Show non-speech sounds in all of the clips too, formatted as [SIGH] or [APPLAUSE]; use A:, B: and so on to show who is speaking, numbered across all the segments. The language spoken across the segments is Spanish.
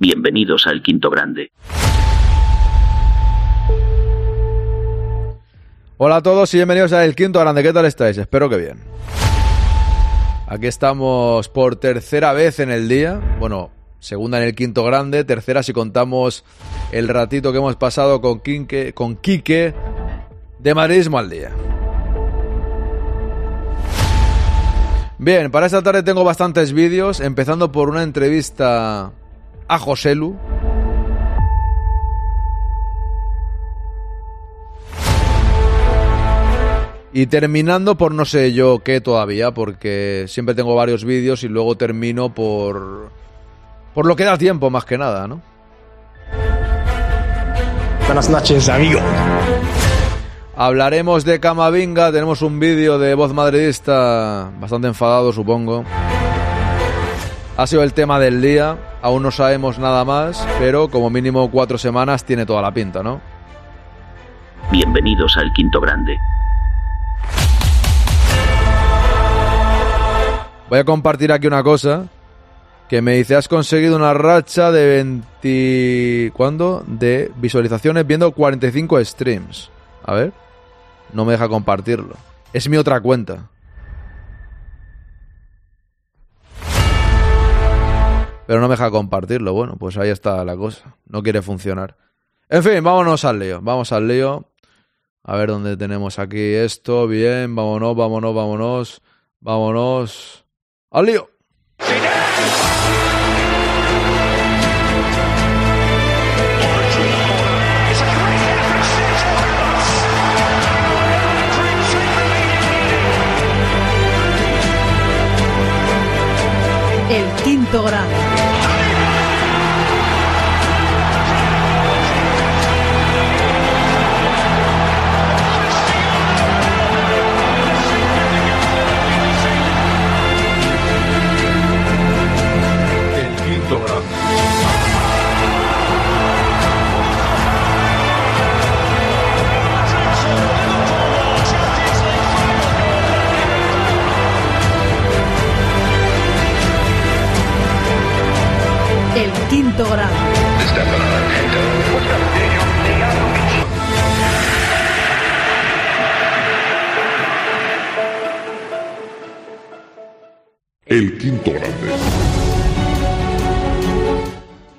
A: Bienvenidos al Quinto Grande.
B: Hola a todos y bienvenidos al Quinto Grande. ¿Qué tal estáis? Espero que bien. Aquí estamos por tercera vez en el día. Bueno, segunda en el Quinto Grande, tercera si contamos el ratito que hemos pasado con Quique, con Quique de Madridismo al día. Bien, para esta tarde tengo bastantes vídeos, empezando por una entrevista a Joselu. Y terminando por no sé yo qué todavía, porque siempre tengo varios vídeos y luego termino por... Por lo que da tiempo, más que nada, ¿no?
C: Buenas noches, amigo.
B: Hablaremos de Camavinga, tenemos un vídeo de voz madridista bastante enfadado, supongo. Ha sido el tema del día, aún no sabemos nada más, pero como mínimo cuatro semanas tiene toda la pinta, ¿no?
A: Bienvenidos al Quinto Grande.
B: Voy a compartir aquí una cosa que me dice, has conseguido una racha de 20... ¿Cuándo? De visualizaciones viendo 45 streams. A ver. No me deja compartirlo. Es mi otra cuenta. Pero no me deja compartirlo. Bueno, pues ahí está la cosa. No quiere funcionar. En fin, vámonos al lío. Vamos al lío. A ver dónde tenemos aquí esto. Bien, vámonos, vámonos, vámonos. Vámonos. ¡Al lío!
D: El quinto grado.
E: El quinto
D: grado.
E: El quinto grande.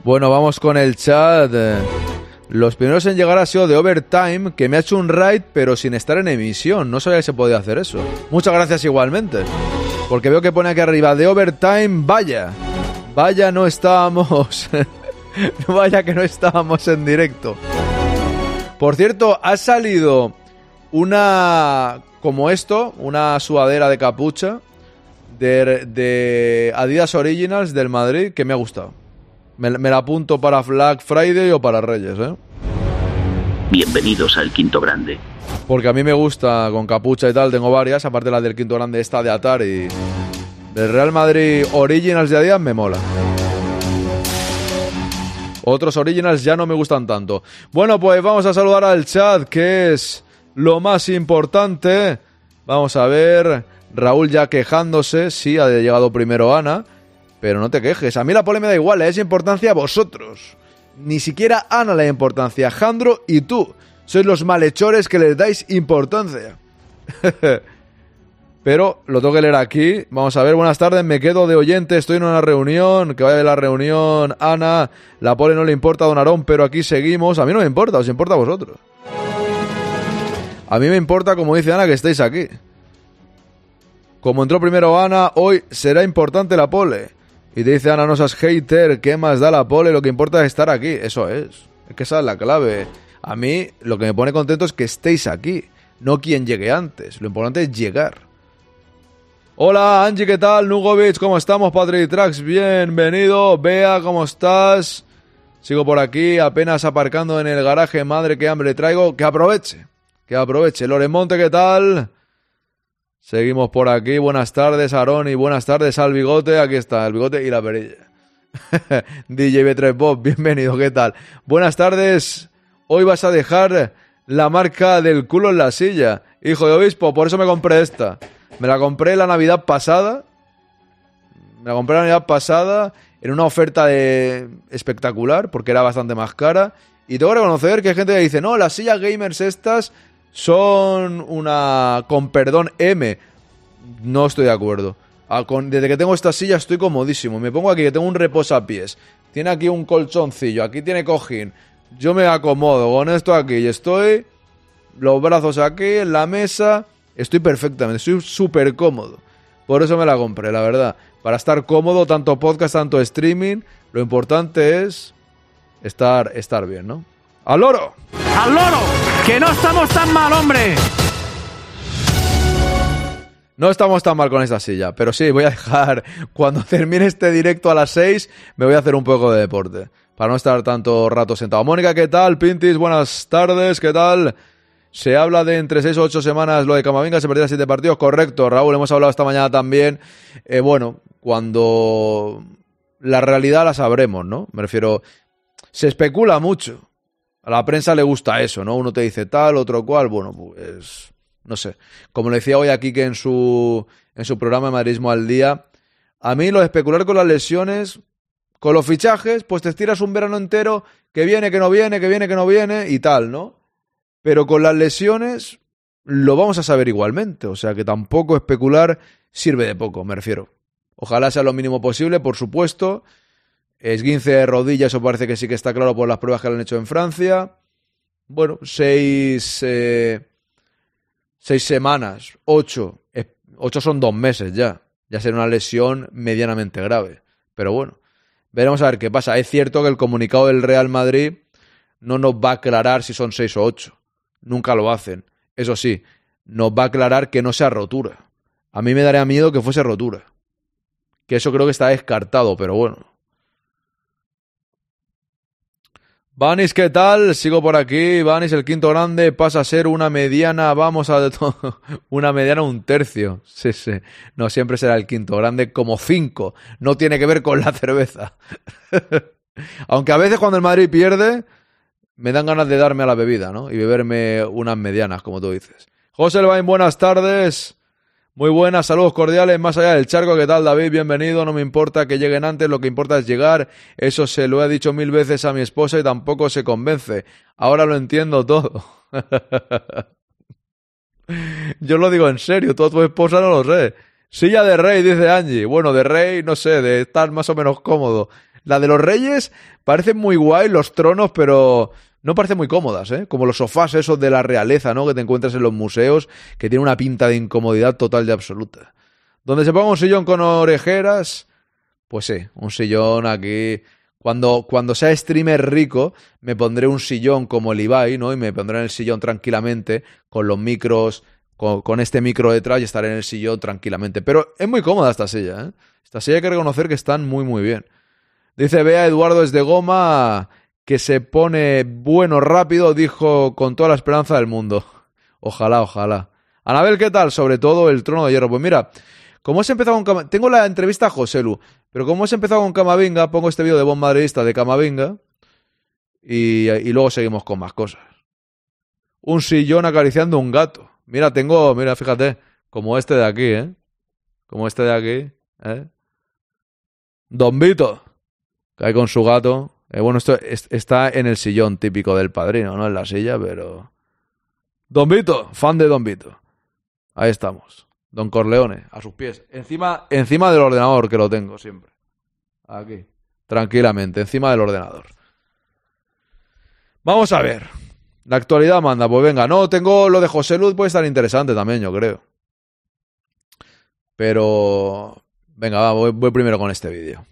B: Bueno, vamos con el chat. Los primeros en llegar ha sido de Overtime, que me ha hecho un raid, pero sin estar en emisión. No sabía que se podía hacer eso. Muchas gracias igualmente. Porque veo que pone aquí arriba, de Overtime, vaya. Vaya, no estábamos. [LAUGHS] vaya que no estábamos en directo. Por cierto, ha salido una. como esto, una sudadera de capucha de, de Adidas Originals del Madrid que me ha gustado. Me, me la apunto para Black Friday o para Reyes, ¿eh?
A: Bienvenidos al Quinto Grande.
B: Porque a mí me gusta con capucha y tal, tengo varias, aparte la del quinto grande, esta de Atari. Del Real Madrid Originals de Adidas me mola. Otros Originals ya no me gustan tanto. Bueno, pues vamos a saludar al chat, que es lo más importante. Vamos a ver. Raúl ya quejándose, sí, ha llegado primero Ana. Pero no te quejes, a mí la pole me da igual, le es importancia a vosotros. Ni siquiera Ana le da importancia, Jandro y tú. Sois los malhechores que les dais importancia. [LAUGHS] Pero lo tengo que leer aquí. Vamos a ver, buenas tardes, me quedo de oyente, estoy en una reunión, que vaya de la reunión, Ana, la pole no le importa a Don Arón, pero aquí seguimos. A mí no me importa, os importa a vosotros. A mí me importa, como dice Ana, que estéis aquí. Como entró primero Ana, hoy será importante la pole. Y te dice Ana, no seas hater, ¿qué más da la pole? Lo que importa es estar aquí. Eso es. Es que esa es la clave. A mí lo que me pone contento es que estéis aquí, no quien llegue antes. Lo importante es llegar. Hola Angie, ¿qué tal? Nugovic, ¿cómo estamos? Patrick Trax, bienvenido. Bea, ¿cómo estás? Sigo por aquí, apenas aparcando en el garaje. Madre, qué hambre traigo. Que aproveche, que aproveche. Loremonte, ¿qué tal? Seguimos por aquí. Buenas tardes, Aarón, y buenas tardes al bigote. Aquí está, el bigote y la perilla. [LAUGHS] DJ B3 Bob, bienvenido, ¿qué tal? Buenas tardes. Hoy vas a dejar la marca del culo en la silla. Hijo de obispo, por eso me compré esta. Me la compré la Navidad pasada. Me la compré la Navidad pasada en una oferta de espectacular, porque era bastante más cara. Y tengo que reconocer que hay gente que dice, no, las sillas gamers estas son una, con perdón, M. No estoy de acuerdo. Ah, desde que tengo esta silla estoy comodísimo. Me pongo aquí que tengo un reposapiés. Tiene aquí un colchoncillo, aquí tiene cojín. Yo me acomodo con esto aquí y estoy los brazos aquí en la mesa. Estoy perfectamente, estoy súper cómodo. Por eso me la compré, la verdad. Para estar cómodo, tanto podcast, tanto streaming, lo importante es estar, estar bien, ¿no? ¡Al loro!
F: ¡Al loro! ¡Que no estamos tan mal, hombre!
B: No estamos tan mal con esta silla, pero sí, voy a dejar, [LAUGHS] cuando termine este directo a las 6, me voy a hacer un poco de deporte, para no estar tanto rato sentado. Mónica, ¿qué tal? Pintis, buenas tardes, ¿qué tal? Se habla de entre 6 o 8 semanas lo de Camavinga, se perdieron 7 partidos, correcto, Raúl, hemos hablado esta mañana también. Eh, bueno, cuando la realidad la sabremos, ¿no? Me refiero, se especula mucho. A la prensa le gusta eso, ¿no? Uno te dice tal, otro cual, bueno, pues no sé. Como le decía hoy aquí que en su en su programa de Madridismo al día, a mí lo de especular con las lesiones, con los fichajes, pues te estiras un verano entero, que viene, que no viene, que viene, que no viene y tal, ¿no? Pero con las lesiones lo vamos a saber igualmente, o sea que tampoco especular sirve de poco, me refiero. Ojalá sea lo mínimo posible, por supuesto. Esguince de rodilla, eso parece que sí que está claro por las pruebas que le han hecho en Francia. Bueno, seis, eh, seis semanas, ocho. Ocho son dos meses ya. Ya será una lesión medianamente grave. Pero bueno, veremos a ver qué pasa. Es cierto que el comunicado del Real Madrid no nos va a aclarar si son seis o ocho. Nunca lo hacen. Eso sí, nos va a aclarar que no sea rotura. A mí me daría miedo que fuese rotura. Que eso creo que está descartado, pero bueno. Vanis, ¿qué tal? Sigo por aquí. Vanis, el quinto grande, pasa a ser una mediana, vamos a. [LAUGHS] Una mediana, un tercio. Sí, sí. No, siempre será el quinto grande como cinco. No tiene que ver con la cerveza. [LAUGHS] Aunque a veces cuando el Madrid pierde, me dan ganas de darme a la bebida, ¿no? Y beberme unas medianas, como tú dices. José Elvain, buenas tardes. Muy buenas, saludos cordiales, más allá del charco, ¿qué tal David? Bienvenido, no me importa que lleguen antes, lo que importa es llegar, eso se lo he dicho mil veces a mi esposa y tampoco se convence. Ahora lo entiendo todo. [LAUGHS] Yo lo digo en serio, todo tu esposa no lo sé. Silla de rey, dice Angie. Bueno, de rey, no sé, de estar más o menos cómodo. La de los reyes parecen muy guay los tronos, pero no parecen muy cómodas, ¿eh? Como los sofás esos de la realeza, ¿no? Que te encuentras en los museos, que tienen una pinta de incomodidad total y absoluta. Donde se ponga un sillón con orejeras, pues sí, un sillón aquí. Cuando, cuando sea streamer rico, me pondré un sillón como el Ibai, ¿no? Y me pondré en el sillón tranquilamente, con los micros, con, con este micro detrás y estaré en el sillón tranquilamente. Pero es muy cómoda esta silla, ¿eh? Esta silla hay que reconocer que están muy, muy bien. Dice Bea Eduardo es de goma que se pone bueno rápido, dijo con toda la esperanza del mundo. Ojalá, ojalá. Anabel, ¿qué tal? Sobre todo el trono de hierro. Pues mira, como has empezado con. Tengo la entrevista a José Lu, pero como has empezado con Camavinga, pongo este vídeo de Bon Madridista de Camavinga y, y luego seguimos con más cosas. Un sillón acariciando un gato. Mira, tengo, mira, fíjate, como este de aquí, ¿eh? Como este de aquí, ¿eh? Don Vito, que hay con su gato. Eh, bueno, esto es- está en el sillón típico del padrino, no en la silla, pero... Don Vito, fan de Don Vito. Ahí estamos. Don Corleone, a sus pies. Encima, encima del ordenador, que lo tengo siempre. Aquí. Tranquilamente, encima del ordenador. Vamos a ver. La actualidad manda, pues venga. No, tengo lo de José Luz, puede estar interesante también, yo creo. Pero... Venga, va, voy, voy primero con este vídeo.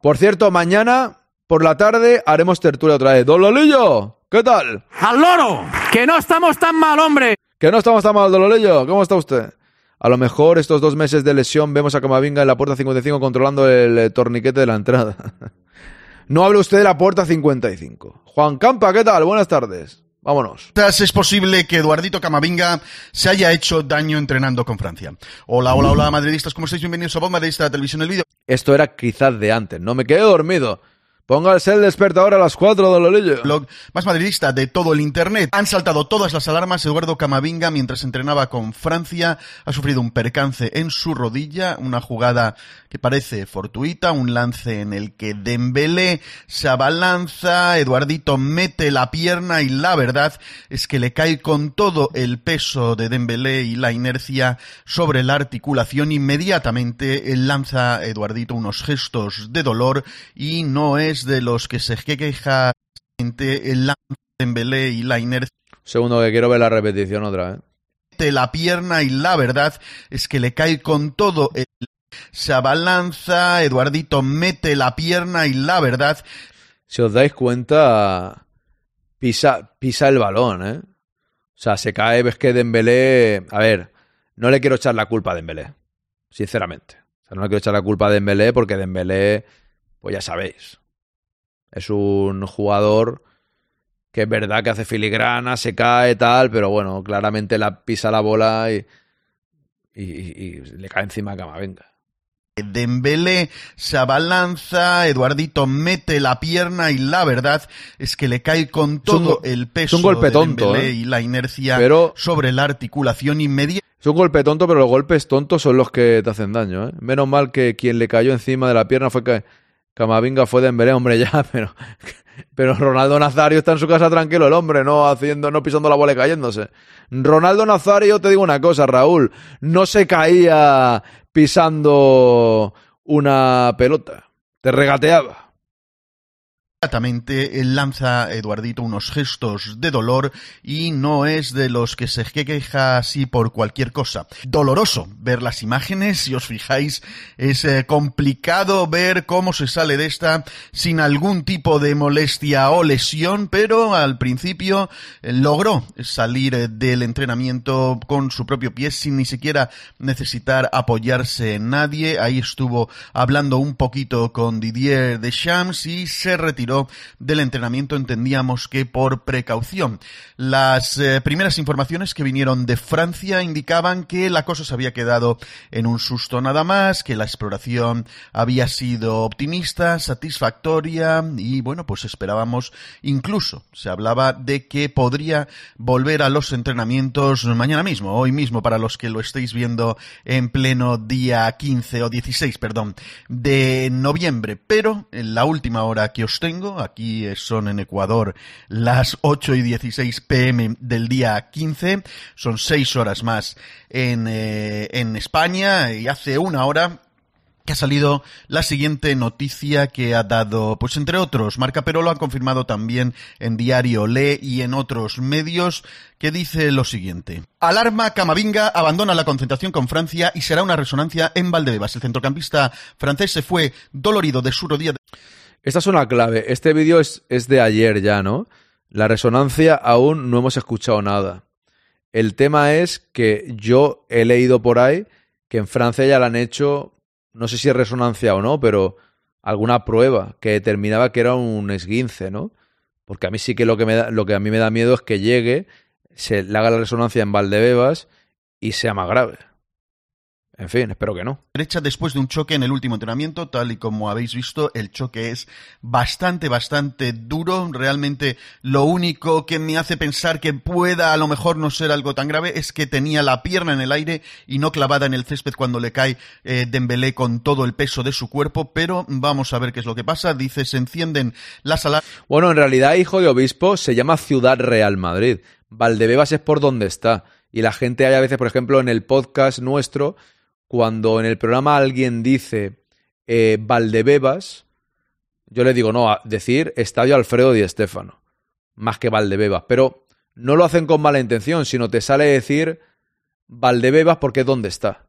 B: Por cierto, mañana por la tarde haremos tertulia otra vez. Don Lolillo, ¿qué tal?
F: ¡Al loro! ¡Que no estamos tan mal, hombre!
B: Que no estamos tan mal, Don Lolillo. ¿Cómo está usted? A lo mejor estos dos meses de lesión vemos a Camavinga en la puerta 55 controlando el eh, torniquete de la entrada. [LAUGHS] no hable usted de la puerta 55. Juan Campa, ¿qué tal? Buenas tardes. Vámonos.
G: Es posible que Eduardito Camavinga se haya hecho daño entrenando con Francia. Hola, hola, hola, madridistas, ¿cómo estáis? Bienvenidos a Voz Madridista de Televisión El Vídeo.
B: Esto era quizás de antes. No me quedé dormido. Póngase el despertador a las 4 de Lolillo.
G: blog más madridista de todo el internet. Han saltado todas las alarmas. Eduardo Camavinga, mientras entrenaba con Francia, ha sufrido un percance en su rodilla, una jugada que parece fortuita, un lance en el que Dembélé se abalanza, Eduardito mete la pierna y la verdad es que le cae con todo el peso de Dembélé y la inercia sobre la articulación. Inmediatamente lanza Eduardito unos gestos de dolor y no es de los que se queja el lance de Dembélé y la inercia
B: Segundo que quiero ver la repetición otra vez.
G: de la pierna y la verdad es que le cae con todo el se abalanza, Eduardito mete la pierna y la verdad
B: Si os dais cuenta, pisa, pisa el balón, ¿eh? O sea, se cae, ves que Dembélé... A ver, no le quiero echar la culpa a Dembélé, sinceramente. O sea, no le quiero echar la culpa a Dembélé porque Dembélé, pues ya sabéis, es un jugador que es verdad que hace filigrana, se cae, tal, pero bueno, claramente la pisa la bola y, y, le cae encima a Camavinga.
G: Dembélé se abalanza, Eduardito mete la pierna y la verdad es que le cae con todo el
B: es
G: peso
B: un golpe
G: de
B: tonto, ¿eh?
G: y la inercia
B: Pero-
G: sobre la articulación inmediata.
B: Es un golpe tonto, pero los golpes tontos son los que te hacen daño, ¿eh? Menos mal que quien le cayó encima de la pierna fue que Camavinga fue Dembélé, hombre, [LAUGHS] ya, pero pero Ronaldo Nazario está en su casa tranquilo, el hombre, no haciendo, no pisando la bola y cayéndose. Ronaldo Nazario, te digo una cosa, Raúl, no se caía pisando una pelota, te regateaba.
G: Inmediatamente lanza Eduardito unos gestos de dolor y no es de los que se queja así por cualquier cosa. Doloroso ver las imágenes, si os fijáis, es eh, complicado ver cómo se sale de esta sin algún tipo de molestia o lesión, pero al principio eh, logró salir eh, del entrenamiento con su propio pie sin ni siquiera necesitar apoyarse en nadie. Ahí estuvo hablando un poquito con Didier Deschamps y se retiró del entrenamiento, entendíamos que por precaución. Las eh, primeras informaciones que vinieron de Francia indicaban que la cosa se había quedado en un susto nada más, que la exploración había sido optimista, satisfactoria y bueno, pues esperábamos incluso, se hablaba de que podría volver a los entrenamientos mañana mismo, hoy mismo para los que lo estéis viendo en pleno día 15 o 16, perdón, de noviembre, pero en la última hora que os tengo, aquí son en Ecuador las 8 y 16 pm del día 15, son 6 horas más en, eh, en España y hace una hora que ha salido la siguiente noticia que ha dado, pues entre otros, Marca Pero lo ha confirmado también en Diario Le y en otros medios, que dice lo siguiente. Alarma, Camavinga abandona la concentración con Francia y será una resonancia en Valdebebas. El centrocampista francés se fue dolorido de su rodilla
B: Esta es una clave. Este vídeo es, es de ayer ya, ¿no? La resonancia aún no hemos escuchado nada. El tema es que yo he leído por ahí que en Francia ya la han hecho, no sé si es resonancia o no, pero alguna prueba que determinaba que era un esguince, ¿no? Porque a mí sí que lo que, me da, lo que a mí me da miedo es que llegue, se le haga la resonancia en Valdebebas y sea más grave. En fin, espero que no.
G: derecha después de un choque en el último entrenamiento, tal y como habéis visto, el choque es bastante, bastante duro. Realmente lo único que me hace pensar que pueda a lo mejor no ser algo tan grave es que tenía la pierna en el aire y no clavada en el césped cuando le cae eh, Dembélé con todo el peso de su cuerpo, pero vamos a ver qué es lo que pasa. Dice, se encienden las alarmas.
B: Bueno, en realidad, hijo de obispo se llama Ciudad Real Madrid. Valdebebas es por donde está. Y la gente hay a veces, por ejemplo, en el podcast nuestro, cuando en el programa alguien dice eh, Valdebebas, yo le digo, no, a decir Estadio Alfredo Di Stéfano, más que Valdebebas. Pero no lo hacen con mala intención, sino te sale decir Valdebebas porque es donde está,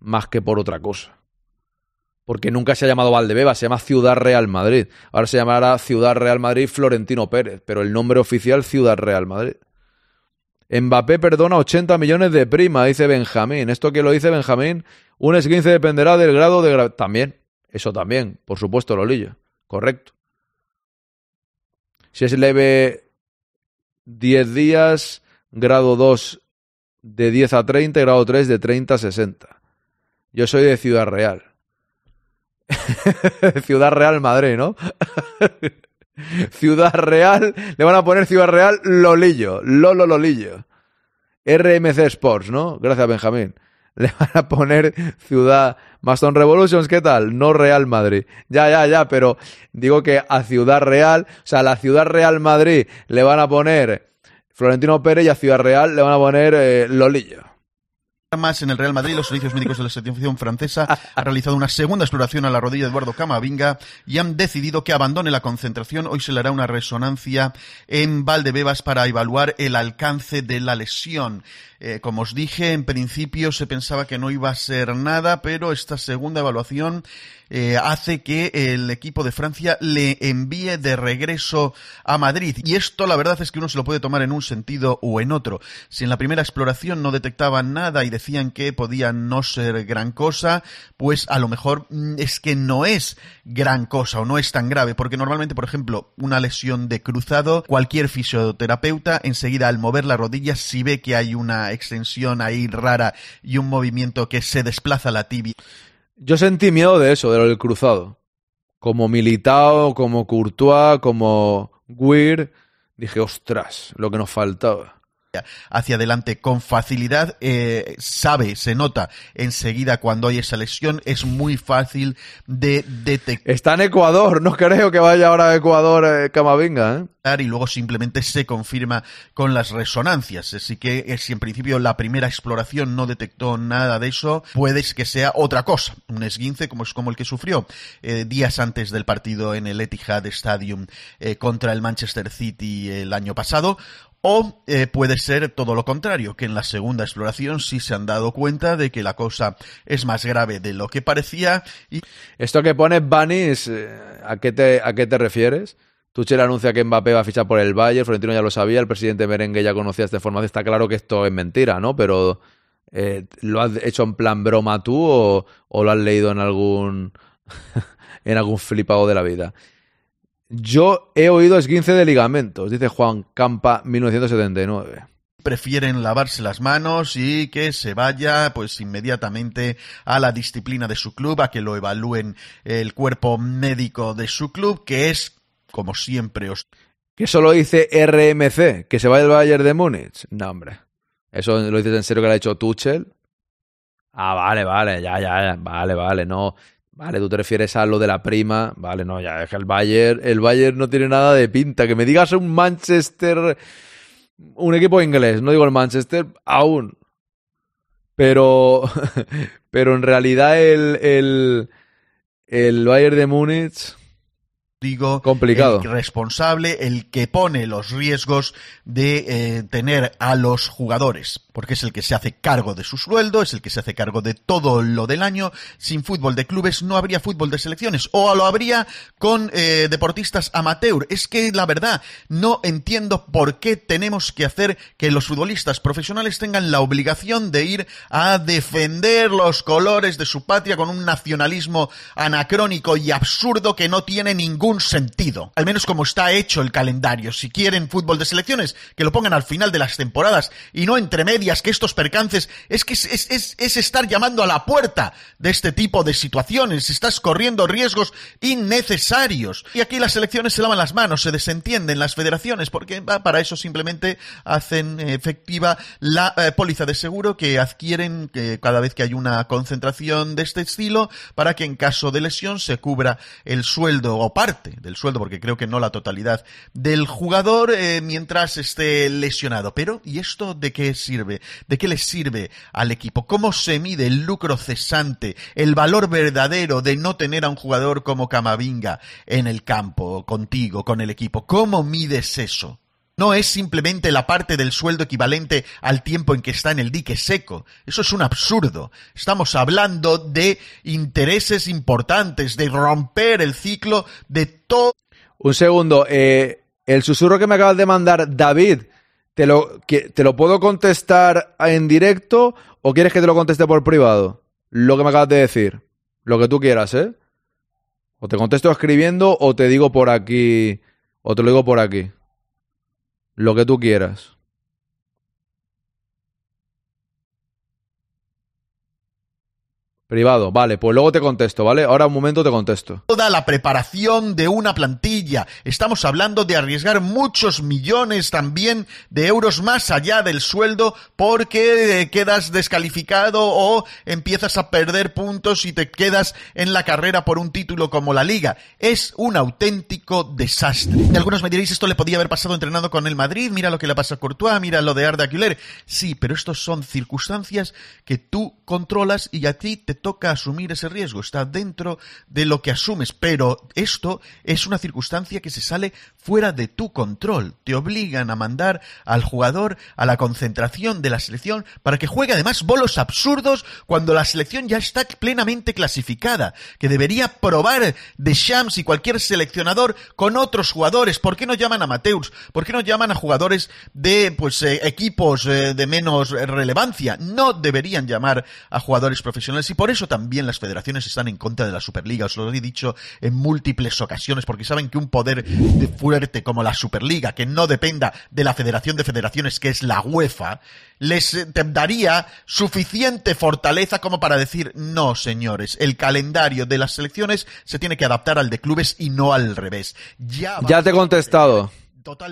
B: más que por otra cosa. Porque nunca se ha llamado Valdebebas, se llama Ciudad Real Madrid. Ahora se llamará Ciudad Real Madrid Florentino Pérez, pero el nombre oficial Ciudad Real Madrid. Mbappé perdona 80 millones de prima, dice Benjamín. Esto que lo dice Benjamín, un esguince dependerá del grado de gra- También, eso también, por supuesto, Lolillo. Correcto. Si es leve 10 días, grado 2 de 10 a 30 y grado 3 de 30 a 60. Yo soy de Ciudad Real. [LAUGHS] Ciudad Real Madrid, ¿no? [LAUGHS] [LAUGHS] Ciudad Real, le van a poner Ciudad Real Lolillo, Lolo Lolillo. RMC Sports, ¿no? Gracias, Benjamín. [LAUGHS] Le van a poner Ciudad Maston Revolutions, ¿qué tal? No Real Madrid. Ya, ya, ya, pero digo que a Ciudad Real, o sea, a la Ciudad Real Madrid le van a poner Florentino Pérez y a Ciudad Real le van a poner eh, Lolillo.
G: Más en el Real Madrid, los servicios médicos de la selección francesa [LAUGHS] han realizado una segunda exploración a la rodilla de Eduardo Camavinga y han decidido que abandone la concentración. Hoy se le hará una resonancia en Valdebebas para evaluar el alcance de la lesión. Eh, como os dije, en principio se pensaba que no iba a ser nada, pero esta segunda evaluación eh, hace que el equipo de Francia le envíe de regreso a Madrid. Y esto la verdad es que uno se lo puede tomar en un sentido o en otro. Si en la primera exploración no detectaban nada y decían que podía no ser gran cosa, pues a lo mejor mm, es que no es gran cosa o no es tan grave, porque normalmente, por ejemplo, una lesión de cruzado, cualquier fisioterapeuta enseguida al mover la rodilla, si ve que hay una extensión ahí rara y un movimiento que se desplaza la tibia.
B: Yo sentí miedo de eso, de lo del cruzado. Como Militao, como Courtois, como Weir, dije, ostras, lo que nos faltaba
G: hacia adelante con facilidad, eh, sabe, se nota enseguida cuando hay esa lesión, es muy fácil de detectar.
B: Está en Ecuador, no creo que vaya ahora a Ecuador eh, Camavinga, ¿eh?
G: y luego simplemente se confirma con las resonancias. Así que eh, si en principio la primera exploración no detectó nada de eso, puede que sea otra cosa, un esguince como es como el que sufrió días antes del partido en el Etihad Stadium contra el Manchester City el año pasado, o puede ser todo lo contrario, que en la segunda exploración sí se han dado cuenta de que la cosa es más grave de lo que parecía. Y...
B: Esto que pone Banis, ¿a qué te, a qué te refieres? Tuchel anuncia que Mbappé va a fichar por el Bayern, Florentino ya lo sabía, el presidente Merengue ya conocía esta información, está claro que esto es mentira, ¿no? Pero eh, ¿lo has hecho en plan broma tú o, lo has leído en algún [LAUGHS] en algún flipado de la vida? Yo he oído esguince de ligamentos, dice Juan Campa 1979
G: prefieren lavarse las manos y que se vaya pues inmediatamente a la disciplina de su club, a que lo evalúen el cuerpo médico de su club, que es como siempre os...
B: Que solo dice RMC, que se vaya el Bayern de Múnich. No, hombre. ¿Eso lo dices en serio que lo ha hecho Tuchel? Ah, vale, vale, ya, ya, ya, vale, vale, no. Vale, tú te refieres a lo de la prima. Vale, no, ya, es que el Bayern, el Bayern no tiene nada de pinta. Que me digas un Manchester, un equipo inglés, no digo el Manchester, aún. Pero, [LAUGHS] pero en realidad el, el, el Bayern de Múnich
G: digo,
B: complicado.
G: El responsable, el que pone los riesgos de eh, tener a los jugadores, porque es el que se hace cargo de su sueldo, es el que se hace cargo de todo lo del año. Sin fútbol de clubes no habría fútbol de selecciones, o lo habría con eh, deportistas amateur. Es que la verdad, no entiendo por qué tenemos que hacer que los futbolistas profesionales tengan la obligación de ir a defender los colores de su patria con un nacionalismo anacrónico y absurdo que no tiene ningún sentido. Al menos como está hecho el calendario. Si quieren fútbol de selecciones, que lo pongan al final de las temporadas y no entre medias, que estos percances es que es, es, es estar llamando a la puerta de este tipo de situaciones. Estás corriendo riesgos innecesarios. Y aquí las selecciones se lavan las manos, se desentienden las federaciones, porque para eso simplemente hacen efectiva la eh, póliza de seguro que adquieren cada vez que hay una concentración de este estilo, para que en caso de lesión se cubra el sueldo o parte del sueldo, porque creo que no la totalidad del jugador eh, mientras esté lesionado. Pero, ¿y esto de qué sirve? ¿De qué le sirve al equipo? ¿Cómo se mide el lucro cesante, el valor verdadero de no tener a un jugador como Camavinga en el campo, contigo, con el equipo? ¿Cómo mides eso? No es simplemente la parte del sueldo equivalente al tiempo en que está en el dique seco. Eso es un absurdo. Estamos hablando de intereses importantes, de romper el ciclo de todo.
B: Un segundo, eh, el susurro que me acabas de mandar, David, ¿te lo, ¿te lo puedo contestar en directo o quieres que te lo conteste por privado? Lo que me acabas de decir. Lo que tú quieras, ¿eh? O te contesto escribiendo o te digo por aquí. O te lo digo por aquí. Lo que tú quieras. Privado, vale, pues luego te contesto, ¿vale? Ahora un momento te contesto.
G: Toda la preparación de una plantilla. Estamos hablando de arriesgar muchos millones también de euros más allá del sueldo porque quedas descalificado o empiezas a perder puntos y te quedas en la carrera por un título como la liga. Es un auténtico desastre. Y algunos me diréis, esto le podía haber pasado entrenando con el Madrid, mira lo que le pasa a Courtois, mira lo de Arda Güler. Sí, pero estos son circunstancias que tú controlas y a ti te toca asumir ese riesgo, está dentro de lo que asumes, pero esto es una circunstancia que se sale fuera de tu control. Te obligan a mandar al jugador a la concentración de la selección para que juegue además bolos absurdos cuando la selección ya está plenamente clasificada, que debería probar de Shams y cualquier seleccionador con otros jugadores. ¿Por qué no llaman a Mateus? ¿Por qué no llaman a jugadores de pues eh, equipos eh, de menos relevancia? No deberían llamar a jugadores profesionales eso también las federaciones están en contra de la Superliga. Os lo he dicho en múltiples ocasiones porque saben que un poder fuerte como la Superliga, que no dependa de la Federación de Federaciones, que es la UEFA, les eh, daría suficiente fortaleza como para decir, no, señores, el calendario de las selecciones se tiene que adaptar al de clubes y no al revés. Ya,
B: ya te he contestado.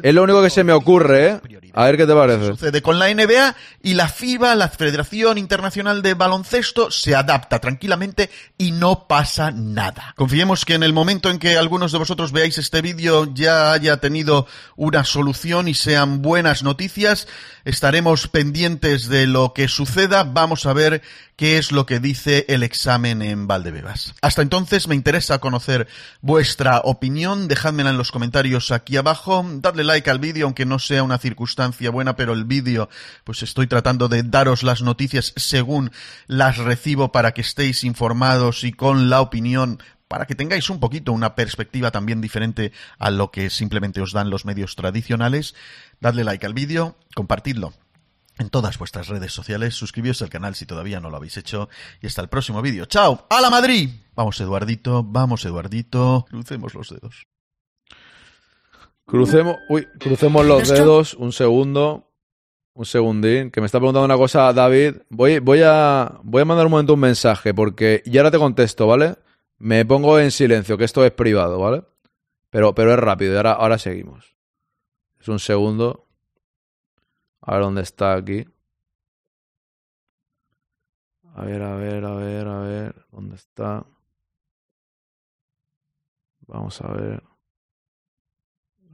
B: Es lo único que se me ocurre, ¿eh? A ver qué te parece.
G: Sucede con la NBA y la FIBA, la Federación Internacional de Baloncesto, se adapta tranquilamente y no pasa nada. Confiemos que en el momento en que algunos de vosotros veáis este vídeo ya haya tenido una solución y sean buenas noticias. Estaremos pendientes de lo que suceda. Vamos a ver qué es lo que dice el examen en Valdebebas. Hasta entonces me interesa conocer vuestra opinión. Dejádmela en los comentarios aquí abajo. Dadle like al vídeo, aunque no sea una circunstancia buena, pero el vídeo, pues estoy tratando de daros las noticias según las recibo para que estéis informados y con la opinión para que tengáis un poquito una perspectiva también diferente a lo que simplemente os dan los medios tradicionales. Dadle like al vídeo, compartidlo en todas vuestras redes sociales, suscribíos al canal si todavía no lo habéis hecho y hasta el próximo vídeo. ¡Chao! ¡A la Madrid! Vamos Eduardito, vamos Eduardito, crucemos los dedos.
B: Crucemos, uy, crucemos los dedos, un segundo, un segundín, que me está preguntando una cosa David. Voy, voy, a, voy a mandar un momento un mensaje porque ya ahora te contesto, ¿vale? Me pongo en silencio, que esto es privado, ¿vale? Pero, pero es rápido y ahora, ahora seguimos. Es un segundo. A ver dónde está aquí. A ver, a ver, a ver, a ver. ¿Dónde está? Vamos a ver.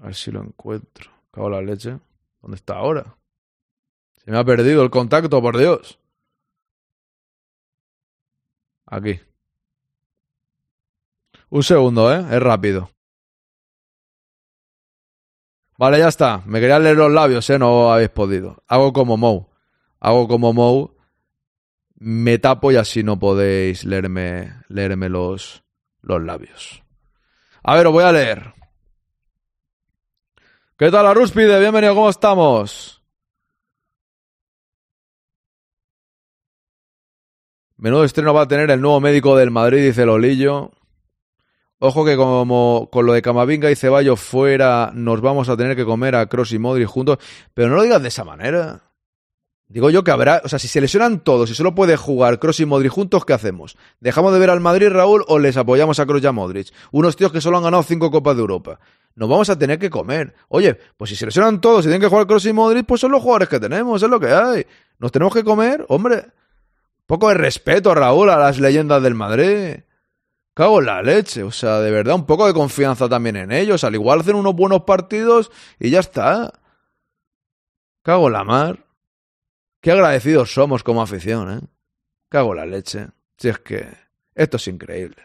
B: A ver si lo encuentro. Cago la leche. ¿Dónde está ahora? Se me ha perdido el contacto, por Dios. Aquí. Un segundo, ¿eh? Es rápido. Vale, ya está. Me quería leer los labios, ¿eh? No habéis podido. Hago como Mou. Hago como Mou. Me tapo y así no podéis leerme, leerme los, los labios. A ver, os voy a leer. ¿Qué tal, Arúspide? Bienvenido, ¿cómo estamos? Menudo estreno va a tener el nuevo médico del Madrid, dice Lolillo. Ojo que como con lo de Camavinga y Ceballos fuera, nos vamos a tener que comer a Cross y Modric juntos. Pero no lo digas de esa manera. Digo yo que habrá, o sea, si se lesionan todos y solo puede jugar Cross y Modric juntos, ¿qué hacemos? ¿Dejamos de ver al Madrid, Raúl, o les apoyamos a Cross y Modric? Unos tíos que solo han ganado cinco Copas de Europa. Nos vamos a tener que comer. Oye, pues si se lesionan todos y tienen que jugar Cross y Modric, pues son los jugadores que tenemos, es lo que hay. Nos tenemos que comer, hombre. Poco de respeto, Raúl, a las leyendas del Madrid. Cago en la leche, o sea, de verdad, un poco de confianza también en ellos. Al igual hacen unos buenos partidos y ya está. Cago en la mar. Qué agradecidos somos como afición, ¿eh? Cago la leche. Si es que esto es increíble.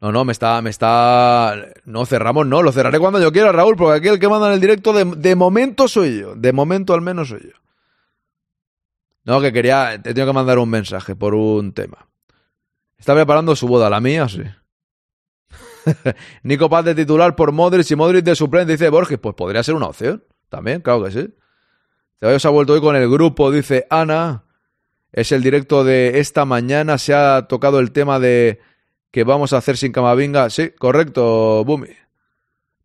B: No, no, me está, me está. No, cerramos, no, lo cerraré cuando yo quiera, Raúl, porque aquí el que manda en el directo de, de momento soy yo. De momento al menos soy yo. No, que quería. Te tengo que mandar un mensaje por un tema. Está preparando su boda, la mía, sí. [LAUGHS] Nico Paz de titular por Modric y Modric de suplente, dice Borges. Pues podría ser una opción. También, claro que sí. Ceballos ha vuelto hoy con el grupo, dice Ana. Es el directo de esta mañana. Se ha tocado el tema de que vamos a hacer sin Camavinga. Sí, correcto, Bumi.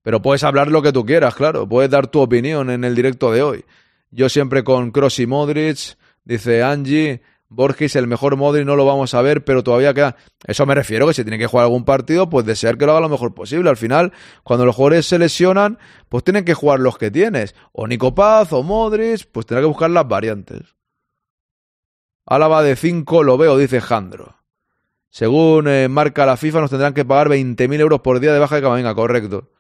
B: Pero puedes hablar lo que tú quieras, claro. Puedes dar tu opinión en el directo de hoy. Yo siempre con Cross y Modric, dice Angie. Borges, el mejor Modric, no lo vamos a ver, pero todavía queda. Eso me refiero, que si tiene que jugar algún partido, pues desear que lo haga lo mejor posible. Al final, cuando los jugadores se lesionan, pues tienen que jugar los que tienes. O Nico Paz, o Modric, pues tendrá que buscar las variantes. Álava de 5 lo veo, dice Jandro. Según eh, marca la FIFA, nos tendrán que pagar 20.000 euros por día de baja de Camavinga, correcto.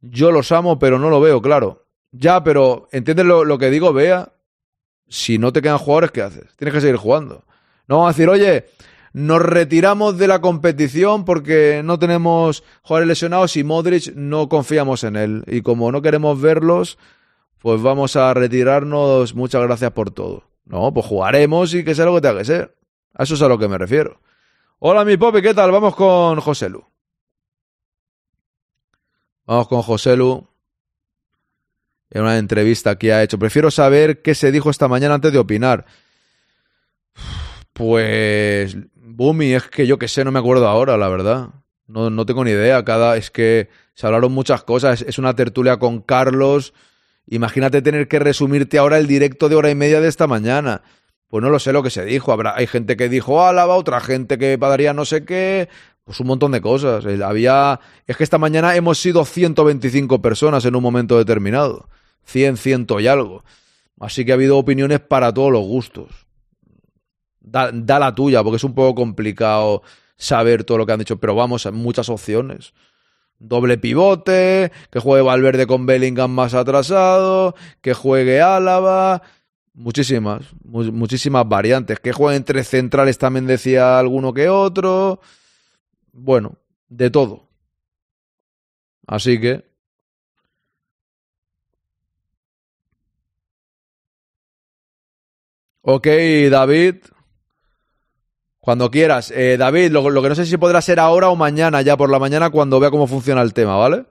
B: Yo los amo, pero no lo veo, claro. Ya, pero ¿entiendes lo, lo que digo? Vea, si no te quedan jugadores, ¿qué haces? Tienes que seguir jugando. No vamos a decir, oye, nos retiramos de la competición porque no tenemos jugadores lesionados y Modric no confiamos en él. Y como no queremos verlos, pues vamos a retirarnos. Muchas gracias por todo. No, pues jugaremos y que sea lo que tenga que ser. A eso es a lo que me refiero. Hola, mi Popi, ¿qué tal? Vamos con José Lu. Vamos con José Lu. En una entrevista que ha hecho. Prefiero saber qué se dijo esta mañana antes de opinar. Pues. Bumi, es que yo que sé, no me acuerdo ahora, la verdad. No, no tengo ni idea. Cada. Es que se hablaron muchas cosas. Es, es una tertulia con Carlos. Imagínate tener que resumirte ahora el directo de hora y media de esta mañana. Pues no lo sé lo que se dijo. Habrá, hay gente que dijo Álava, otra gente que pagaría no sé qué. Pues un montón de cosas. Había. Es que esta mañana hemos sido 125 personas en un momento determinado. 100, ciento y algo. Así que ha habido opiniones para todos los gustos. Da, da, la tuya, porque es un poco complicado saber todo lo que han dicho, pero vamos, muchas opciones. Doble pivote, que juegue Valverde con Bellingham más atrasado, que juegue Álava, muchísimas, mu muchísimas variantes. Que jueguen tres centrales también decía alguno que otro. Bueno, de todo. Así que Ok, David. Cuando quieras. Eh, David, lo, que no sé si podrá ser ahora o mañana, ya por la mañana, cuando vea cómo funciona el tema, ¿vale?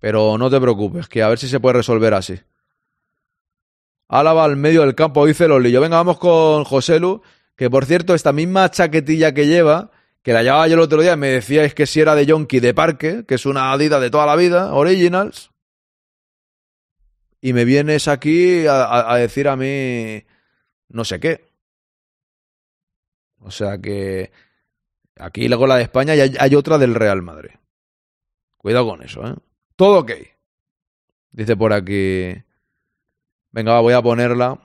B: Pero no te preocupes, que a ver si se puede resolver así. Álava al medio del campo, dice Lolillo. Venga, vamos con José Lu, que por cierto, esta misma chaquetilla que lleva, que la llevaba yo el otro día, me decíais que si era de Yonki de Parque, que es una Adidas de toda la vida, Originals y me vienes aquí a, decir a mí no sé qué. O sea que aquí luego la de España y hay, otra del Real Madrid. Cuidado con eso, ¿eh? Todo ok. Dice por aquí. Venga, voy a ponerla.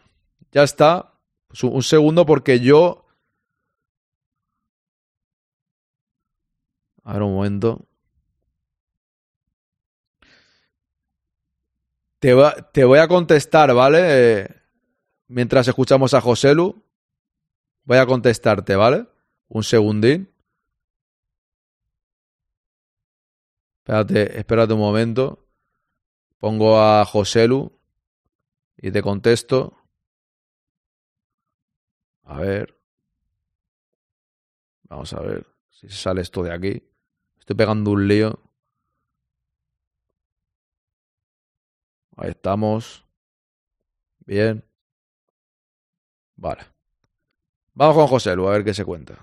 B: Ya está. Un segundo porque yo... A ver un momento. Te, voy a contestar, ¿vale? Eh, mientras escuchamos a José Lu. Voy a contestarte, ¿vale? Un segundín. Espérate, espérate un momento. Pongo a José Lu y te contesto. A ver. Vamos a ver si sale esto de aquí. Estoy pegando un lío. Ahí estamos. Bien. Vale. Vamos con José Lu, a ver qué se cuenta.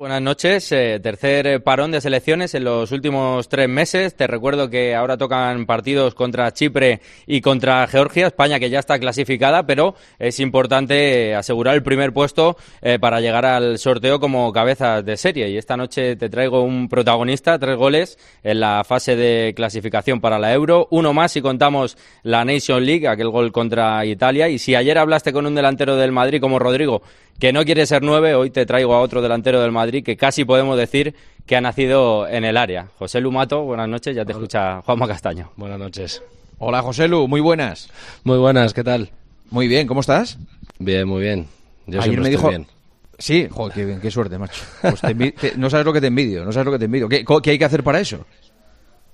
H: Buenas noches. Eh, tercer parón de selecciones en los últimos tres meses. Te recuerdo que ahora tocan partidos contra Chipre y contra Georgia. España que ya está clasificada, pero es importante asegurar el primer puesto eh, para llegar al sorteo como cabeza de serie. Y esta noche te traigo un protagonista, tres goles en la fase de clasificación para la Euro. Uno más si contamos la Nation League, aquel gol contra Italia. Y si ayer hablaste con un delantero del Madrid como Rodrigo, que no quiere ser nueve, hoy te traigo a otro delantero del Madrid que casi podemos decir que ha nacido en el área. José Lumato, buenas noches, ya te Hola. escucha Juanma Castaño.
I: Buenas noches.
J: Hola José Lu, muy buenas.
I: Muy buenas, ¿qué tal?
J: Muy bien, ¿cómo estás?
I: Bien, muy bien. Yo
J: Ayer
I: me
J: dijo...
I: bien.
J: Sí, joder, qué bien, qué suerte, macho. Pues te te... no sabes lo que te envidio, no sabes lo que te envidio. ¿Qué, ¿Qué, hay que hacer para eso?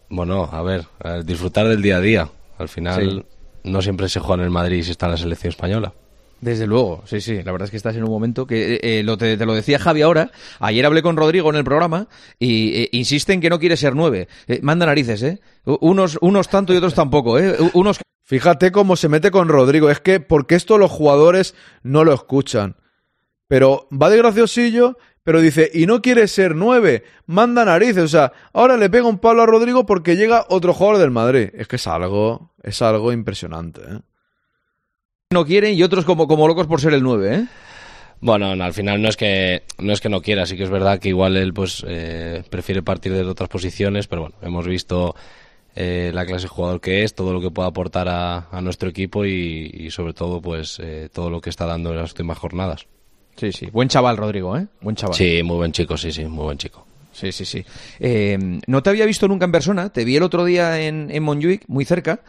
I: Bueno, a ver, a disfrutar del día a día. Al final, sí. no siempre se juega en el Madrid si está en la selección española.
J: Desde luego, sí, sí. La verdad es que estás en un momento que eh, lo te, te, lo decía Javi ahora. Ayer hablé con Rodrigo en el programa y eh, insiste en que no quiere ser nueve. Eh, manda narices, ¿eh? Unos, unos tanto y otros tampoco, ¿eh? Unos.
B: Fíjate cómo se mete con Rodrigo. Es que, porque esto los jugadores no lo escuchan. Pero va de graciosillo, pero dice, y no quiere ser nueve, manda narices. O sea, ahora le pega un palo a Rodrigo porque llega otro jugador del Madrid. Es que es algo, es algo impresionante, ¿eh?
J: No quieren y otros como, como locos por ser el 9, ¿eh?
I: Bueno, no, al final no es que no es que no quiera, sí que es verdad que igual él pues eh, prefiere partir de otras posiciones, pero bueno, hemos visto eh, la clase de jugador que es, todo lo que puede aportar a, a nuestro equipo y, y sobre todo pues eh, todo lo que está dando en las últimas jornadas.
J: Sí, sí. Buen chaval, Rodrigo, ¿eh? Buen chaval.
I: Sí, muy buen chico, sí, sí, muy buen chico.
J: Sí, sí, sí. Eh, no te había visto nunca en persona, te vi el otro día en, en Montjuic, muy cerca.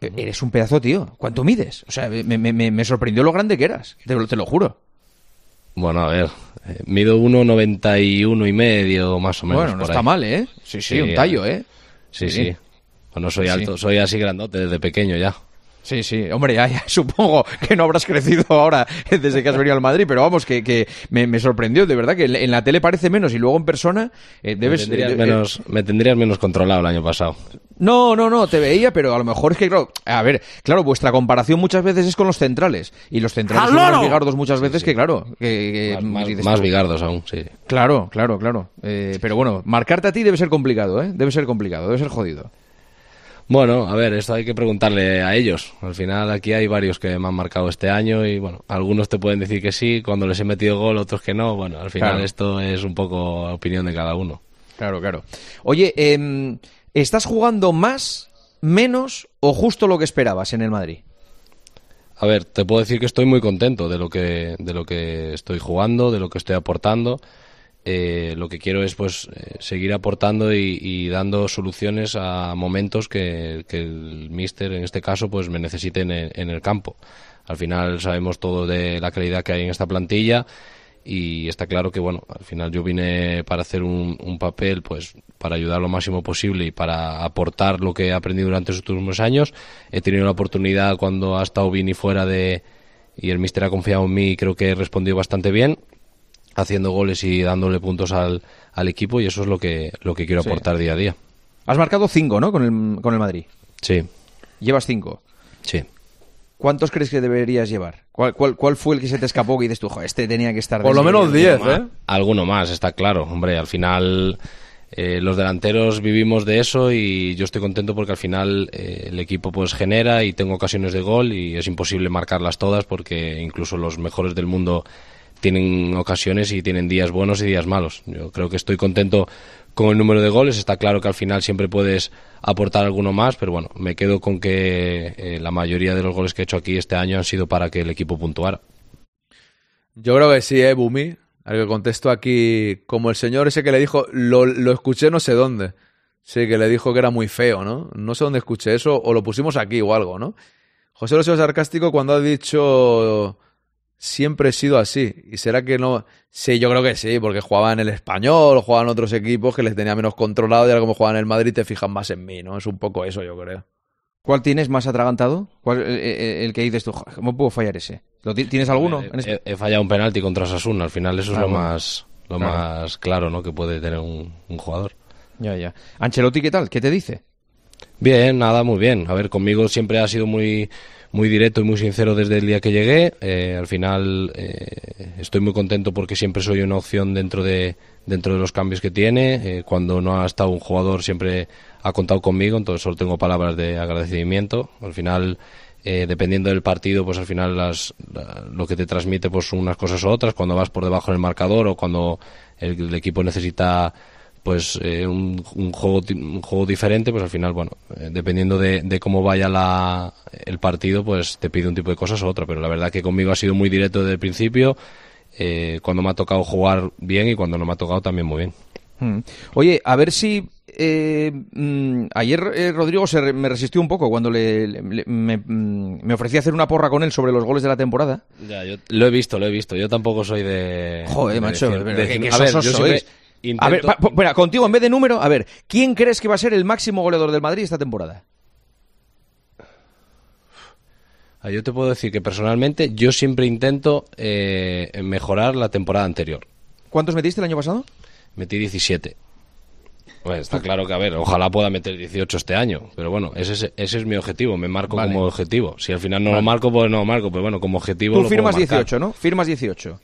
J: Eh, Eres un pedazo, tío. ¿Cuánto mides? O sea, me, me- me- me sorprendió lo grande que eras, te, lo- te lo juro.
I: Bueno, a ver, eh, mido 1,91 y medio más o menos.
J: bueno, no
I: por
J: está
I: ahí.
J: mal, ¿eh? Sí, sí,
I: Sí,
J: un tallo, ¿eh?
I: Sí,
J: Sí.
I: sí. Bueno, soy
J: Sí.
I: alto, soy así grandote desde pequeño ya.
J: Sí, sí, hombre, ya, ya [LAUGHS] supongo que no habrás crecido ahora desde que has venido al Madrid, pero vamos, que, que me, me sorprendió, de verdad, que en en la tele parece menos y luego en persona eh, debes...
I: me, tendrías
J: eh,
I: menos, me tendrías menos controlado el año pasado.
J: No, no, no, te veía, pero a lo mejor es que, claro, a ver, claro, vuestra comparación muchas veces es con los centrales. Y los centrales
F: ¡Al
J: son más bigardos muchas veces que, claro, que, que-
I: Más,
J: dices
I: más bigardos aún, sí.
J: Claro, claro, claro. Eh, pero bueno, marcarte a ti debe ser complicado, ¿eh? Debe ser complicado, debe ser jodido.
I: Bueno, a ver, esto hay que preguntarle a ellos. Al final aquí hay varios que me han marcado este año y bueno, algunos te pueden decir que sí, cuando les he metido gol, otros que no. Bueno, al final
J: Claro.
I: esto es un poco opinión de cada uno.
J: Claro, claro. Oye, em, ¿estás jugando más, menos o justo lo que esperabas en el Madrid?
I: A ver, te puedo decir que estoy muy contento de lo que, de lo que estoy jugando, de lo que estoy aportando. Eh, lo que quiero es pues eh, seguir aportando y, dando soluciones a momentos que, que el míster en este caso pues me necesite en el, en el campo. Al final sabemos todo de la calidad que hay en esta plantilla y está claro que bueno al final yo vine para hacer un, un papel pues para ayudar lo máximo posible y para aportar lo que he aprendido durante los últimos años he tenido la oportunidad cuando ha estado Vini fuera de y el míster ha confiado en mí y creo que he respondido bastante bien haciendo goles y dándole puntos al, al equipo y eso es lo que lo que quiero
J: Sí.
I: aportar día a día
J: Has marcado cinco, ¿no? Con el, con el Madrid.
I: sí
J: Llevas cinco.
I: sí
J: ¿Cuántos crees que deberías llevar? ¿Cuál, cuál, cuál fue el que se te escapó que dices tú, "Jo, este tenía que estar...
B: Por lo menos 10,
I: Ma-
B: ¿eh?
I: Alguno más, está claro. Hombre, al final eh, los delanteros vivimos de eso y yo estoy contento porque al final eh, el equipo pues genera y tengo ocasiones de gol y es imposible marcarlas todas porque incluso los mejores del mundo tienen ocasiones y tienen días buenos y días malos. Yo creo que estoy contento con el número de goles. Está claro que al final siempre puedes aportar alguno más, pero bueno, me quedo con que eh, la mayoría de los goles que he hecho aquí este año han sido para que el equipo puntuara.
B: Yo creo que sí, eh, Bumi. Al que contesto aquí, como el señor ese que le dijo, lo, lo escuché no sé dónde. Sí, que le dijo que era muy feo, ¿no? No sé dónde escuché eso, o lo pusimos aquí o algo, ¿no? José sido sarcástico cuando ha dicho siempre he sido así. ¿Y será que no? Sí, yo creo que sí, porque jugaba en el español, jugaba en otros equipos que les tenía menos controlado y ahora como juegan en el Madrid te fijan más en mí, ¿no? Es un poco eso, yo creo.
J: ¿Cuál tienes más atragantado? ¿Cuál, eh, eh, el que dices tú, "Joder, ¿cómo puedo fallar ese? ¿Lo ti- ¿Tienes alguno?
I: He, fallado un penalti contra Sasuna. Al final eso es
J: Ah,
I: lo
J: bueno.
I: más lo
J: Claro.
I: más claro ¿no? que puede tener un, un jugador.
J: Ya, ya. Ancelotti, ¿qué tal? ¿Qué te dice?
I: Bien, nada, muy bien. A ver, conmigo siempre ha sido muy muy directo y muy sincero desde el día que llegué. Eh, al final eh, estoy muy contento porque siempre soy una opción dentro de dentro de los cambios que tiene. Eh, cuando no ha estado un jugador siempre ha contado conmigo, entonces solo tengo palabras de agradecimiento. Al final eh, dependiendo del partido, pues al final las, la- lo que te transmite pues unas cosas u otras, cuando vas por debajo en el marcador o cuando el equipo necesita pues eh, un, un juego ti- un juego diferente, pues al final, bueno, eh, dependiendo de, de cómo vaya la, el partido, pues te pide un tipo de cosas o otra, pero la verdad que conmigo ha sido muy directo desde el principio, eh, cuando me ha tocado jugar bien y cuando no me ha tocado también muy bien.
J: Mm. Oye, a ver si... eh, mm, ayer eh, Rodrigo se re- me resistió un poco cuando le, le- le- me, mm, me ofrecí hacer una porra con él sobre los goles de la temporada.
I: Ya, yo lo he visto, lo he visto. Yo tampoco soy de.
J: Joder,
I: de
J: macho,
I: decir-
J: pero
I: de
J: qué
I: a ver, siempre
J: sois. A ver,
I: intento-
J: pa- pa- espera, contigo en vez de número, a ver, ¿quién crees que va a ser el máximo goleador del Madrid esta temporada?
I: Ah, Yo te puedo decir que personalmente yo siempre intento eh, mejorar la temporada anterior.
J: ¿Cuántos metiste el año pasado?
I: Metí 17. Bueno, está claro que, a ver, ojalá pueda meter 18 este año, pero bueno, ese es, ese es mi objetivo, me marco
J: Vale.
I: como objetivo. Si al final no lo marco, pues no lo marco, pero bueno, como objetivo
J: Tú
I: lo puedo
J: firmas
I: marcar.
J: 18, ¿no? Firmas 18.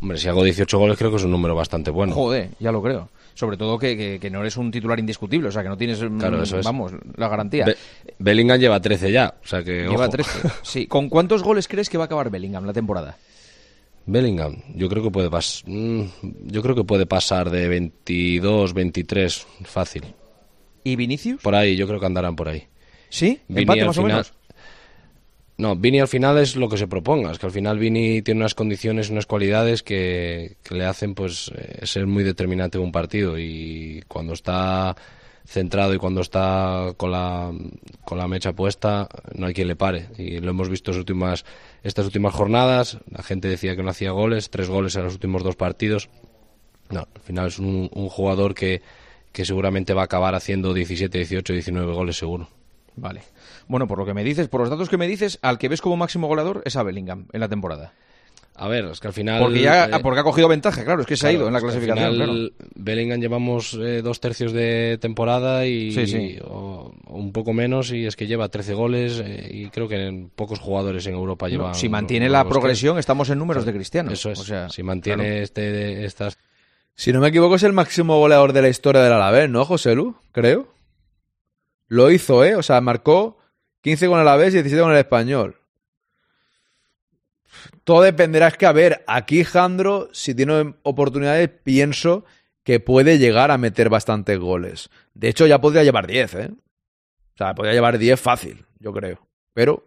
I: Hombre, si hago 18 goles creo que es un número bastante bueno.
J: Joder, ya lo creo. sobre todo que, que- que no eres un titular indiscutible, o sea, que no tienes, mm,
I: Claro, eso es.
J: vamos, la garantía.
I: Be- Bellingham lleva 13 ya, o sea que
J: Lleva
I: ojo.
J: 13. [LAUGHS] Sí, ¿con cuántos goles crees que va a acabar Bellingham la temporada?
I: Bellingham, yo creo que puede pas mm, yo creo que puede pasar de 22, 23 fácil.
J: ¿Y Vinicius?
I: Por ahí, yo creo que andarán por ahí.
J: ¿Sí?
I: Vini
J: ¿Empate más o menos?
I: No, Vini al final es lo que se proponga. Es que al final Vini tiene unas condiciones, unas cualidades que, le hacen pues eh, ser muy determinante en un partido. Y cuando está centrado y cuando está con la, con la mecha puesta, no hay quien le pare. Y lo hemos visto últimas, estas últimas jornadas. La gente decía que no hacía goles, tres goles en los últimos dos partidos. No, al final es un, un jugador que, que seguramente va a acabar haciendo 17, 18, 19 goles seguro.
J: Vale. Bueno, por lo que me dices, por los datos que me dices, al que ves como máximo goleador es a Bellingham en la temporada.
I: A ver, es que al final...
J: Porque ya
I: eh,
J: porque ha cogido ventaja, claro, es que se ha ido en la
I: al
J: clasificación.
I: final,
J: claro.
I: Bellingham llevamos eh, dos tercios de temporada y,
J: Sí, sí.
I: o- o un poco menos y es que lleva 13 goles eh, y creo que en pocos jugadores en Europa
J: No,
I: llevan.
J: si mantiene la
I: que-
J: progresión, estamos en números de Cristiano.
I: Eso es.
J: O sea,
I: si mantiene
J: claro.
I: este estas
B: Si no me equivoco, es el máximo goleador de la historia del Alavés, ¿no, José Lu? Creo. Lo hizo, ¿eh? O sea, marcó 15 con el Alavés y 17 con el Español. Todo dependerá, es que a ver, aquí Jandro, si tiene oportunidades, pienso que puede llegar a meter bastantes goles. De hecho, ya podría llevar 10, ¿eh? O sea, podría llevar 10 fácil, yo creo. Pero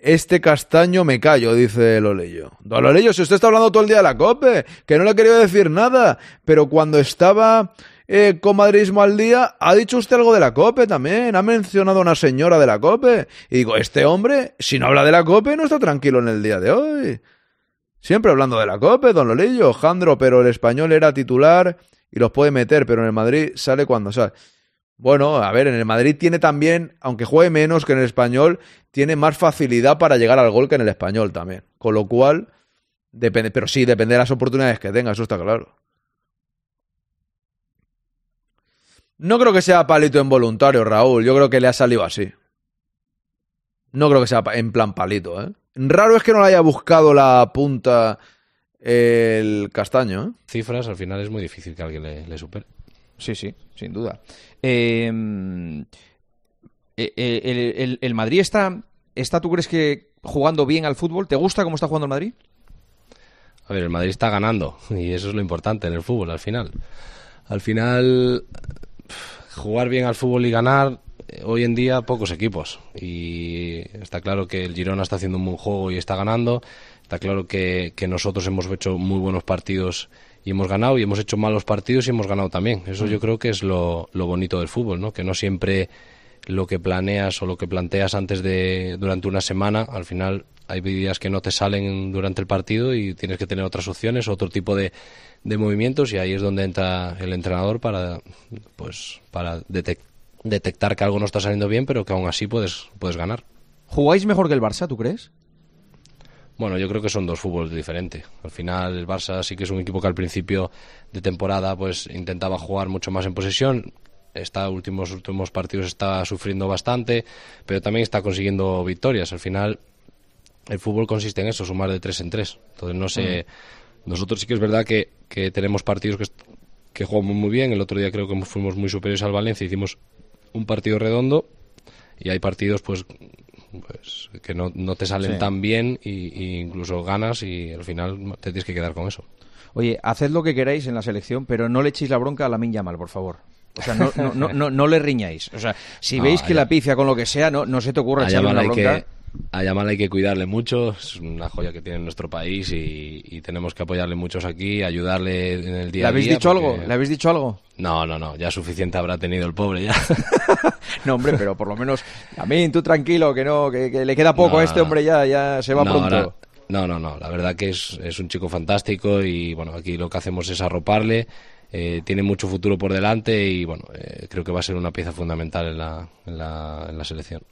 B: este castaño me callo, dice Lolello. Don Lolello, si usted está hablando todo el día de la COPE, que no le he querido decir nada, pero cuando estaba eh, con Madridismo al día, ha dicho usted algo de la COPE también, ha mencionado a una señora de la COPE. Y digo, este hombre, si no habla de la COPE, no está tranquilo en el día de hoy. Siempre hablando de la COPE, don Lolillo, Jandro, pero el español era titular y los puede meter, pero en el Madrid sale cuando sale. Bueno, a ver, en el Madrid tiene también, aunque juegue menos que en el español, tiene más facilidad para llegar al gol que en el español también. Con lo cual, depende, pero sí, depende de las oportunidades que tenga, eso está claro. No creo que sea palito involuntario, Raúl. Yo creo que le ha salido así. No creo que sea en plan palito, ¿eh? Raro es que no le haya buscado la punta el castaño, ¿eh?
I: cifras, al final es muy difícil que alguien le, le supere.
J: Sí, sí, sin duda. Eh, eh, eh, el, el- el Madrid está, está, ¿tú crees que jugando bien al fútbol? ¿Te gusta cómo está jugando el Madrid?
I: A ver, el Madrid está ganando y eso es lo importante en el fútbol al final. Al final, jugar bien al fútbol y ganar, eh, hoy en día pocos equipos. Y está claro que el Girona está haciendo un buen juego y está ganando. Está claro que, que nosotros hemos hecho muy buenos partidos y hemos ganado, y hemos hecho malos partidos y hemos ganado también. Eso yo creo que es lo, lo bonito del fútbol, ¿no? Que no siempre lo que planeas o lo que planteas antes de durante una semana, al final hay días que no te salen durante el partido y tienes que tener otras opciones, otro tipo de, de movimientos y ahí es donde entra el entrenador para pues para detec- detectar que algo no está saliendo bien, pero que aún así puedes puedes ganar.
J: ¿Jugáis mejor que el Barça, tú crees?
I: Bueno, yo creo que son dos fútboles diferentes. Al final el Barça sí que es un equipo que al principio de temporada pues intentaba jugar mucho más en posesión. Está últimos últimos partidos está sufriendo bastante, pero también está consiguiendo victorias. Al final el fútbol consiste en eso, sumar de tres en tres. Entonces no sé, nosotros sí que es verdad que, que tenemos partidos que, que jugamos muy bien. El otro día creo que fuimos muy superiores al Valencia, hicimos un partido redondo y hay partidos pues pues que no, no te salen
J: Sí.
I: tan bien y, y incluso ganas y al final te tienes que quedar con eso.
J: Oye, haced lo que queráis en la selección, pero no le echéis la bronca a la Yamal, por favor. O sea, no, no, no, no, le riñáis. O sea, si [LAUGHS] veis que la pifia con lo que sea, no, no se te ocurra echarle una bronca.
I: que a Yamal hay que cuidarle mucho, es una joya que tiene en nuestro país y, y tenemos que apoyarle muchos aquí, ayudarle en el día
J: ¿Le
I: a
J: habéis
I: día
J: dicho
I: porque-
J: algo? ¿Le habéis dicho algo?
I: No, no, no, ya suficiente habrá tenido el pobre ya. [LAUGHS]
J: No, hombre, pero por lo menos, a mí, tú tranquilo, que no, que, que le queda poco
I: No,
J: a este hombre ya, ya se va
I: no,
J: pronto.
I: ahora- no, no, no, la verdad que es, es un chico fantástico y bueno, aquí lo que hacemos es arroparle, eh, tiene mucho futuro por delante y bueno, eh, creo que va a ser una pieza fundamental en la, en la, en la selección.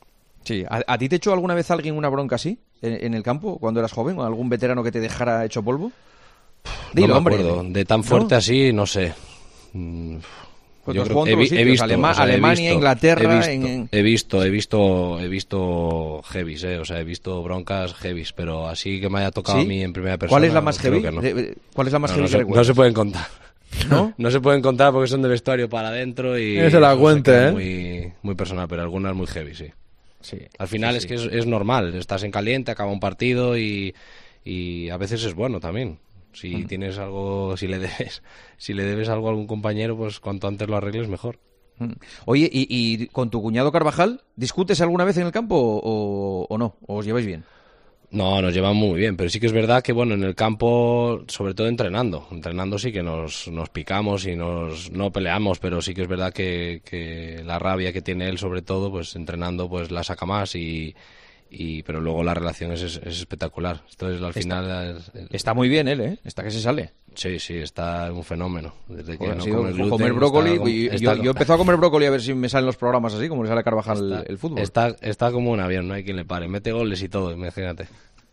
J: Sí, ¿A, a ti te echó alguna vez alguien una bronca así en, en el campo cuando eras joven o algún veterano que te dejara hecho polvo? Dilo,
I: no me
J: hombre.
I: acuerdo, de tan fuerte
J: ¿No?
I: así, no sé. Mm,
J: Pues
I: yo creo- he, visto,
J: Alema-
I: o sea, he
J: Alemania,
I: visto-
J: Inglaterra,
I: he visto,
J: en- en-
I: he visto, he visto, he visto heavies, eh, o sea, he visto broncas heavies, pero así que me haya tocado
J: ¿Sí?
I: a mí en primera persona.
J: ¿Cuál es la más heavy?
I: que no.
J: ¿Cuál es la más
I: No,
J: heavy
I: no
J: que
I: se, no se pueden contar.
J: ¿no? [LAUGHS]
I: No se pueden contar porque son de vestuario para adentro y...
B: Que se la
I: eso
B: cuente,
I: queda
B: ¿eh?
I: Muy, muy personal, pero algunas muy heavy, sí.
J: Sí.
I: Al final
J: Sí,
I: es que es, es normal, estás en caliente, acaba un partido y, y a veces es bueno también. Si tienes algo, si le debes, [LAUGHS] si le debes algo a algún compañero, pues cuanto antes lo arregles mejor.
J: Oye, ¿y, y con tu cuñado Carvajal discutes alguna vez en el campo o, o no? ¿O os lleváis bien?
I: No, nos llevamos muy bien, pero sí que es verdad que bueno, en el campo, sobre todo entrenando, entrenando sí que nos, nos picamos y nos no peleamos, pero sí que es verdad que, que la rabia que tiene él sobre todo, pues entrenando pues la saca más y, y pero luego la relación es, es- es espectacular. Entonces al final es-
J: Está muy bien él, ¿eh? Está que se sale.
I: Sí, sí, está un fenómeno. Desde que no come gluten,
J: comer brócoli. y-
I: está-
J: yo, yo he empezado a comer brócoli a ver si me salen los programas así, como le sale a Carvajal el, el fútbol.
I: Está, está como un avión, no hay quien le pare. Mete goles y todo, imagínate.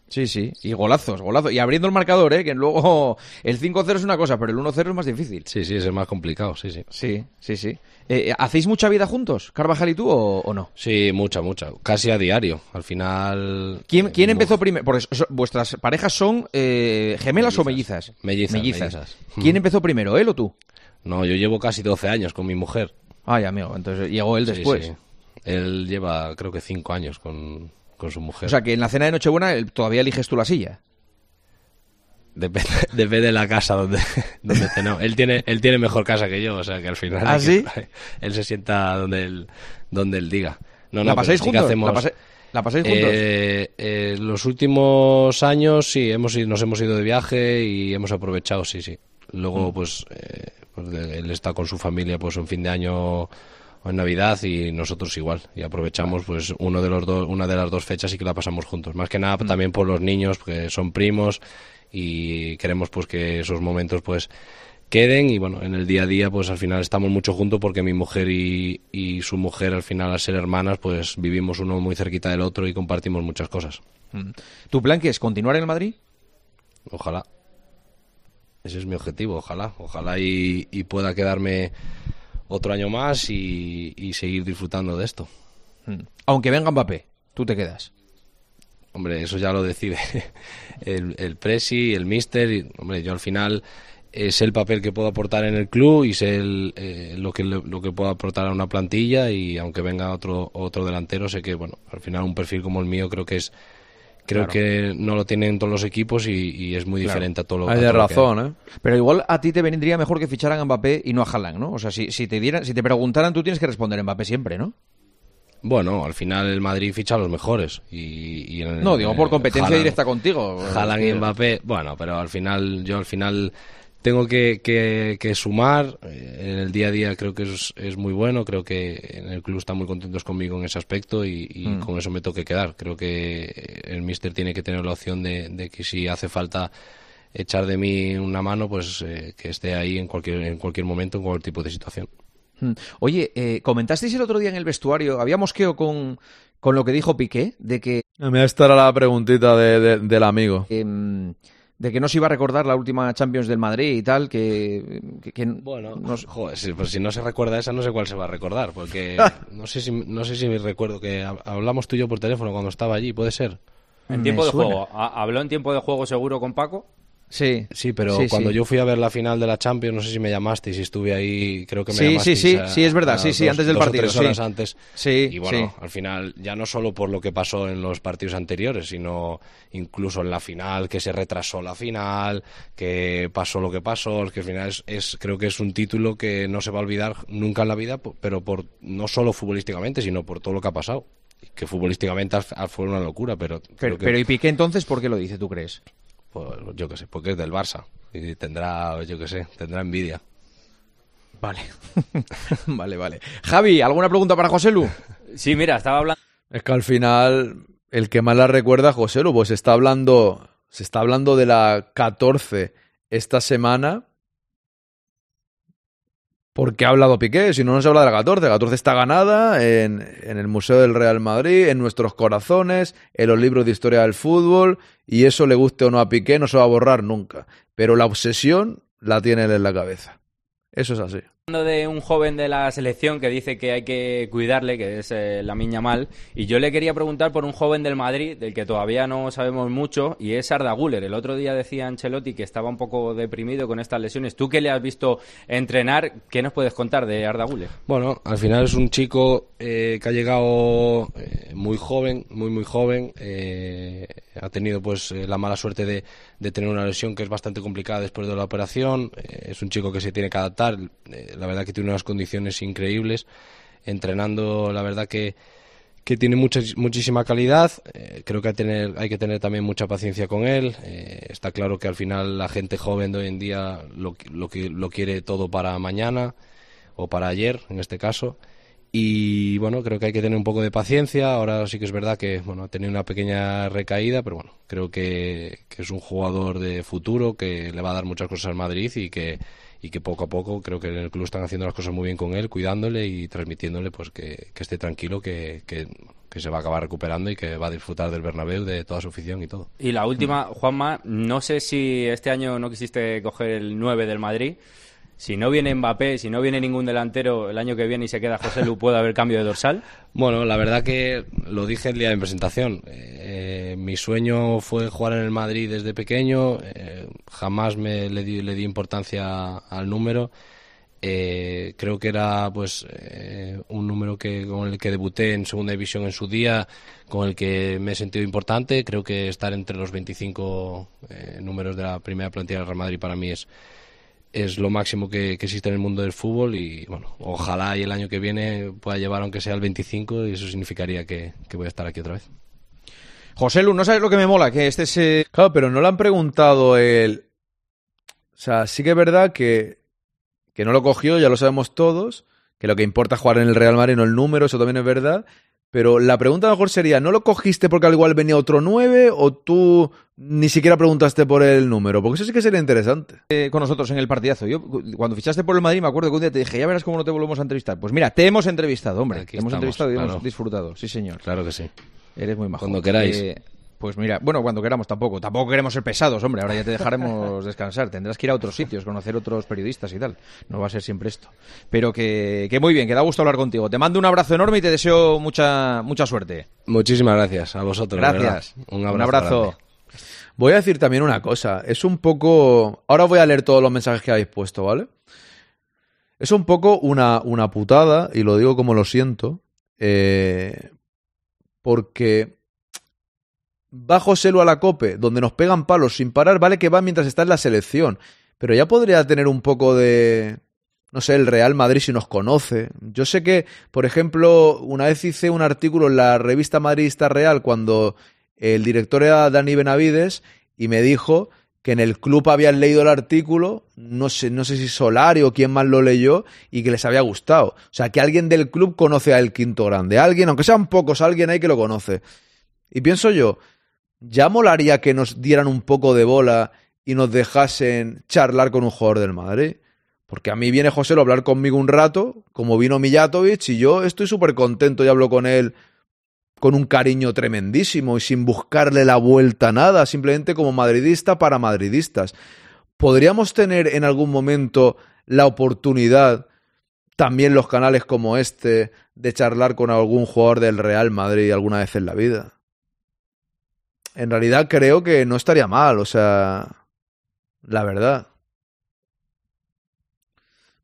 J: Sí, sí. Y golazos, golazos. Y abriendo el marcador, ¿eh? Que luego [LAUGHS] el 5-0 es una cosa, pero el 1-0 es más difícil.
I: Sí, sí, es el más complicado, sí, sí.
J: Sí, sí, sí. Eh, ¿Hacéis mucha vida juntos, Carvajal y tú, o, o no?
I: Sí, mucha, mucha. Casi a diario. Al final.
J: ¿Quién, quién
I: eh,
J: empezó primero? Porque so- vuestras parejas son eh, gemelas o mellizas.
I: Mellizas, mellizas.
J: ¿Quién empezó primero, él o tú?
I: No, yo llevo casi 12 años con mi mujer.
J: Ay, amigo, entonces llegó él
I: Sí,
J: después.
I: sí. Él lleva, creo que 5 años con, con su mujer.
J: O sea, que en la cena de Nochebuena él- todavía eliges tú la silla.
I: Depende, [LAUGHS] depende de la casa donde, [LAUGHS] donde cenó. Él tiene, él tiene mejor casa que yo, o sea que al final.
J: ¿Ah,
I: que- [LAUGHS] él se sienta donde él, donde él diga. No,
J: ¿La
I: no, pero
J: pasáis
I: que
J: juntos?
I: hacemos-
J: ¿La, pase- la pasáis juntos?
I: Eh, eh, los últimos años sí, hemos nos hemos ido de viaje y hemos aprovechado, sí, sí.
J: Mm.
I: Luego, pues, eh, pues, él está con su familia, pues, en fin de año o en Navidad y nosotros igual. Y aprovechamos, pues, uno de los dos, una de las dos fechas y que la pasamos juntos. Más que nada
J: Mm.
I: también por los niños, porque son primos y queremos, pues, que esos momentos, pues, queden y bueno, en el día a día pues al final estamos mucho juntos porque mi mujer y, y su mujer al final al ser hermanas pues vivimos uno muy cerquita del otro y compartimos muchas cosas.
J: Mm. ¿Tu plan qué es? ¿Continuar en el Madrid?
I: Ojalá. Ese es mi objetivo, ojalá. Ojalá y, y pueda quedarme otro año más y, y seguir disfrutando de esto.
J: Mm. Aunque venga Mbappé, tú te quedas.
I: Hombre, eso ya lo decide [LAUGHS] el, el Presi, el Mister. Y, hombre, yo al final eh, sé el papel que puedo aportar en el club y sé el, eh, lo, que, lo que puedo aportar a una plantilla y aunque venga otro, otro delantero, sé que, bueno, al final un perfil como el mío creo que es... Creo
J: Claro.
I: que no lo tienen todos los equipos y, y es muy
J: Claro.
I: diferente a todo lo
B: Hay de
I: que
B: razón, ¿eh?
J: Pero igual a ti te vendría mejor que ficharan a Mbappé y no a Haaland, ¿no? O sea, si, si te dieran, si te preguntaran, tú tienes que responder Mbappé siempre, ¿no?
I: Bueno, al final el Madrid ficha a los mejores. Y, y en
J: No, digo por competencia
I: Haaland-
J: directa contigo.
I: Haaland y Mbappé, bueno, pero al final, yo al final tengo que, que- que sumar. eh, En el día a día creo que es, es muy bueno, creo que en el club están muy contentos conmigo en ese aspecto y, y
J: Mm.
I: con eso me tengo que quedar. Creo que el míster tiene que tener la opción de, de que si hace falta echar de mí una mano, pues eh, que esté ahí en cualquier, en cualquier momento, en cualquier tipo de situación.
J: Mm. Oye, eh, comentasteis el otro día en el vestuario, había mosqueo con, con lo que dijo Piqué, de que,
B: Mira, esta era la preguntita de- de- del amigo.
J: em, de que no se iba a recordar la última Champions del Madrid y tal, que... que- que
I: Bueno,
J: no
I: joder, si, pues si no se recuerda esa, no sé cuál se va a recordar, porque [LAUGHS] no sé si no sé si me recuerdo que hab- hablamos tú y yo por teléfono cuando estaba allí, puede ser.
H: En
J: Me
H: tiempo de juego. ¿Ha- ¿Habló en tiempo de juego seguro con Paco?
J: Sí,
I: Sí, pero
J: Sí,
I: cuando
J: sí.
I: yo fui a ver la final de la Champions, no sé si me llamaste y si estuve ahí, creo que me
J: Sí,
I: llamasteis
J: sí, sí,
I: a-
J: sí, es verdad, sí, sí, antes del
I: dos o
J: partido,
I: tres
J: sí.
I: horas antes.
J: Sí,
I: y bueno,
J: sí.
I: al final, ya no solo por lo que pasó en los partidos anteriores, sino incluso en la final, que se retrasó la final, que pasó lo que pasó, que al final es, es- creo que es un título que no se va a olvidar nunca en la vida, pero por no solo futbolísticamente, sino por todo lo que ha pasado. Que futbolísticamente fue una locura, pero
J: Pero,
I: que-
J: pero ¿y Piqué entonces por qué lo dice, tú crees?
I: Pues, yo qué sé, porque es del Barça y tendrá, yo qué sé, tendrá envidia.
J: Vale. [LAUGHS] vale, vale. Javi, ¿alguna pregunta para José Lu?
H: Sí, mira, estaba hablando.
B: Es que al final, el que más la recuerda, José Lu, pues está hablando, se está hablando de la 14 esta semana. ¿Por qué ha hablado Piqué? Si no, no se habla de la 14. La 14 está ganada en, en el Museo del Real Madrid, en nuestros corazones, en los libros de historia del fútbol, y eso le guste o no a Piqué, no se va a borrar nunca. Pero la obsesión la tiene él en la cabeza. Eso es así.
H: Hablando de un joven de la selección que dice que hay que cuidarle, que es eh, la Miña Mal, y yo le quería preguntar por un joven del Madrid, del que todavía no sabemos mucho, y es Arda Güler. El otro día decía Ancelotti que estaba un poco deprimido con estas lesiones. Tú que le has visto entrenar, ¿qué nos puedes contar de Arda Güler?
I: Bueno, al final es un chico eh, que ha llegado eh, muy joven, muy muy joven. eh, ha tenido pues la mala suerte de, de tener una lesión que es bastante complicada después de la operación. Eh, es un chico que se tiene que adaptar. Eh, la verdad que tiene unas condiciones increíbles. Entrenando, la verdad que que tiene mucha, muchísima calidad. eh, creo que hay, tener, hay que tener también mucha paciencia con él. está claro que al final la gente joven de hoy en día lo, lo, lo quiere todo para mañana o para ayer, en este caso. Y bueno, creo que hay que tener un poco de paciencia. Ahora sí que es verdad que bueno, ha tenido una pequeña recaída, pero bueno, creo que, es un jugador de futuro que le va a dar muchas cosas al Madrid y que, y que poco a poco creo que en el club están haciendo las cosas muy bien con él, cuidándole y transmitiéndole pues que, que esté tranquilo, que, que, que se va a acabar recuperando y que va a disfrutar del Bernabéu, de toda su afición y todo.
H: Y la última, Juanma, no sé si este año no quisiste coger el 9 del Madrid. Si no viene Mbappé, si no viene ningún delantero el año que viene y se queda José Lu, ¿puede haber cambio de dorsal? [LAUGHS]
I: Bueno, la verdad que lo dije el día de mi presentación. Eh, mi sueño fue jugar en el Madrid desde pequeño. eh, jamás me le di, le di importancia al número. Eh, creo que era pues eh, un número que con el que debuté en segunda división en su día, con el que me he sentido importante. Creo que estar entre los 25 eh, números de la primera plantilla del Real Madrid para mí es es lo máximo que, existe en el mundo del fútbol y bueno, ojalá y el año que viene pueda llevar aunque sea el 25 y eso significaría que, que voy a estar aquí otra vez.
J: José Lu, ¿no sabes lo que me mola? Que este es... eh,
B: Claro, pero no le han preguntado el... O sea, sí que es verdad que, que no lo cogió, ya lo sabemos todos, que lo que importa es jugar en el Real Madrid, no el número, eso también es verdad. Pero la pregunta mejor sería, ¿no lo cogiste porque al igual venía otro 9 o tú ni siquiera preguntaste por el número? Porque eso sí que sería interesante.
J: eh, con nosotros en el partidazo. Yo, cu- cuando fichaste por el Madrid, me acuerdo que un día te dije, ya verás cómo no te volvemos a entrevistar. Pues mira, te hemos entrevistado, hombre.
I: Aquí
J: te hemos entrevistado y hemos
I: claro.
J: disfrutado. Sí, señor.
I: Claro que sí.
J: Eres muy majo.
I: Cuando queráis.
J: Eh, pues mira, bueno, cuando queramos tampoco. Tampoco queremos ser pesados, hombre. Ahora ya te dejaremos [LAUGHS] descansar. Tendrás que ir a otros sitios, conocer otros periodistas y tal. No va a ser siempre esto. Pero que, que muy bien, que da gusto hablar contigo. Te mando un abrazo enorme y te deseo mucha, mucha suerte.
I: Muchísimas gracias a vosotros.
J: Gracias.
I: Un abrazo. grande.
B: Voy a decir también una cosa. Es un poco. Ahora voy a leer todos los mensajes que habéis puesto, ¿vale? Es un poco una, una putada, y lo digo como lo siento. eh, porque va José Lu a la cope, donde nos pegan palos sin parar, vale que va mientras está en la selección. Pero ya podría tener un poco de. No sé, el Real Madrid si nos conoce. Yo sé que, por ejemplo, una vez hice un artículo en la revista Madridista Real cuando el director era Dani Benavides y me dijo que en el club habían leído el artículo, no sé, no sé si Solari o quién más lo leyó, y que les había gustado. O sea, que alguien del club conoce a El Quinto Grande. Alguien, aunque sean pocos, alguien hay que lo conoce. Y pienso yo, ya molaría que nos dieran un poco de bola y nos dejasen charlar con un jugador del Madrid. Porque a mí viene José a hablar conmigo un rato, como vino Mijatovic, y yo estoy súper contento y hablo con él con un cariño tremendísimo y sin buscarle la vuelta a nada, simplemente como madridista para madridistas. ¿Podríamos tener en algún momento la oportunidad, también los canales como este, de charlar con algún jugador del Real Madrid alguna vez en la vida? En realidad creo que no estaría mal, o sea, la verdad.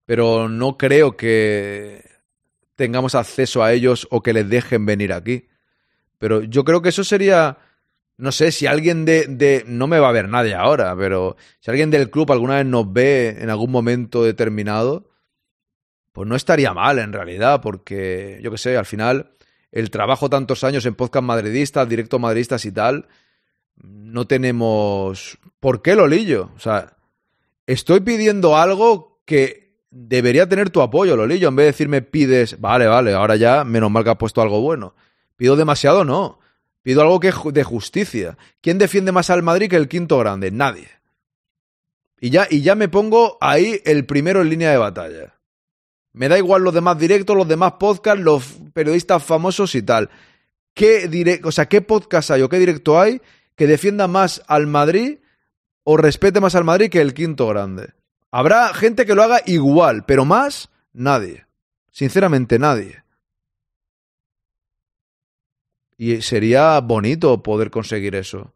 B: Pero no creo que tengamos acceso a ellos o que les dejen venir aquí. Pero yo creo que eso sería, no sé, si alguien de, de, no me va a ver nadie ahora, pero si alguien del club alguna vez nos ve en algún momento determinado, pues no estaría mal en realidad, porque yo qué sé, al final el trabajo tantos años en podcast madridistas, directo madridistas y tal, no tenemos por qué lo lillo. O sea, estoy pidiendo algo que debería tener tu apoyo, Lolillo, en vez de decirme pides, vale, vale, ahora ya menos mal que has puesto algo bueno. Pido demasiado, no. Pido algo que de justicia. ¿Quién defiende más al Madrid que el quinto grande? Nadie. Y ya, y ya me pongo ahí el primero en línea de batalla. Me da igual los demás directos, los demás podcasts, los periodistas famosos y tal. ¿Qué o sea, qué podcast hay o qué directo hay que defienda más al Madrid o respete más al Madrid que el quinto grande? Habrá gente que lo haga igual, pero más Nadie. Sinceramente nadie. Y sería bonito poder conseguir eso.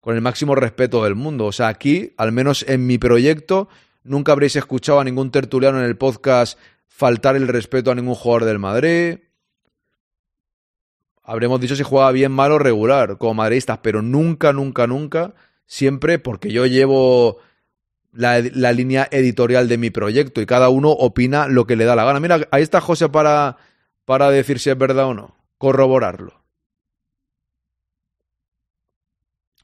B: Con el máximo respeto del mundo. O sea, aquí, al menos en mi proyecto, nunca habréis escuchado a ningún tertuliano en el podcast faltar el respeto a ningún jugador del Madrid. Habremos dicho si juega bien, mal o regular, como madridistas, pero nunca, nunca, nunca, siempre porque yo llevo la, la, línea editorial de mi proyecto y cada uno opina lo que le da la gana. Mira, ahí está José para, para decir si es verdad o no, corroborarlo.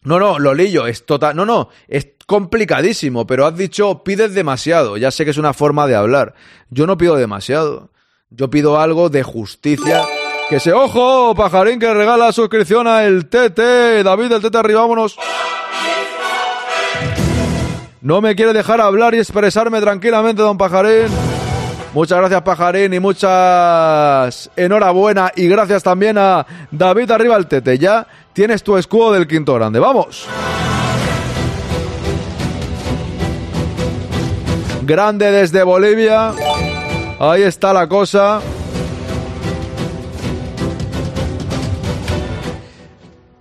B: No, no, Lolillo, es total. No, no, es complicadísimo, pero has dicho pides demasiado. Ya sé que es una forma de hablar. Yo no pido demasiado. Yo pido algo de justicia. Que se. ¡Ojo! Pajarín que regala suscripción a el TT. David, el TT arriba, vámonos. No me quiere dejar hablar y expresarme tranquilamente, don Pajarín. Muchas gracias, Pajarín, y muchas enhorabuena. Y gracias también a David Arriba el Tete. Ya tienes tu escudo del quinto grande. ¡Vamos! Grande desde Bolivia. Ahí está la cosa.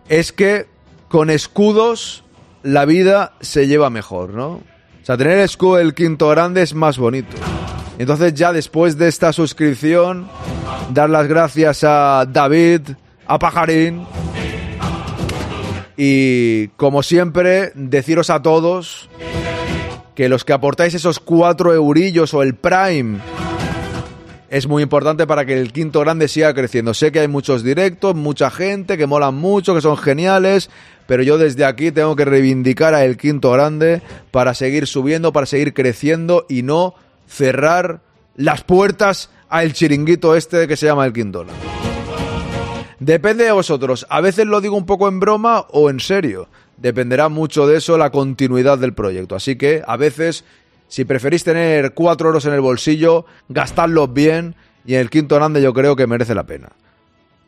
B: Es que con escudos la vida se lleva mejor, ¿no? O sea, tener el escudo quinto grande es más bonito. Entonces ya después de esta suscripción, dar las gracias a David, a Pajarín. Y como siempre, deciros a todos que los que aportáis esos cuatro eurillos o el Prime es muy importante para que el quinto grande siga creciendo. Sé que hay muchos directos, mucha gente que molan mucho, que son geniales, pero yo desde aquí tengo que reivindicar a el quinto grande para seguir subiendo, para seguir creciendo y no cerrar las puertas al chiringuito este que se llama el quinto. Depende de vosotros. A veces lo digo un poco en broma o en serio. Dependerá mucho de eso la continuidad del proyecto. Así que a veces, si preferís tener cuatro euros en el bolsillo, gastadlos bien y en el quinto grande yo creo que merece la pena.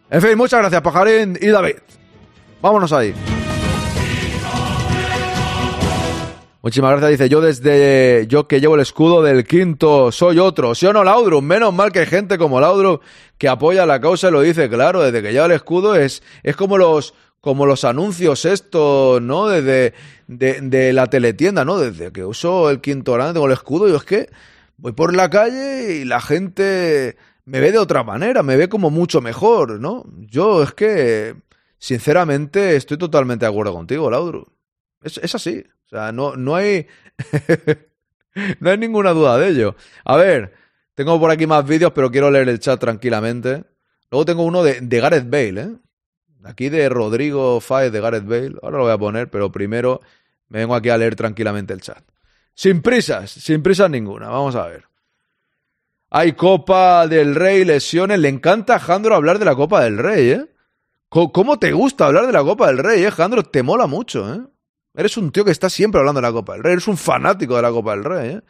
B: En fin, muchas gracias Pajarín y David. Vámonos ahí. Muchísimas gracias. Dice, yo desde yo que llevo el escudo del quinto soy otro. ¿Sí o no, Laudrum? Menos mal que hay gente como Laudrum que apoya la causa y lo dice claro. Desde que lleva el escudo es, es como los como los anuncios esto, ¿no? Desde de, de la teletienda, ¿no? Desde que uso el quinto grande, tengo el escudo, yo es que voy por la calle y la gente me ve de otra manera, me ve como mucho mejor, ¿no? Yo es que, sinceramente, estoy totalmente de acuerdo contigo, Laudrum. Es, es así. O sea, no, no hay. [LAUGHS] no hay ninguna duda de ello. A ver, tengo por aquí más vídeos, pero quiero leer el chat tranquilamente. Luego tengo uno de, de Gareth Bale, ¿eh? Aquí de Rodrigo Fáez de Gareth Bale. Ahora lo voy a poner, pero primero me vengo aquí a leer tranquilamente el chat. Sin prisas, sin prisas ninguna. Vamos a ver. Hay Copa del Rey, lesiones. Le encanta a Jandro hablar de la Copa del Rey, ¿eh? ¿Cómo te gusta hablar de la Copa del Rey, eh, Jandro? Te mola mucho, ¿eh? Eres un tío que está siempre hablando de la Copa del Rey. Eres un fanático de la Copa del Rey. ¿eh?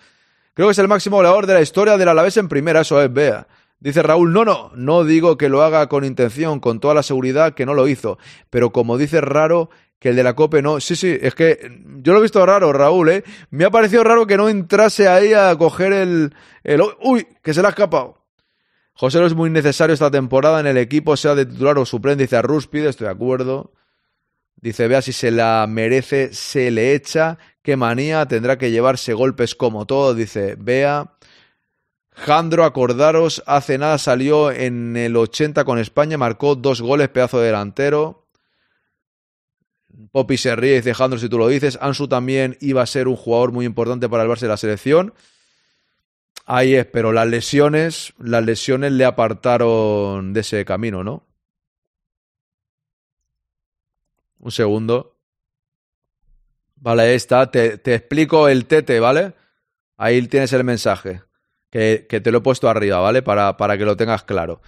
B: Creo que es el máximo goleador de la historia del Alavés en primera. Eso es, vea. Dice Raúl, no, no, no digo que lo haga con intención, con toda la seguridad que no lo hizo. Pero como dice raro que el de la Copa no. Sí, sí, es que yo lo he visto raro, Raúl, ¿eh? Me ha parecido raro que no entrase ahí a coger el. el uy, que se le ha escapado. José es muy necesario esta temporada en el equipo, sea de titular o suplente, dice a Rúspide, estoy de acuerdo. Dice, vea si se la merece, se le echa. Qué manía, tendrá que llevarse golpes como todo. Dice, vea. Jandro, acordaros, hace nada salió en el 80 con España, marcó dos goles, pedazo de delantero. Poppy se ríe, dice Jandro, si tú lo dices. Ansu también iba a ser un jugador muy importante para el Barça de la selección. Ahí es, pero las lesiones, las lesiones le apartaron de ese camino, ¿no? Un segundo. Vale, ahí está. Te, te, explico el tete, ¿vale? Ahí tienes el mensaje. Que, te lo he puesto arriba, ¿vale? Para, para, que lo tengas claro.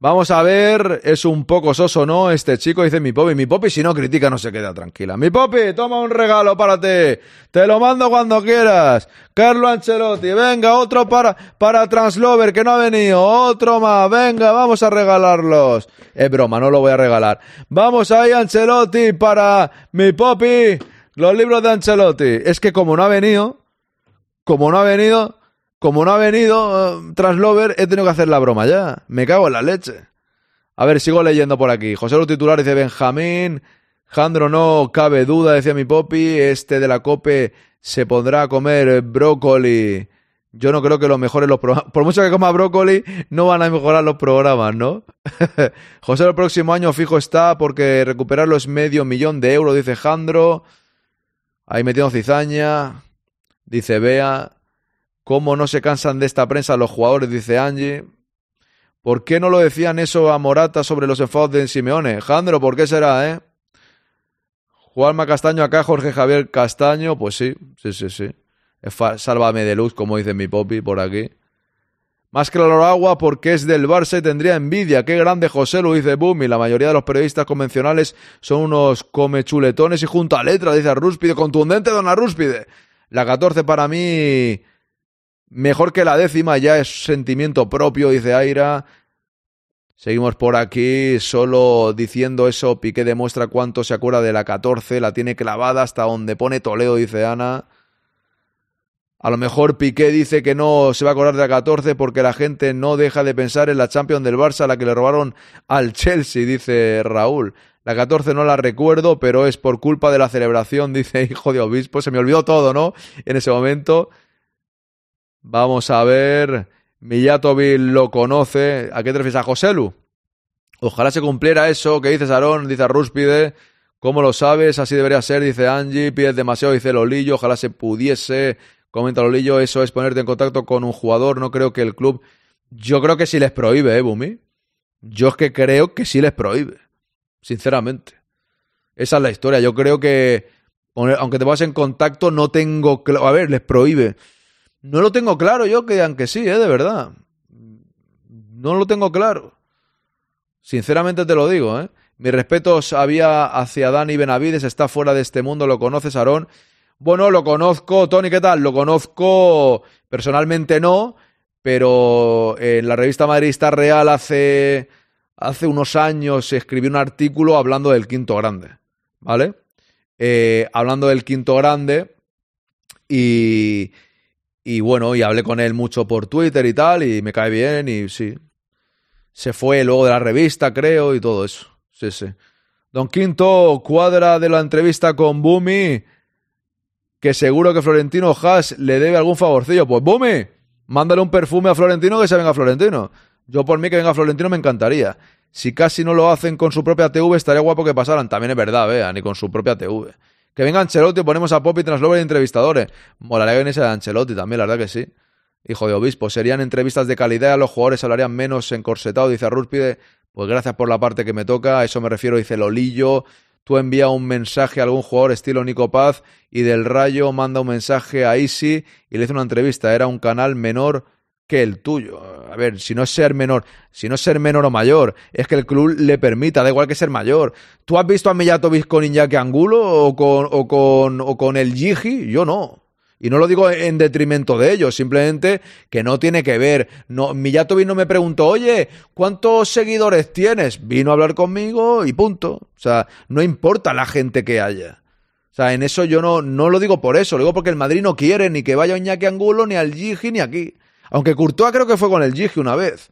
B: Vamos a ver, es un poco soso, ¿no? Este chico dice mi popi. Mi popi, si no critica, no se queda tranquila. Mi popi, toma un regalo para ti. Te lo mando cuando quieras. Carlo Ancelotti, venga, otro para, para Translover que no ha venido. Otro más, venga, vamos a regalarlos. Es broma, no lo voy a regalar. Vamos ahí, Ancelotti, para mi popi. Los libros de Ancelotti. Es que como no ha venido, como no ha venido, como no ha venido eh, Translover, he tenido que hacer la broma ya. Me cago en la leche. A ver, sigo leyendo por aquí. José Lu titular dice Benjamín. Jandro, no cabe duda, decía mi popi. Este de la COPE se pondrá a comer brócoli. Yo no creo que lo mejore los programas. Por mucho que coma brócoli, no van a mejorar los programas, ¿no? [LAUGHS] José, el próximo año fijo está porque recuperarlo es medio millón de euros, dice Jandro. Ahí metiendo cizaña. Dice Bea. ¿Cómo no se cansan de esta prensa los jugadores? Dice Angie. ¿Por qué no lo decían eso a Morata sobre los enfados de Simeone? Jandro, ¿por qué será, eh? Juanma Castaño acá, Jorge Javier Castaño, pues sí, sí, sí, sí. Sálvame de luz, como dice mi popi por aquí. Más claro agua porque es del Barça y tendría envidia. Qué grande José lo dice Boom. Y la mayoría de los periodistas convencionales son unos comechuletones y junto a letra, dice Rúspide. Contundente, dona Rúspide. La 14 para mí mejor que la décima, ya es sentimiento propio, dice Aira. Seguimos por aquí, solo diciendo eso, Piqué demuestra cuánto se acuerda de la 14, la tiene clavada hasta donde pone Toledo, dice Ana. A lo mejor Piqué dice que no se va a acordar de la 14 porque la gente no deja de pensar en la Champions del Barça, la que le robaron al Chelsea, dice Raúl. La 14 no la recuerdo, pero es por culpa de la celebración, [LAUGHS] dice hijo de obispo. Se me olvidó todo, ¿no? En ese momento. Vamos a ver. Millatovic lo conoce. ¿A qué te refieres? ¿A Joselu? Ojalá se cumpliera eso que dices, Aarón, dice Rúspide. ¿Cómo lo sabes? Así debería ser, dice Angie. Pides demasiado, dice Lolillo. Ojalá se pudiese. Comenta Lolillo. Eso es ponerte en contacto con un jugador. No creo que el club. Yo creo que sí les prohíbe, ¿eh, Bumi? Yo es que creo que sí les prohíbe. Sinceramente. Esa es la historia. Yo creo que. Aunque te vas en contacto, no tengo. A ver, les prohíbe. No lo tengo claro yo, que aunque sí, ¿eh? de verdad. No lo tengo claro. Sinceramente te lo digo, ¿eh? Mis respetos había hacia Dani Benavides, está fuera de este mundo, ¿lo conoces, Aarón? Bueno, lo conozco, Tony, ¿qué tal? Lo conozco personalmente no, pero en la revista Madridista Real hace, hace unos años escribí un artículo hablando del quinto grande, ¿vale? Eh, hablando del quinto grande y, y bueno, y hablé con él mucho por Twitter y tal, y me cae bien, y sí. Se fue luego de la revista, creo, y todo eso. Sí, sí. Don Quinto, cuadra de la entrevista con Bumi, que seguro que Florentino Haas le debe algún favorcillo. Pues Bumi, mándale un perfume a Florentino que se venga Florentino. Yo por mí que venga Florentino me encantaría. Si casi no lo hacen con su propia TV, estaría guapo que pasaran. También es verdad, vea, ni con su propia TV. Que venga Ancelotti, ponemos a Poppy Translover entrevistadores. Molaría que viniese de Ancelotti también, la verdad que sí. Hijo de obispo, serían entrevistas de calidad, los jugadores hablarían menos encorsetado, dice Rúspide. Pues gracias por la parte que me toca, a eso me refiero, dice Lolillo. Tú envía un mensaje a algún jugador estilo Nico Paz y del Rayo manda un mensaje a Easy y le hizo una entrevista. Era un canal menor que el tuyo. A ver, si no es ser menor, si no es ser menor o mayor, es que el club le permita, da igual que ser mayor. ¿Tú has visto a Millatovic con Iñaki Angulo o con, o con, o con el Gigi? Yo no. Y no lo digo en detrimento de ellos, simplemente que no tiene que ver. No, Millatovic no me preguntó, oye, ¿cuántos seguidores tienes? Vino a hablar conmigo y punto. O sea, no importa la gente que haya. O sea, en eso yo no, no lo digo por eso, lo digo porque el Madrid no quiere ni que vaya Iñaki Angulo, ni al Gigi, ni aquí. Aunque Courtois creo que fue con el Gigi una vez.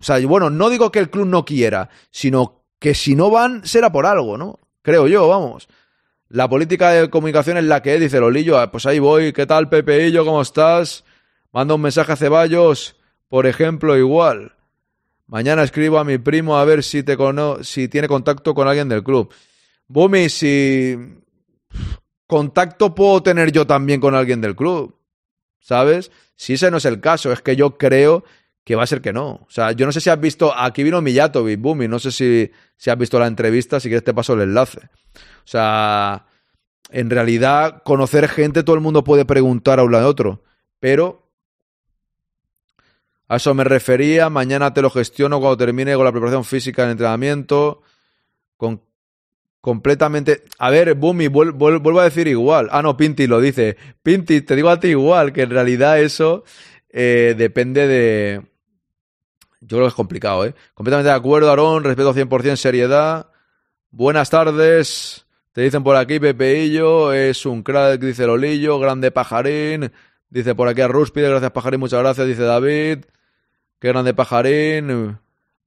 B: O sea, bueno, no digo que el club no quiera, sino que si no van será por algo, ¿no? Creo yo, vamos. La política de comunicación es la que dice Lolillo. Ah, pues ahí voy. ¿Qué tal, Pepeillo? ¿Cómo estás? Manda un mensaje a Ceballos, por ejemplo, igual. Mañana escribo a mi primo a ver si, te cono si tiene contacto con alguien del club. Bumi, si contacto puedo tener yo también con alguien del club. ¿Sabes? Si ese no es el caso, es que yo creo que va a ser que no. O sea, yo no sé si has visto, aquí vino Millatovic, Bumi, no sé si, si has visto la entrevista, si quieres te paso el enlace. O sea, en realidad, conocer gente, todo el mundo puede preguntar a un lado de otro, pero a eso me refería, mañana te lo gestiono cuando termine con la preparación física en entrenamiento, con completamente. A ver, Bumi, vuelvo a decir igual. Ah, no, Pinti lo dice. Pinti, te digo a ti igual, que en realidad eso eh, depende de. Yo creo que es complicado, ¿eh? Completamente de acuerdo, Aarón, respeto 100% seriedad. Buenas tardes. Te dicen por aquí, Pepeillo, es un crack, dice Lolillo, grande pajarín. Dice por aquí a Ruspide, gracias Pajarín, muchas gracias. Dice David, qué grande Pajarín.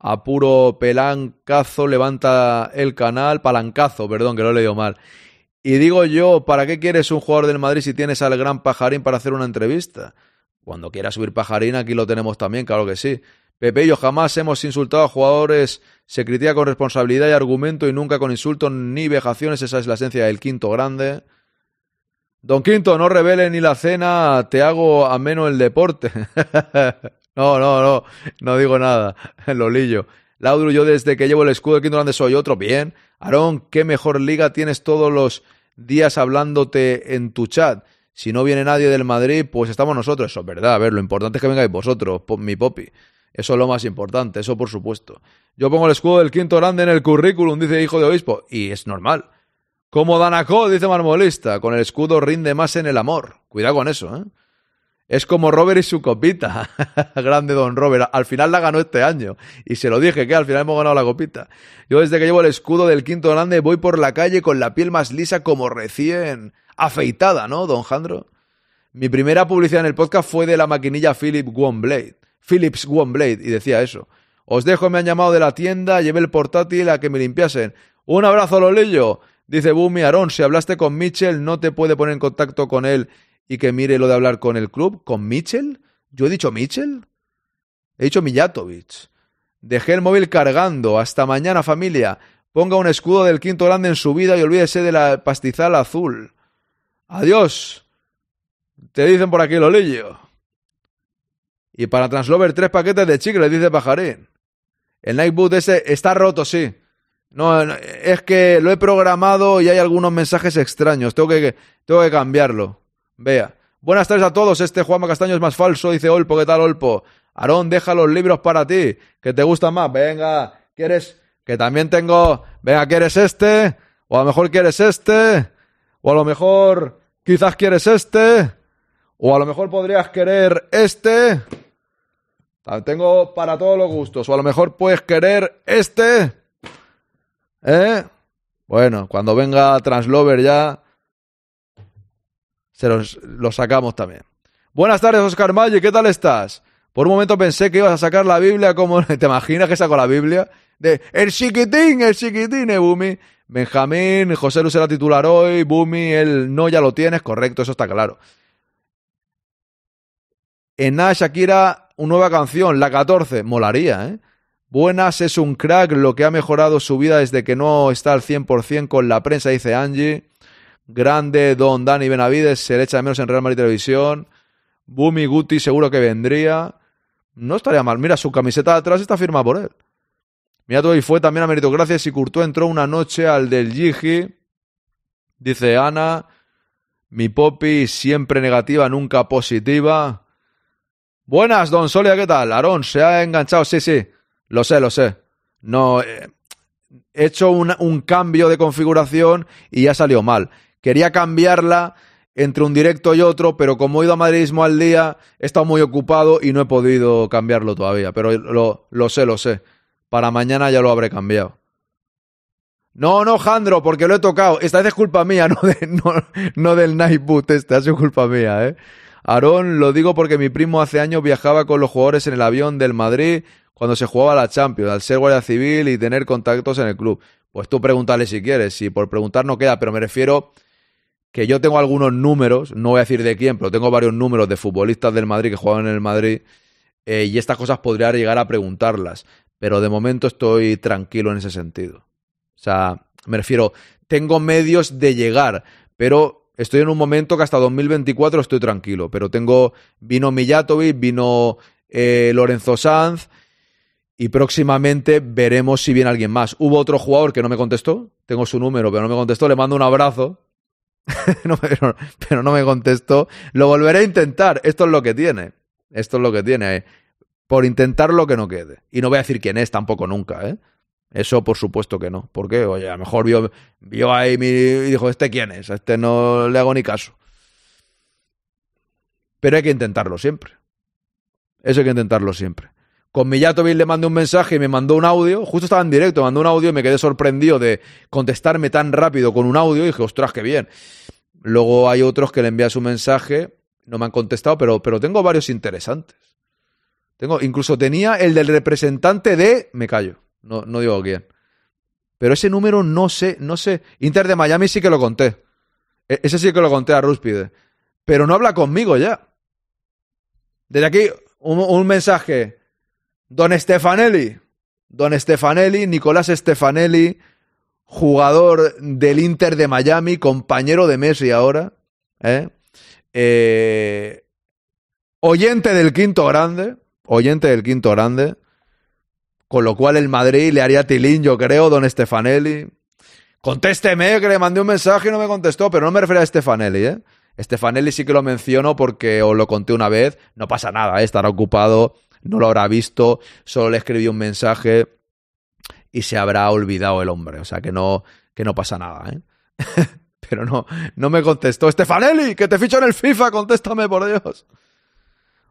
B: A puro pelancazo levanta el canal, palancazo, perdón, que lo he leído mal. Y digo yo, ¿para qué quieres un jugador del Madrid si tienes al gran Pajarín para hacer una entrevista? Cuando quiera subir Pajarín, aquí lo tenemos también, claro que sí. Pepe y yo jamás hemos insultado a jugadores, se critica con responsabilidad y argumento y nunca con insultos ni vejaciones, esa es la esencia del quinto grande. Don Quinto, no revele ni la cena, te hago ameno el deporte. [LAUGHS] no, no, no, no digo nada, [LAUGHS] Lolillo. Laudru, yo desde que llevo el escudo quinto grande soy otro. Bien. Aarón, qué mejor liga tienes todos los días hablándote en tu chat. Si no viene nadie del Madrid, pues estamos nosotros. Eso es verdad. A ver, lo importante es que vengáis vosotros, mi popi. Eso es lo más importante, eso por supuesto. Yo pongo el escudo del quinto grande en el currículum, dice hijo de obispo, y es normal. Como Danacó, dice Marmolista, con el escudo rinde más en el amor. Cuidado con eso, ¿eh? Es como Robert y su copita. [LAUGHS] Grande don Robert. Al final la ganó este año. Y se lo dije que al final hemos ganado la copita. Yo desde que llevo el escudo del quinto grande voy por la calle con la piel más lisa como recién afeitada, ¿no, don Jandro? Mi primera publicidad en el podcast fue de la maquinilla Philip One Philips One Blade. Y decía eso. Os dejo, me han llamado de la tienda, llevé el portátil a que me limpiasen. Un abrazo, Lolillo. Dice Bumi Aarón, si hablaste con Mitchell, no te puede poner en contacto con él y que mire lo de hablar con el club. ¿Con Mitchell? ¿Yo he dicho Mitchell? He dicho Mijatovic. Dejé el móvil cargando. Hasta mañana, familia. Ponga un escudo del quinto grande en su vida y olvídese de la pastizal azul. Adiós. Te dicen por aquí, Lolillo. Y para Translover, tres paquetes de chicle, dice Pajarín. El Nightboot ese está roto, sí. No, es que lo he programado y hay algunos mensajes extraños. Tengo que, tengo que cambiarlo. Vea. Buenas tardes a todos. Este Juanma Castaño es más falso, dice Olpo. ¿Qué tal, Olpo? Aarón, deja los libros para ti, que te gustan más. Venga, ¿quieres? Que también tengo. Venga, ¿quieres este? O a lo mejor quieres este. O a lo mejor quizás quieres este. O a lo mejor podrías querer este. Tengo para todos los gustos. O a lo mejor puedes querer este. ¿Eh? Bueno, cuando venga Translover ya se los, sacamos también. Buenas tardes, Oscar Mayo, ¿qué tal estás? Por un momento pensé que ibas a sacar la Biblia como... [LAUGHS] ¿Te imaginas que saco la Biblia? De El chiquitín, el chiquitín, eh, Bumi. Benjamín, José Luis era titular hoy, Bumi, él no ya lo tienes, correcto, eso está claro. En Nada Shakira, una nueva canción, la 14, molaría, ¿eh? Buenas, es un crack, lo que ha mejorado su vida desde que no está al 100% con la prensa, dice Angie. Grande Don Dani Benavides, se le echa de menos en Real Madrid Televisión. Bumi Guti seguro que vendría. No estaría mal. Mira, su camiseta de atrás está firmada por él. Mira, todo y fue también a meritocracia y Courtois entró una noche al del Gigi. Dice Ana, mi popi siempre negativa, nunca positiva. Buenas, don Solia, ¿qué tal? Aarón, se ha enganchado, sí, sí. Lo sé, lo sé. No, eh, he hecho un, un cambio de configuración y ya salió mal. Quería cambiarla entre un directo y otro, pero como he ido a Madridismo al día, he estado muy ocupado y no he podido cambiarlo todavía. Pero lo, lo sé, lo sé. Para mañana ya lo habré cambiado. No, no, Jandro, porque lo he tocado. Esta vez es culpa mía, [LAUGHS] no, no del Nightboot este, ha sido culpa mía, ¿eh? Aarón, lo digo porque mi primo hace años viajaba con los jugadores en el avión del Madrid cuando se jugaba la Champions, al ser guardia civil y tener contactos en el club. Pues tú pregúntale si quieres, si por preguntar no queda, pero me refiero que yo tengo algunos números, no voy a decir de quién, pero tengo varios números de futbolistas del Madrid que juegan en el Madrid eh, y estas cosas podría llegar a preguntarlas, pero de momento estoy tranquilo en ese sentido. O sea, me refiero, tengo medios de llegar, pero estoy en un momento que hasta 2024 estoy tranquilo, pero tengo, vino Mijatovic, vino eh, Lorenzo Sanz, y próximamente veremos si viene alguien más. Hubo otro jugador que no me contestó, tengo su número, pero no me contestó, le mando un abrazo, [LAUGHS] pero, no me contestó. Lo volveré a intentar, esto es lo que tiene, esto es lo que tiene, por intentar lo que no quede. Y no voy a decir quién es tampoco nunca, ¿eh? Eso por supuesto que no. porque Oye, a lo mejor vio, vio ahí mi, y dijo, ¿este quién es? A este no le hago ni caso. Pero hay que intentarlo siempre. Eso hay que intentarlo siempre. Con Mijatovic le mandé un mensaje y me mandó un audio. Justo estaba en directo, me mandó un audio y me quedé sorprendido de contestarme tan rápido con un audio. Y dije, ostras, qué bien. Luego hay otros que le envías un mensaje no me han contestado, pero, pero tengo varios interesantes. Tengo, incluso tenía el del representante de. Me callo, no, no digo quién. Pero ese número no sé, no sé. Inter de Miami sí que lo conté. E- ese sí que lo conté a Rúspide. Pero no habla conmigo ya. Desde aquí, un mensaje. Don Stefanelli. Don Stefanelli, Nicolás Stefanelli, jugador del Inter de Miami, compañero de Messi ahora. ¿eh? Eh, oyente del quinto grande. Oyente del quinto grande. Con lo cual el Madrid le haría tilín, yo creo, don Stefanelli. Contésteme, que le mandé un mensaje y no me contestó, pero no me refiero a Stefanelli, ¿eh? Stefanelli sí que lo menciono porque os lo conté una vez, no pasa nada, ¿eh? estará ocupado, no lo habrá visto, solo le escribí un mensaje y se habrá olvidado el hombre, o sea que no, que no pasa nada, ¿eh? [LAUGHS] pero no, no me contestó. Stefanelli, que te ficho en el FIFA, contéstame, por Dios.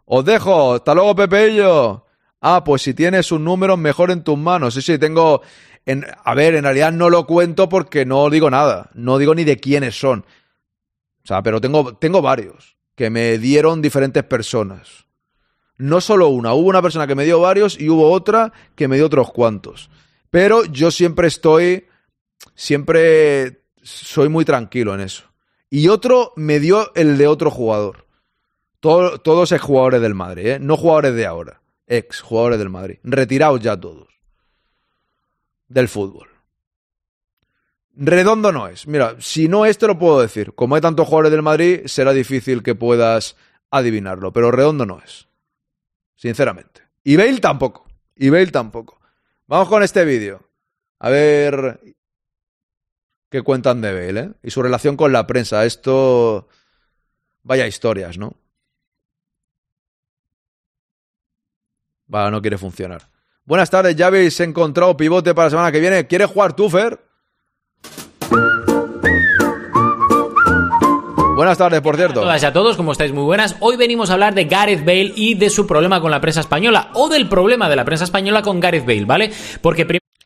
B: Os dejo, hasta luego, Pepeillo. Ah, pues si tienes un número mejor en tus manos. Sí, sí, tengo. En, a ver, en realidad no lo cuento porque no digo nada. No digo ni de quiénes son. O sea, pero tengo, tengo varios que me dieron diferentes personas. No solo una, hubo una persona que me dio varios y hubo otra que me dio otros cuantos. Pero yo siempre estoy, siempre soy muy tranquilo en eso. Y otro me dio el de otro jugador. Todo, todos ex jugadores del Madrid, ¿eh? no jugadores de ahora, ex jugadores del Madrid. Retirados ya todos del fútbol. Redondo no es. Mira, si no es, te lo puedo decir. Como hay tantos jugadores del Madrid, será difícil que puedas adivinarlo. Pero redondo no es. Sinceramente. Y Bale tampoco. Y Bale tampoco. Vamos con este vídeo. A ver qué cuentan de Bale, ¿eh? Y su relación con la prensa. Esto... Vaya historias, ¿no? Va, no quiere funcionar. Buenas tardes, ya habéis encontrado pivote para la semana que viene. ¿Quieres jugar tú, Fer? Buenas tardes, por cierto.
K: A todas y a todos, ¿cómo estáis? Muy buenas. Hoy venimos a hablar de Gareth Bale y de su problema con la prensa española, o del problema de la prensa española con Gareth Bale, ¿vale? Porque.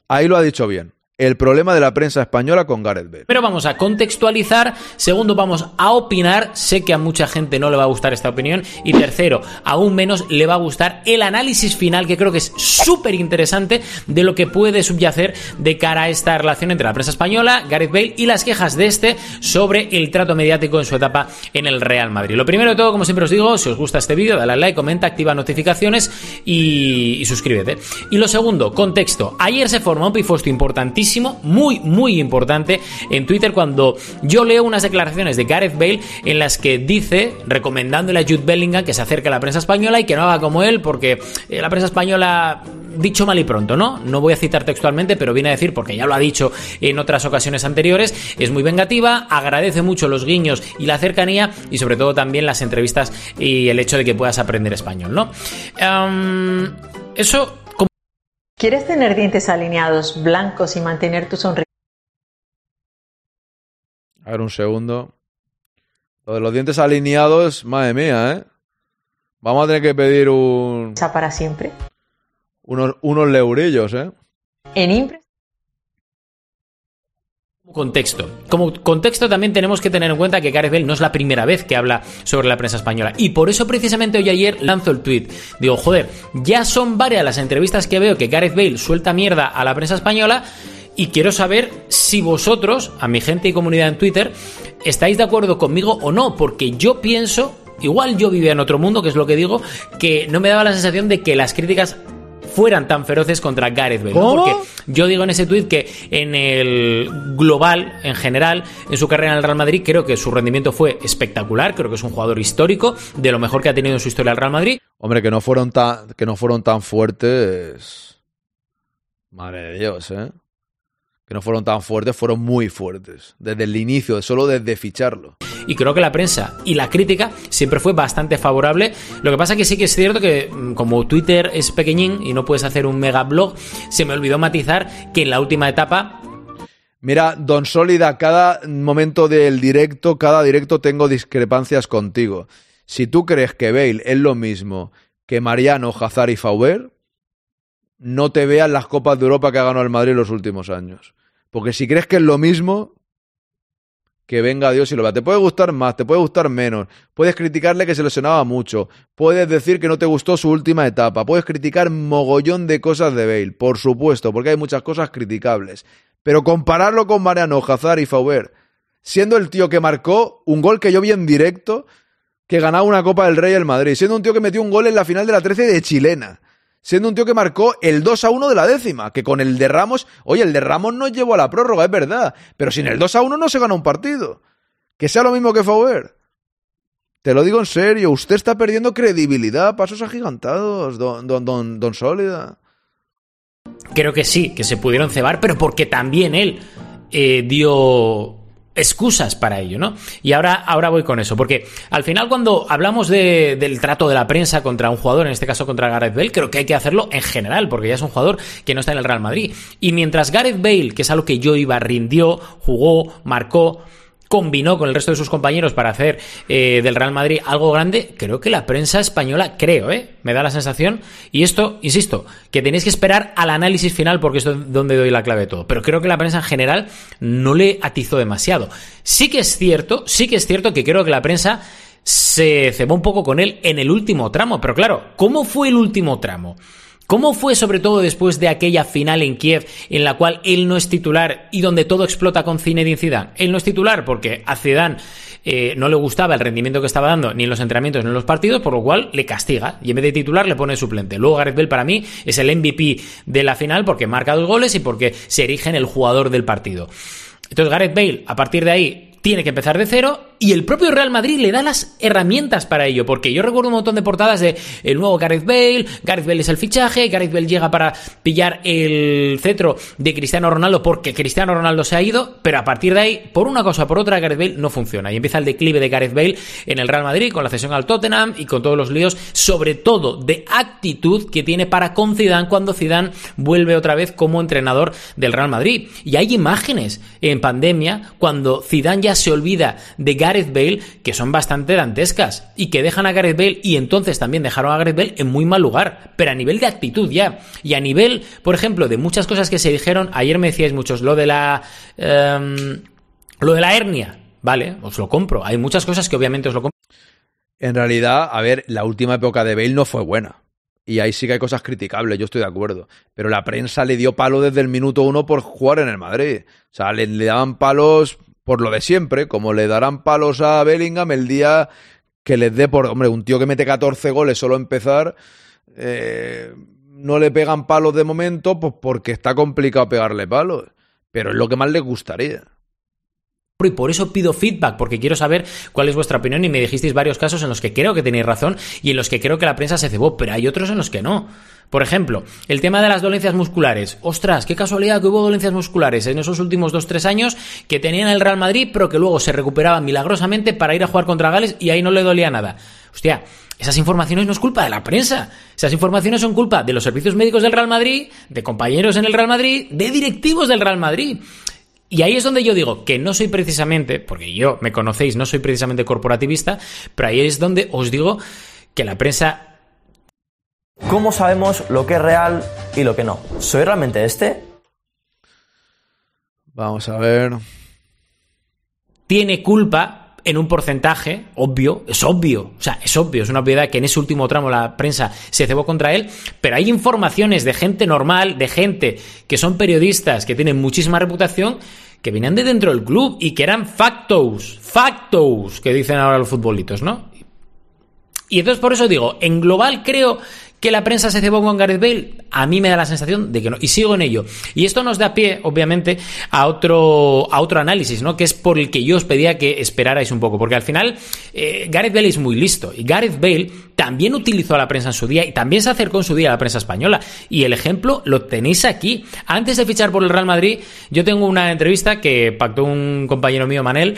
B: Ahí lo ha dicho bien. El problema de la prensa española con Gareth Bale.
K: Primero vamos a contextualizar, segundo vamos a opinar, sé que a mucha gente no le va a gustar esta opinión, y tercero, aún menos le va a gustar el análisis final, que creo que es súper interesante de lo que puede subyacer de cara a esta relación entre la prensa española, Gareth Bale y las quejas de este sobre el trato mediático en su etapa en el Real Madrid. Lo primero de todo, como siempre os digo, si os gusta este vídeo, dale al like, comenta, activa notificaciones y, suscríbete. Y lo segundo, contexto. Ayer se forma un pifosto importantísimo muy, muy importante en Twitter cuando yo leo unas declaraciones de Gareth Bale en las que dice, recomendándole a Jude Bellingham que se acerque a la prensa española y que no haga como él, porque eh, la prensa española, dicho mal y pronto, ¿no? No voy a citar textualmente, pero viene a decir, porque ya lo ha dicho en otras ocasiones anteriores, es muy vengativa, agradece mucho los guiños y la cercanía y sobre todo también las entrevistas y el hecho de que puedas aprender español, ¿no? Eso
L: ¿Quieres tener dientes alineados, blancos y mantener tu sonrisa?
B: A ver, un segundo. Lo de los dientes alineados, madre mía, ¿eh? Vamos a tener que pedir un...
L: para siempre?
B: Unos, unos leurillos, ¿eh?
L: En Impres
K: Contexto. Como contexto también tenemos que tener en cuenta que Gareth Bale no es la primera vez que habla sobre la prensa española. Y por eso precisamente hoy ayer lanzo el tweet. Digo, joder, ya son varias las entrevistas que veo que Gareth Bale suelta mierda a la prensa española. Y quiero saber si vosotros, a mi gente y comunidad en Twitter, estáis de acuerdo conmigo o no. Porque yo pienso, igual yo vivía en otro mundo, que es lo que digo, que no me daba la sensación de que las críticas fueran tan feroces contra Gareth Bale. ¿no? Porque yo digo en ese tuit que en el global, en general, en su carrera en el Real Madrid, creo que su rendimiento fue espectacular, creo que es un jugador histórico, de lo mejor que ha tenido en su historia el Real Madrid.
B: Hombre, que no fueron tan, que no fueron tan fuertes. Madre de Dios, ¿eh? Que no fueron tan fuertes, fueron muy fuertes. Desde el inicio, solo desde ficharlo
K: y creo que la prensa y la crítica siempre fue bastante favorable. Lo que pasa que sí que es cierto que mm, como Twitter es pequeñín y no puedes hacer un mega blog, se me olvidó matizar que en la última etapa
B: Mira, Don Sólida, cada momento del directo, cada directo tengo discrepancias contigo. Si tú crees que Bale es lo mismo que Mariano, Hazard y Fauber, no te veas las Copas de Europa que ha ganado el Madrid en los últimos años. Porque si crees que es lo mismo, que venga Dios y lo vea. Te puede gustar más, te puede gustar menos. Puedes criticarle que se lesionaba mucho. Puedes decir que no te gustó su última etapa. Puedes criticar mogollón de cosas de Bale, por supuesto, porque hay muchas cosas criticables. Pero compararlo con Mariano, Hazard y Faubert, siendo el tío que marcó un gol que yo vi en directo, que ganaba una Copa del Rey el Madrid, siendo un tío que metió un gol en la final de la 13 de chilena siendo un tío que marcó el 2 a 1 de la décima, que con el de Ramos, oye, el de Ramos no llevó a la prórroga, es verdad, pero sin el 2 a 1 no se gana un partido. Que sea lo mismo que Fauber. Te lo digo en serio, usted está perdiendo credibilidad, pasos agigantados, don, don, don, Sólida.
K: Creo que sí, que se pudieron cebar, pero porque también él eh, dio excusas para ello, ¿no? Y ahora, ahora voy con eso, porque al final cuando hablamos de, del trato de la prensa contra un jugador, en este caso contra Gareth Bale, creo que hay que hacerlo en general, porque ya es un jugador que no está en el Real Madrid. Y mientras Gareth Bale, que es algo que yo iba, rindió, jugó, marcó, combinó con el resto de sus compañeros para hacer eh, del Real Madrid algo grande, creo que la prensa española, creo, ¿eh? me da la sensación, y esto, insisto, que tenéis que esperar al análisis final porque es donde doy la clave de todo, pero creo que la prensa en general no le atizó demasiado. Sí que es cierto, sí que es cierto que creo que la prensa se cebó un poco con él en el último tramo, pero claro, ¿cómo fue el último tramo? ¿Cómo fue sobre todo después de aquella final en Kiev en la cual él no es titular y donde todo explota con Zinedine Zidane? Él no es titular porque a Zidane eh, no le gustaba el rendimiento que estaba dando ni en los entrenamientos ni en los partidos, por lo cual le castiga y en vez de titular le pone suplente. Luego Gareth Bale para mí es el MVP de la final porque marca dos goles y porque se erige en el jugador del partido. Entonces Gareth Bale a partir de ahí tiene que empezar de cero y el propio Real Madrid le da las herramientas para ello, porque yo recuerdo un montón de portadas de el nuevo Gareth Bale, Gareth Bale es el fichaje, Gareth Bale llega para pillar el cetro de Cristiano Ronaldo porque Cristiano Ronaldo se ha ido, pero a partir de ahí, por una cosa o por otra, Gareth Bale no funciona y empieza el declive de Gareth Bale en el Real Madrid con la cesión al Tottenham y con todos los líos, sobre todo de actitud que tiene para con Zidane cuando Zidane vuelve otra vez como entrenador del Real Madrid. Y hay imágenes en pandemia cuando Zidane ya se olvida de Gareth Bale que son bastante dantescas y que dejan a Gareth Bale y entonces también dejaron a Gareth Bale en muy mal lugar, pero a nivel de actitud ya y a nivel, por ejemplo, de muchas cosas que se dijeron, ayer me decíais muchos lo de la em, lo de la hernia, vale, os lo compro, hay muchas cosas que obviamente os lo compro.
B: En realidad, a ver, la última época de Bale no fue buena. Y ahí sí que hay cosas criticables, yo estoy de acuerdo. Pero la prensa le dio palo desde el minuto uno por jugar en el Madrid. O sea, le, le daban palos por lo de siempre, como le darán palos a Bellingham el día que les dé por. Hombre, un tío que mete 14 goles solo empezar. Eh, no le pegan palos de momento, pues porque está complicado pegarle palos. Pero es lo que más les gustaría.
K: Y por eso pido feedback, porque quiero saber cuál es vuestra opinión y me dijisteis varios casos en los que creo que tenéis razón y en los que creo que la prensa se cebó, pero hay otros en los que no. Por ejemplo, el tema de las dolencias musculares. Ostras, qué casualidad que hubo dolencias musculares en esos últimos 2-3 años que tenían el Real Madrid, pero que luego se recuperaban milagrosamente para ir a jugar contra Gales y ahí no le dolía nada. Hostia, esas informaciones no es culpa de la prensa. Esas informaciones son culpa de los servicios médicos del Real Madrid, de compañeros en el Real Madrid, de directivos del Real Madrid. Y ahí es donde yo digo que no soy precisamente, porque yo me conocéis, no soy precisamente corporativista, pero ahí es donde os digo que la prensa
M: ¿Cómo sabemos lo que es real y lo que no? ¿Soy realmente este?
B: Vamos a ver.
K: Tiene culpa en un porcentaje, obvio, es obvio, o sea, es obvio, es una obviedad que en ese último tramo la prensa se cebó contra él, pero hay informaciones de gente normal, de gente que son periodistas, que tienen muchísima reputación, que venían de dentro del club y que eran factos, factos, que dicen ahora los futbolitos, ¿no? Y entonces por eso digo, en global creo ¿Que la prensa se cebó con Gareth Bale? A mí me da la sensación de que no. Y sigo en ello. Y esto nos da pie, obviamente, a otro, a otro análisis, ¿no? Que es por el que yo os pedía que esperarais un poco. Porque al final, eh, Gareth Bale es muy listo. Y Gareth Bale también utilizó a la prensa en su día y también se acercó en su día a la prensa española. Y el ejemplo lo tenéis aquí. Antes de fichar por el Real Madrid, yo tengo una entrevista que pactó un compañero mío, Manel,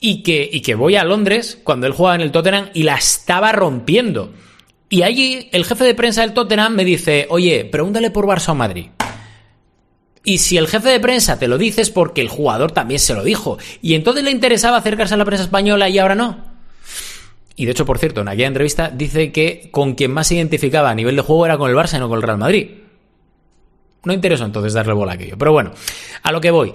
K: y que, y que voy a Londres cuando él jugaba en el Tottenham y la estaba rompiendo. Y allí el jefe de prensa del Tottenham me dice, oye, pregúntale por Barça o Madrid. Y si el jefe de prensa te lo dice es porque el jugador también se lo dijo. Y entonces le interesaba acercarse a la prensa española y ahora no. Y de hecho, por cierto, en aquella entrevista dice que con quien más se identificaba a nivel de juego era con el Barça y no con el Real Madrid. No interesó entonces darle bola a aquello. Pero bueno, a lo que voy.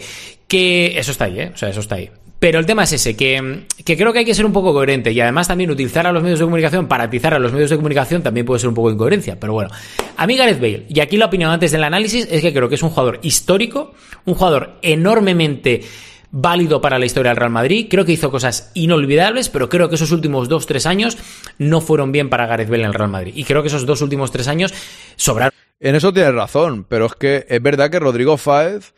K: Que eso está ahí, ¿eh? O sea, eso está ahí. Pero el tema es ese, que, que, creo que hay que ser un poco coherente y además también utilizar a los medios de comunicación para atizar a los medios de comunicación también puede ser un poco incoherencia. Pero bueno, a mí Gareth Bale, y aquí la opinión antes del análisis es que creo que es un jugador histórico, un jugador enormemente válido para la historia del Real Madrid. Creo que hizo cosas inolvidables, pero creo que esos últimos dos, tres años no fueron bien para Gareth Bale en el Real Madrid. Y creo que esos dos últimos tres años sobraron.
B: En eso tienes razón, pero es que es verdad que Rodrigo Fáez,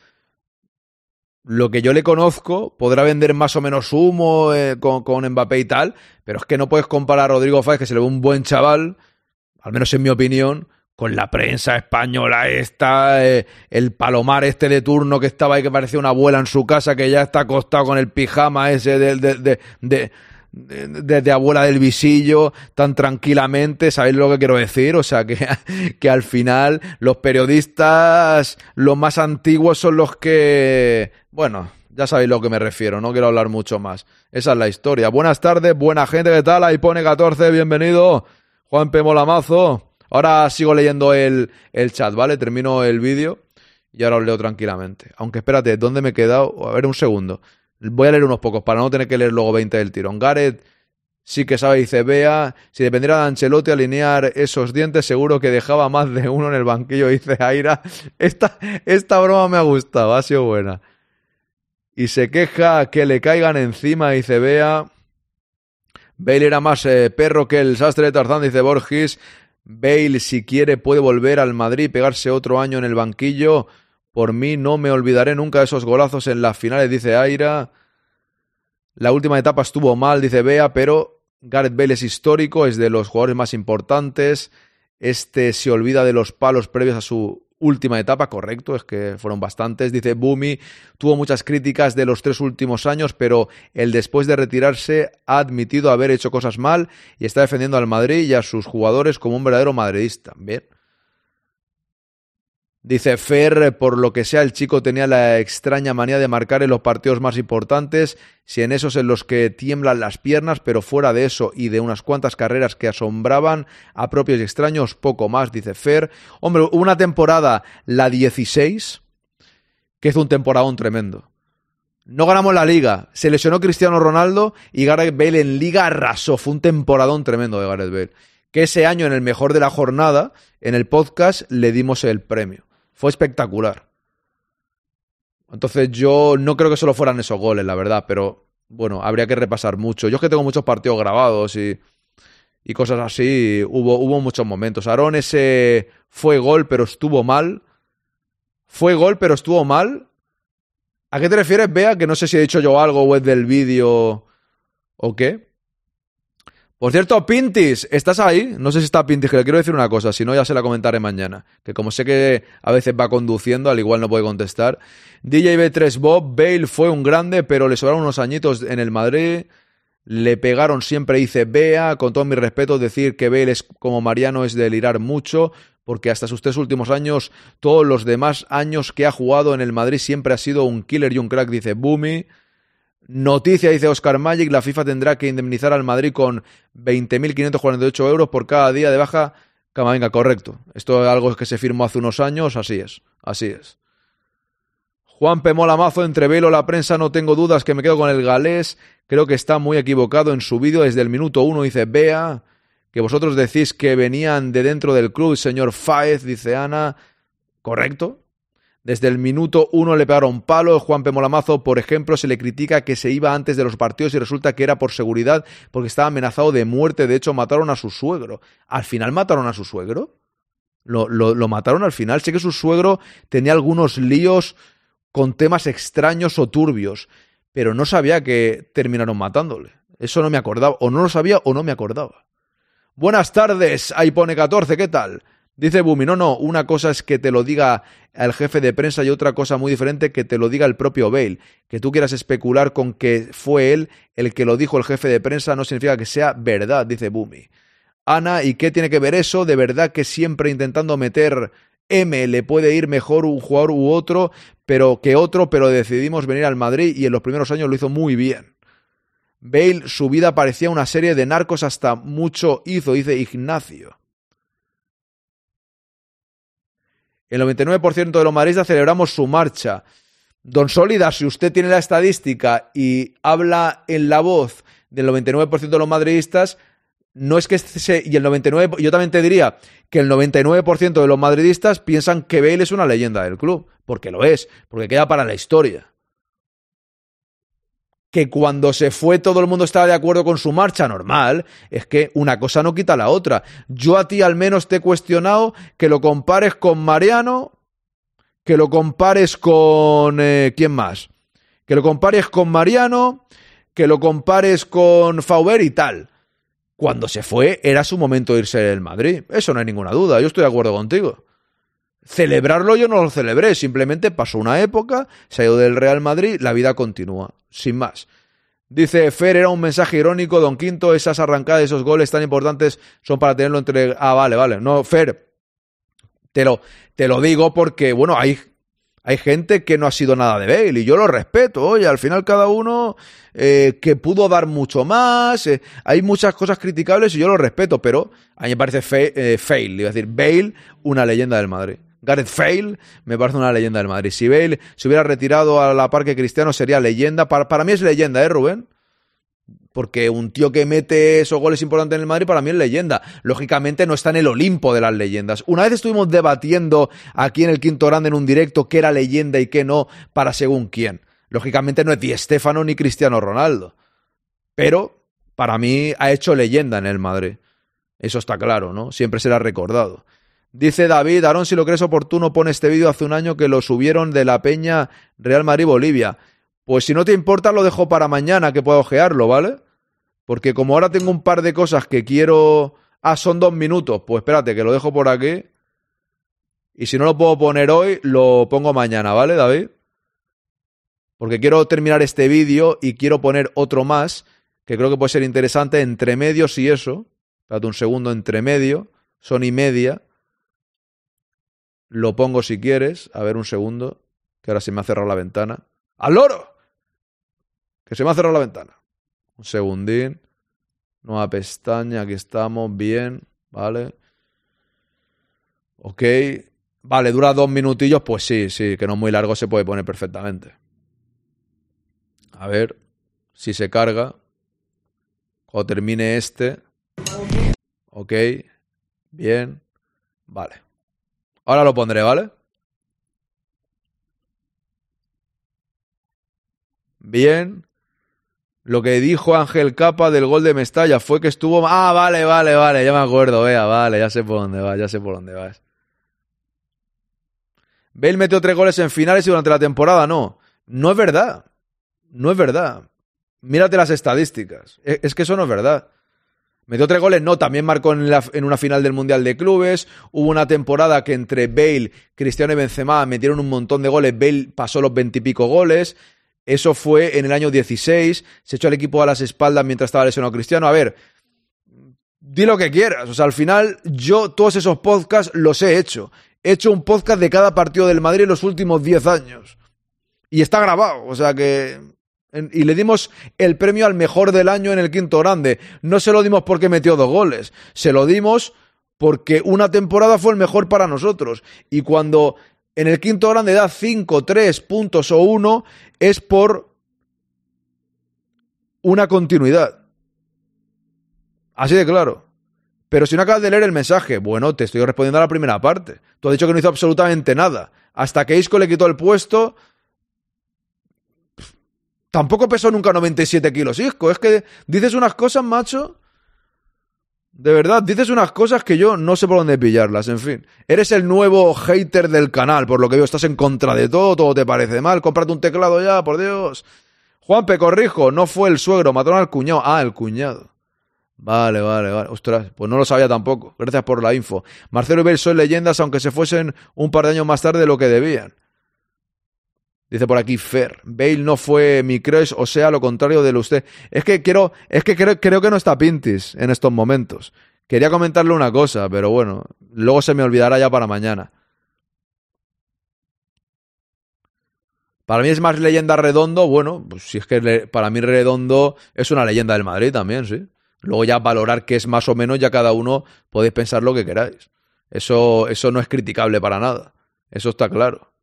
B: lo que yo le conozco, podrá vender más o menos humo eh, con, con, Mbappé y tal, pero es que no puedes comparar a Rodrigo Fáez, que se le ve un buen chaval, al menos en mi opinión, con la prensa española esta, eh, el palomar este de turno que estaba ahí que parecía una abuela en su casa, que ya está acostado con el pijama ese de, de, de, de abuela del visillo tan tranquilamente, ¿sabéis lo que quiero decir? O sea, que, [LAUGHS] que al final los periodistas, los más antiguos son los que, bueno, ya sabéis lo que me refiero, no quiero hablar mucho más. Esa es la historia. Buenas tardes, buena gente, ¿qué tal? Ahí pone 14, bienvenido. Juan P. Molamazo. Ahora sigo leyendo el, el chat, ¿vale? Termino el vídeo y ahora os leo tranquilamente. Aunque espérate, ¿dónde me he quedado? A ver, un segundo. Voy a leer unos pocos para no tener que leer luego 20 del tirón. Gareth sí que sabe, dice Bea. Si dependiera de Ancelotti alinear esos dientes, seguro que dejaba más de uno en el banquillo, [LAUGHS] dice Aira. Esta, esta broma me ha gustado, ha sido buena. Y se queja que le caigan encima, dice Bea. Bale era más eh, perro que el sastre de Tarzán, dice Borges. Bale, si quiere, puede volver al Madrid pegarse otro año en el banquillo. Por mí no me olvidaré nunca de esos golazos en las finales, dice Aira. La última etapa estuvo mal, dice Bea, pero Gareth Bale es histórico, es de los jugadores más importantes. Este se olvida de los palos previos a su última etapa, correcto, es que fueron bastantes. Dice Bumi, tuvo muchas críticas de los tres últimos años, pero el después de retirarse ha admitido haber hecho cosas mal y está defendiendo al Madrid y a sus jugadores como un verdadero madridista. Bien. Dice Fer, por lo que sea, el chico tenía la extraña manía de marcar en los partidos más importantes, si en esos en los que tiemblan las piernas, pero fuera de eso y de unas cuantas carreras que asombraban a propios y extraños, poco más, dice Fer. Hombre, una temporada, la 16, que es un temporadón tremendo. No ganamos la liga, se lesionó Cristiano Ronaldo y Gareth Bale en liga arrasó, fue un temporadón tremendo de Gareth Bale. Que ese año, en el mejor de la jornada, en el podcast, le dimos el premio fue espectacular. Entonces yo no creo que solo fueran esos goles, la verdad, pero bueno, habría que repasar mucho. Yo es que tengo muchos partidos grabados y, y cosas así. Hubo, hubo muchos momentos. Aarón ese fue gol, pero estuvo mal. Fue gol, pero estuvo mal. ¿A qué te refieres, Vea? Que no sé si he dicho yo algo o es del vídeo o qué. Por cierto, Pintis, ¿estás ahí? No sé si está Pintis, que le quiero decir una cosa, si no ya se la comentaré mañana. Que como sé que a veces va conduciendo, al igual no puede contestar. DJ B3 Bob, Bale fue un grande, pero le sobraron unos añitos en el Madrid. Le pegaron siempre, dice Bea, con todo mi respeto, decir que Bale es como Mariano es delirar mucho, porque hasta sus tres últimos años, todos los demás años que ha jugado en el Madrid siempre ha sido un killer y un crack, dice Boomy. Noticia, dice Oscar Magic, la FIFA tendrá que indemnizar al Madrid con 20.548 euros por cada día de baja. Venga, correcto. Esto es algo que se firmó hace unos años, así es, así es. Juan Pemola Mazo, entre velo la prensa, no tengo dudas que me quedo con el galés. Creo que está muy equivocado en su vídeo desde el minuto uno, dice Bea. Que vosotros decís que venían de dentro del club, señor Faez, dice Ana. Correcto, desde el minuto uno le pegaron palo. Juan P. Molamazo, por ejemplo, se le critica que se iba antes de los partidos y resulta que era por seguridad porque estaba amenazado de muerte. De hecho, mataron a su suegro. ¿Al final mataron a su suegro? Lo, lo, mataron al final. Sé que su suegro tenía algunos líos con temas extraños o turbios, pero no sabía que terminaron matándole. Eso no me acordaba. O no lo sabía o no me acordaba. Buenas tardes, ahí pone 14, ¿qué tal? Dice Bumi, no, no, una cosa es que te lo diga el jefe de prensa y otra cosa muy diferente que te lo diga el propio Bale. Que tú quieras especular con que fue él el que lo dijo el jefe de prensa no significa que sea verdad, dice Bumi. Ana, ¿y qué tiene que ver eso? De verdad que siempre intentando meter M le puede ir mejor un jugador u otro, pero que otro, pero decidimos venir al Madrid y en los primeros años lo hizo muy bien. Bale, su vida parecía una serie de narcos hasta mucho hizo, dice Ignacio. El 99% de los madridistas celebramos su marcha. Don Sólida, si usted tiene la estadística y habla en la voz del 99% de los madridistas, no es que se, y el 99 yo también te diría que el 99% de los madridistas piensan que Bale es una leyenda del club, porque lo es, porque queda para la historia. Que cuando se fue todo el mundo estaba de acuerdo con su marcha, normal, es que una cosa no quita la otra. Yo a ti al menos te he cuestionado que lo compares con Mariano, que lo compares con eh, ¿quién más? Que lo compares con Mariano, que lo compares con Fauber y tal cuando se fue era su momento de irse del Madrid. Eso no hay ninguna duda, yo estoy de acuerdo contigo. Celebrarlo yo no lo celebré, simplemente pasó una época, se ha ido del Real Madrid, la vida continúa, sin más. Dice Fer, era un mensaje irónico, Don Quinto, esas arrancadas, esos goles tan importantes son para tenerlo entre... Ah, vale, vale. No, Fer, te lo, te lo digo porque, bueno, hay hay gente que no ha sido nada de Bale y yo lo respeto. Oye, al final cada uno eh, que pudo dar mucho más. Eh, hay muchas cosas criticables y yo lo respeto, pero a mí me parece eh, fail. Iba a decir, Bale, una leyenda del Madrid. Gareth Fail me parece una leyenda del Madrid. Si Bale se hubiera retirado a la parque cristiano sería leyenda. Para, para mí es leyenda, ¿eh, Rubén? Porque un tío que mete esos goles importantes en el Madrid para mí es leyenda. Lógicamente no está en el Olimpo de las leyendas. Una vez estuvimos debatiendo aquí en el Quinto Grande en un directo qué era leyenda y qué no para según quién. Lógicamente no es Di Stefano ni Cristiano Ronaldo. Pero para mí ha hecho leyenda en el Madrid. Eso está claro, ¿no? Siempre será recordado. Dice David, Aaron, si lo crees oportuno, pone este vídeo hace un año que lo subieron de la Peña Real Madrid Bolivia. Pues si no te importa, lo dejo para mañana que pueda ojearlo, ¿vale? Porque como ahora tengo un par de cosas que quiero... Ah, son dos minutos. Pues espérate, que lo dejo por aquí. Y si no lo puedo poner hoy, lo pongo mañana, ¿vale, David? Porque quiero terminar este vídeo y quiero poner otro más, que creo que puede ser interesante, entre medios y eso. Espérate un segundo, entre medio. Son y media. Lo pongo si quieres. A ver un segundo. Que ahora se me ha cerrado la ventana. ¡Al loro! Que se me ha cerrado la ventana. Un segundín. Nueva pestaña, aquí estamos, bien, ¿vale? Ok. Vale, dura dos minutillos, pues sí, sí, que no es muy largo, se puede poner perfectamente. A ver si se carga. Cuando termine este. Ok. Bien. Vale. Ahora lo pondré, ¿vale? Bien. Lo que dijo Ángel Capa del gol de Mestalla fue que estuvo. Ah, vale, vale, vale, ya me acuerdo, vea, vale, ya sé por dónde vas, ya sé por dónde vas. Bale metió tres goles en finales y durante la temporada no. No es verdad. No es verdad. Mírate las estadísticas. E, es que eso no es verdad. Metió tres goles, no, también marcó en, una final del Mundial de Clubes. Hubo una temporada que entre Bale, Cristiano y Benzema metieron un montón de goles. Bale pasó los veintipico goles. Eso fue en el año 16. Se echó al equipo a las espaldas mientras estaba lesionado Cristiano. A ver, di lo que quieras. O sea, al final, yo todos esos podcasts los he hecho. He hecho un podcast de cada partido del Madrid en los últimos 10 años. Y está grabado. O sea que. Y le dimos el premio al mejor del año en el quinto grande. No se lo dimos porque metió dos goles. Se lo dimos porque una temporada fue el mejor para nosotros. Y cuando en el quinto grande da 5, 3 puntos o 1, es por una continuidad. Así de claro. Pero si no acabas de leer el mensaje, bueno, te estoy respondiendo a la primera parte. Tú has dicho que no hizo absolutamente nada. Hasta que Isco le quitó el puesto. Tampoco pesó nunca 97 kilos, Isco. Es que dices unas cosas, macho. De verdad, dices unas cosas que yo no sé por dónde pillarlas, en fin. Eres el nuevo hater del canal, por lo que veo, estás en contra de todo, todo te parece mal, cómprate un teclado ya, por Dios. Juanpe, corrijo, no fue el suegro, mataron al cuñado. Ah, el cuñado. Vale, vale, vale. Ostras, pues no lo sabía tampoco. Gracias por la info. Marcelo y Bell son leyendas, aunque se fuesen un par de años más tarde de lo que debían. Dice por aquí Fer, Bale no fue mi crush, o sea, lo contrario de lo usted. Es que quiero, es que creo, creo que no está Pintis en estos momentos. Quería comentarle una cosa, pero bueno, luego se me olvidará ya para mañana. Para mí es más leyenda redondo, bueno, pues si es que para mí redondo es una leyenda del Madrid también, sí. Luego ya valorar qué es más o menos, ya cada uno podéis pensar lo que queráis. Eso, eso no es criticable para nada. Eso está claro.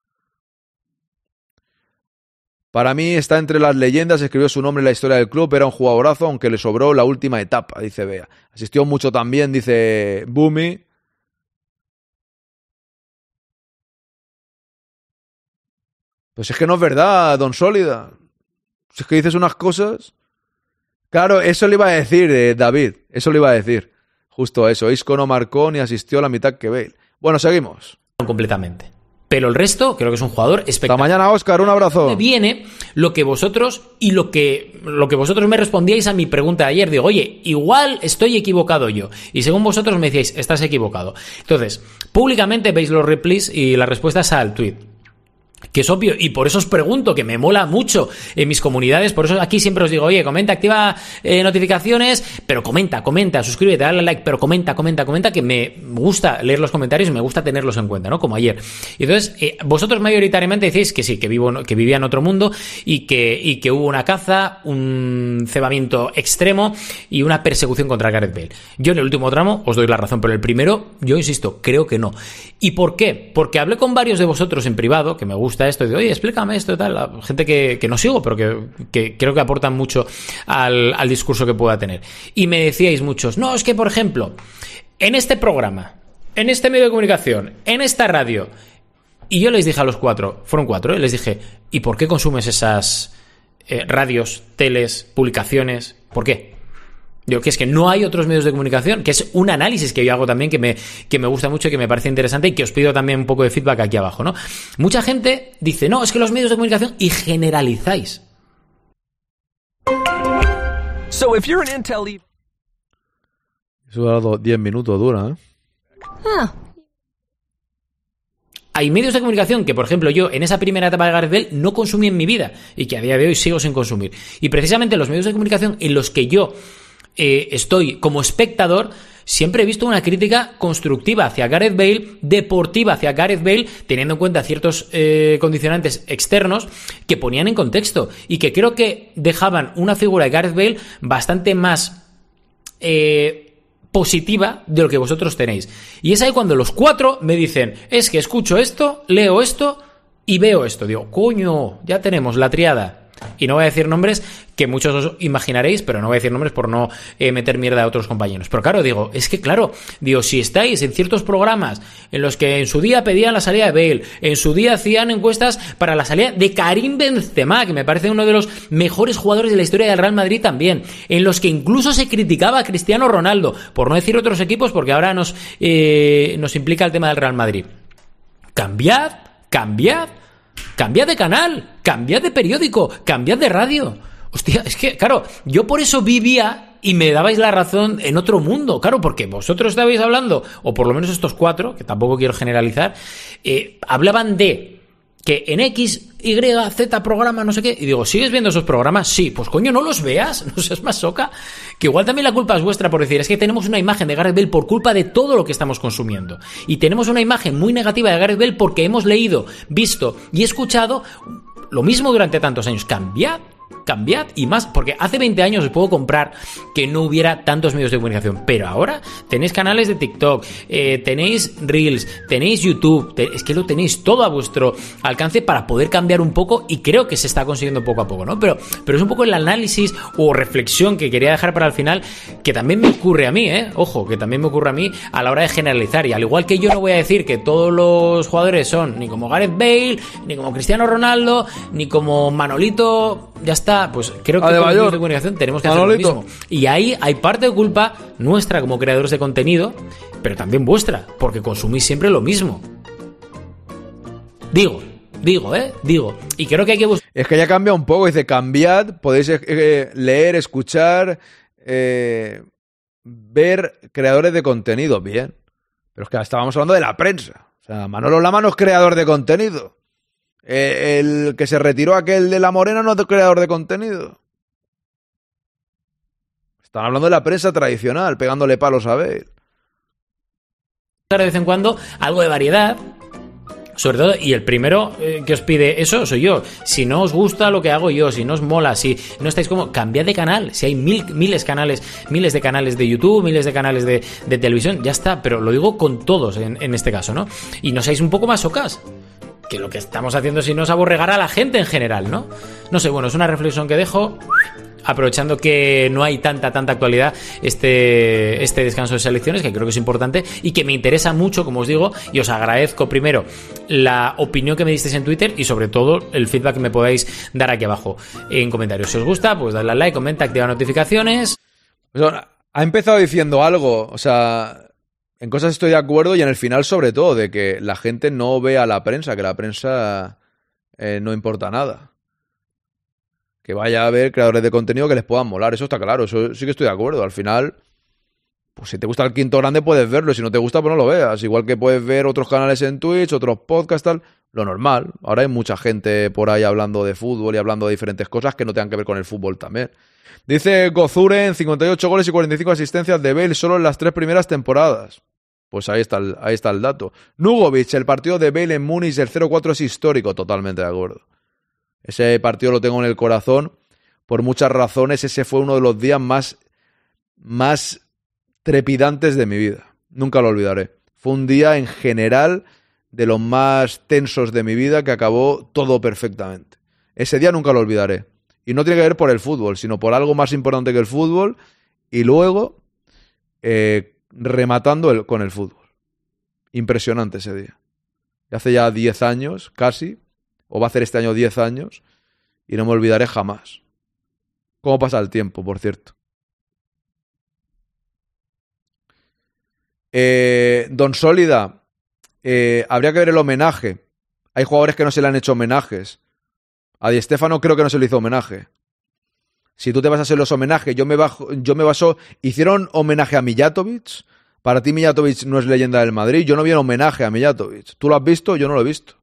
B: Para mí está entre las leyendas, escribió su nombre en la historia del club, era un jugadorazo, aunque le sobró la última etapa, dice Bea. Asistió mucho también, dice Bumi. Pues es que no es verdad, don Sólida. Si es que dices unas cosas. Claro, eso le iba a decir eh, David, eso le iba a decir. Justo eso, Isco no marcó ni asistió a la mitad que Bale. Bueno, seguimos.
K: Completamente. Pero el resto, creo que es un jugador espectacular.
B: Hasta mañana, Oscar, un abrazo.
K: Viene lo que vosotros y lo que, lo que vosotros me respondíais a mi pregunta de ayer. Digo, oye, igual estoy equivocado yo. Y según vosotros me decíais, estás equivocado. Entonces, públicamente veis los replies y las respuestas al tweet que es obvio, y por eso os pregunto, que me mola mucho en mis comunidades, por eso aquí siempre os digo, oye, comenta, activa eh, notificaciones, pero comenta, comenta, suscríbete, dale like, pero comenta, comenta, comenta, que me gusta leer los comentarios y me gusta tenerlos en cuenta, ¿no? Como ayer. Entonces, eh, vosotros mayoritariamente decís que sí, que vivo, que vivía en otro mundo y que, y que hubo una caza, un cebamiento extremo y una persecución contra Gareth Bale. Yo en el último tramo os doy la razón, pero el primero, yo insisto, creo que no. ¿Y por qué? Porque hablé con varios de vosotros en privado, que me gusta esto, y oye, explícame esto y tal. gente que, no sigo, pero que, creo que aportan mucho al, al discurso que pueda tener. Y me decíais muchos, no, es que, por ejemplo, en este programa, en este medio de comunicación, en esta radio, y yo les dije a los cuatro, fueron cuatro, ¿eh? les dije, ¿y por qué consumes esas eh, radios, teles, publicaciones? ¿Por qué? Digo, que es que no hay otros medios de comunicación, que es un análisis que yo hago también que me, que me gusta mucho y que me parece interesante y que os pido también un poco de feedback aquí abajo, ¿no? Mucha gente dice, no, es que los medios de comunicación y generalizáis.
B: So if you're an Intel... E- Eso ha dado 10 minutos dura, ¿eh? Ah.
K: Hay medios de comunicación que, por ejemplo, yo en esa primera etapa de Gareth no consumí en mi vida y que a día de hoy sigo sin consumir. Y precisamente los medios de comunicación en los que yo eh, estoy como espectador, siempre he visto una crítica constructiva hacia Gareth Bale, deportiva hacia Gareth Bale, teniendo en cuenta ciertos eh, condicionantes externos que ponían en contexto y que creo que dejaban una figura de Gareth Bale bastante más eh, positiva de lo que vosotros tenéis. Y es ahí cuando los cuatro me dicen, es que escucho esto, leo esto y veo esto. Digo, coño, ya tenemos la triada y no voy a decir nombres que muchos os imaginaréis, pero no voy a decir nombres por no eh, meter mierda a otros compañeros. Pero claro, digo, es que claro, digo, si estáis en ciertos programas en los que en su día pedían la salida de Bale, en su día hacían encuestas para la salida de Karim Benzema, que me parece uno de los mejores jugadores de la historia del Real Madrid también, en los que incluso se criticaba a Cristiano Ronaldo, por no decir otros equipos, porque ahora nos, eh, nos implica el tema del Real Madrid. Cambiad, cambiad Cambiad de canal, cambiad de periódico, cambiad de radio. Hostia, es que, claro, yo por eso vivía y me dabais la razón en otro mundo, claro, porque vosotros estabais hablando, o por lo menos estos cuatro, que tampoco quiero generalizar, eh, hablaban de que en X, Y, Z programa, no sé qué, y digo, ¿sigues viendo esos programas? Sí, pues coño, no los veas, [LAUGHS] no seas más soca, que igual también la culpa es vuestra por decir, es que tenemos una imagen de Gareth Bale por culpa de todo lo que estamos consumiendo, y tenemos una imagen muy negativa de Gareth Bale porque hemos leído, visto y escuchado lo mismo durante tantos años. Cambiad cambiad y más, porque hace 20 años os puedo comprar que no hubiera tantos medios de comunicación, pero ahora tenéis canales de TikTok, eh, tenéis Reels, tenéis YouTube, es que lo tenéis todo a vuestro alcance para poder cambiar un poco y creo que se está consiguiendo poco a poco, ¿no? Pero, pero es un poco el análisis o reflexión que quería dejar para el final, que también me ocurre a mí, ¿eh? Ojo, que también me ocurre a mí a la hora de generalizar y al igual que yo no voy a decir que todos los jugadores son ni como Gareth Bale, ni como Cristiano Ronaldo, ni como Manolito, ya está pues creo que los medios de comunicación tenemos que hacer lo mismo. Y ahí hay parte de culpa nuestra como creadores de contenido, pero también vuestra, porque consumís siempre lo mismo. Digo, digo, ¿eh? Digo. Y creo que hay que buscar...
B: Es que ya cambia un poco, dice, cambiad, podéis eh, eh, leer, escuchar, eh, ver creadores de contenido, bien. Pero es que estábamos hablando de la prensa. O sea, Manolo Lama no es creador de contenido. Eh, el que se retiró aquel de la Morena no es creador de contenido. Están hablando de la prensa tradicional, pegándole palos a ver.
K: De vez en cuando algo de variedad, sobre todo, y el primero eh, que os pide eso soy yo. Si no os gusta lo que hago yo, si no os mola, si no estáis como, cambiad de canal. Si hay mil, miles canales, miles de canales de YouTube, miles de canales de, televisión, ya está. Pero lo digo con todos en, en, este caso, ¿no? Y no seáis un poco más ocas que lo que estamos haciendo si no es aborregar a la gente en general, ¿no? No sé, bueno, es una reflexión que dejo aprovechando que no hay tanta, tanta actualidad este, este descanso de selecciones, que creo que es importante y que me interesa mucho, como os digo, y os agradezco primero la opinión que me disteis en Twitter y sobre todo el feedback que me podáis dar aquí abajo en comentarios. Si os gusta, pues dadle al like, comenta, activa notificaciones.
B: Pues ha empezado diciendo algo, o sea, en cosas estoy de acuerdo y en el final sobre todo, de que la gente no ve a la prensa, que la prensa eh, no importa nada que vaya a haber creadores de contenido que les puedan molar. Eso está claro, eso sí que estoy de acuerdo. Al final, pues si te gusta el quinto grande puedes verlo, si no te gusta, pues no lo veas. Igual que puedes ver otros canales en Twitch, otros podcasts, tal. Lo normal. Ahora hay mucha gente por ahí hablando de fútbol y hablando de diferentes cosas que no tengan que ver con el fútbol también. Dice Gozuren, 58 goles y 45 asistencias de Bale solo en las tres primeras temporadas. Pues ahí está el, ahí está el dato. Nugovic, el partido de Bale en Múnich del 0-4 es histórico, totalmente de acuerdo. Ese partido lo tengo en el corazón. Por muchas razones, ese fue uno de los días más, más trepidantes de mi vida. Nunca lo olvidaré. Fue un día en general de los más tensos de mi vida que acabó todo perfectamente. Ese día nunca lo olvidaré. Y no tiene que ver por el fútbol, sino por algo más importante que el fútbol. Y luego eh, rematando con el fútbol. Impresionante ese día. Hace ya 10 años, casi, o va a hacer este año 10 años, y no me olvidaré jamás. ¿Cómo pasa el tiempo, por cierto? Eh, Don Sólida, eh, habría que ver el homenaje. Hay jugadores que no se le han hecho homenajes. A Di Stefano creo que no se le hizo homenaje. Si tú te vas a hacer los homenajes, yo me, bajo, yo me baso. ¿Hicieron homenaje a Mijatovic? Para ti Mijatovic no es leyenda del Madrid. Yo no vi un homenaje a Mijatovic. ¿Tú lo has visto? Yo no lo he visto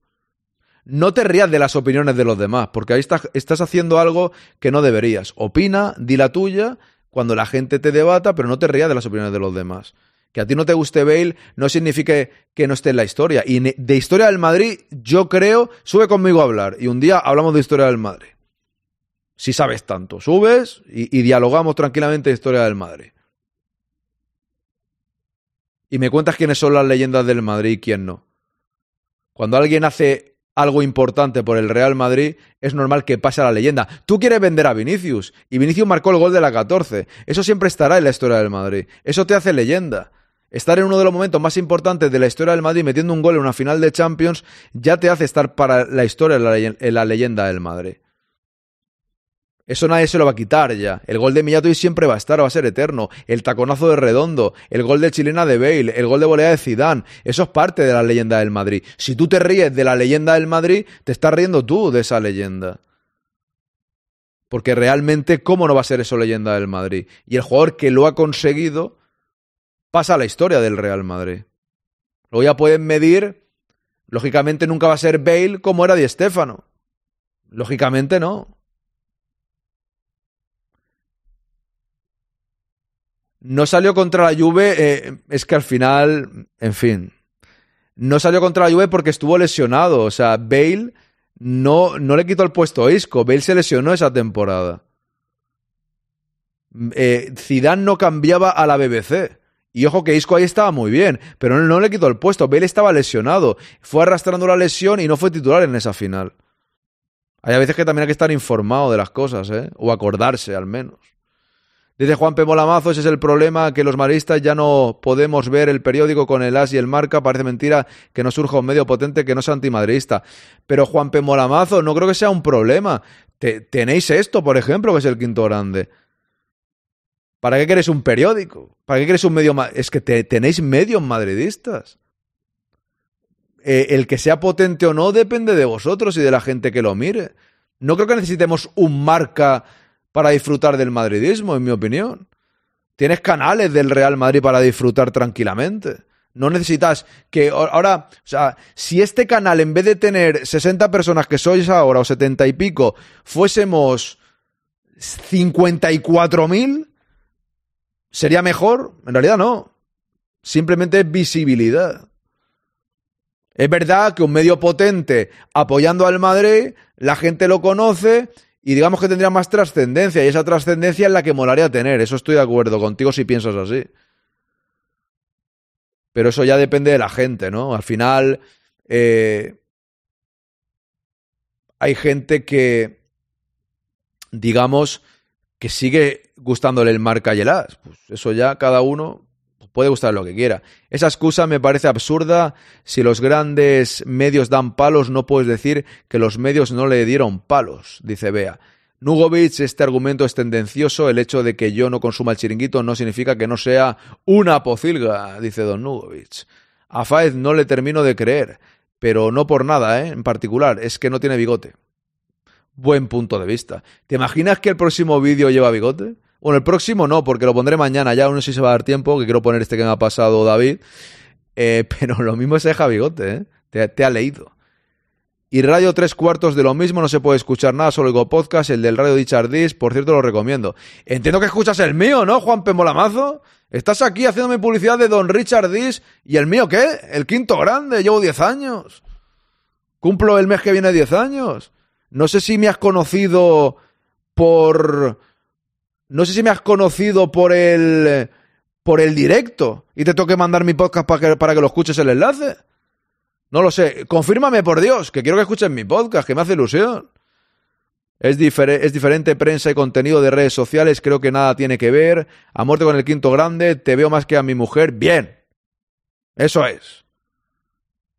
B: no te rías de las opiniones de los demás, porque ahí estás, estás haciendo algo que no deberías. Opina, di la tuya, cuando la gente te debata, pero no te rías de las opiniones de los demás. Que a ti no te guste Bale no significa que no esté en la historia. Y de historia del Madrid, yo creo, sube conmigo a hablar. Y un día hablamos de historia del Madrid. Si sabes tanto, subes y, dialogamos tranquilamente de historia del Madrid. Y me cuentas quiénes son las leyendas del Madrid y quién no. Cuando alguien hace algo importante por el Real Madrid, es normal que pase a la leyenda. Tú quieres vender a Vinicius y Vinicius marcó el gol de la 14. Eso siempre estará en la historia del Madrid. Eso te hace leyenda. Estar en uno de los momentos más importantes de la historia del Madrid metiendo un gol en una final de Champions ya te hace estar para la historia en la leyenda del Madrid. Eso nadie se lo va a quitar ya. El gol de y siempre va a estar, va a ser eterno. El taconazo de Redondo, el gol de chilena de Bale, el gol de volea de Zidane, eso es parte de la leyenda del Madrid. Si tú te ríes de la leyenda del Madrid, te estás riendo tú de esa leyenda. Porque realmente, ¿cómo no va a ser eso leyenda del Madrid? Y el jugador que lo ha conseguido pasa a la historia del Real Madrid. Luego ya pueden medir, lógicamente nunca va a ser Bale como era Di Stéfano. Lógicamente no. No salió contra la Juve, eh, es que al final, en fin, no salió contra la Juve porque estuvo lesionado. O sea, Bale no, no le quitó el puesto a Isco. Bale se lesionó esa temporada. Eh, Zidane no cambiaba a la BBC. Y ojo que Isco ahí estaba muy bien, pero no, no le quitó el puesto. Bale estaba lesionado. Fue arrastrando la lesión y no fue titular en esa final. Hay a veces que también hay que estar informado de las cosas, ¿eh? O acordarse, al menos. Dice Juan P. Molamazo, ese es el problema, que los maristas ya no podemos ver el periódico con el as y el marca. Parece mentira que no surja un medio potente que no sea antimadridista. Pero Juan P. Molamazo, no creo que sea un problema. tenéis esto, por ejemplo, que es el quinto grande. ¿Para qué queréis un periódico? ¿Para qué queréis un medio? Es que tenéis medios madridistas. Eh, el que sea potente o no depende de vosotros y de la gente que lo mire. No creo que necesitemos un marca para disfrutar del madridismo, en mi opinión. Tienes canales del Real Madrid para disfrutar tranquilamente. No necesitas que ahora, o sea, si este canal en vez de tener 60 personas que sois ahora o 70 y pico, fuésemos 54.000, ¿sería mejor? En realidad no. Simplemente es visibilidad. Es verdad que un medio potente apoyando al Madrid, la gente lo conoce y digamos que tendría más trascendencia, y esa trascendencia es la que molaría tener. Eso estoy de acuerdo contigo si piensas así. Pero eso ya depende de la gente, ¿no? Al final, eh, hay gente que, digamos, que sigue gustándole el marca y el as. Pues eso ya cada uno puede gustar lo que quiera. Esa excusa me parece absurda. Si los grandes medios dan palos, no puedes decir que los medios no le dieron palos, dice Bea. Nugovic, este argumento es tendencioso. El hecho de que yo no consuma el chiringuito no significa que no sea una pocilga, dice Don Nugovic. A Faez no le termino de creer, pero no por nada, ¿eh? en particular, es que no tiene bigote. Buen punto de vista. ¿Te imaginas que el próximo vídeo lleva bigote? Bueno, el próximo no, porque lo pondré mañana, ya no sé si se va a dar tiempo, que quiero poner este que me ha pasado David. Eh, [LAUGHS] pero lo mismo es deja bigote, ¿eh? Te, te ha leído. Y Radio Tres Cuartos de lo mismo, no se puede escuchar nada, solo digo podcast, el del Radio Dichardis, por cierto lo recomiendo. Entiendo que escuchas el mío, ¿no, Juan Pemolamazo? Estás aquí haciéndome publicidad de Don Richard Dis y el mío qué? El quinto grande, llevo 10 años. Cumplo el mes que viene 10 años. No sé si me has conocido por... No sé si me has conocido por el... por el directo y te tengo que mandar mi podcast para que, para que lo escuches el enlace. No lo sé. Confírmame, por Dios, que quiero que escuchen mi podcast, que me hace ilusión. Es, es, diferente prensa y contenido de redes sociales, creo que nada tiene que ver. A muerte con el quinto grande, te veo más que a mi mujer. Bien. Eso es.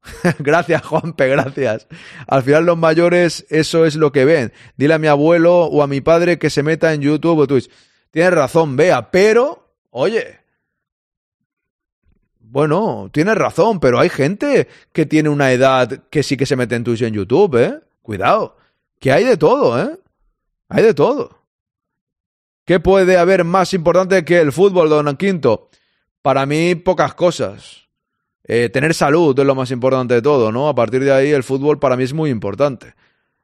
B: [LAUGHS] gracias, Juanpe, gracias. Al final los mayores eso es lo que ven. Dile a mi abuelo o a mi padre que se meta en YouTube o Twitch. Tienes razón, vea, pero, oye, bueno, tienes razón, pero hay gente que tiene una edad que sí que se mete en Twitch y en YouTube, ¿eh? Cuidado, que hay de todo, ¿eh? Hay de todo. ¿Qué puede haber más importante que el fútbol, don Quinto? Para mí, pocas cosas. Eh, tener salud es lo más importante de todo, ¿no? A partir de ahí, el fútbol para mí es muy importante.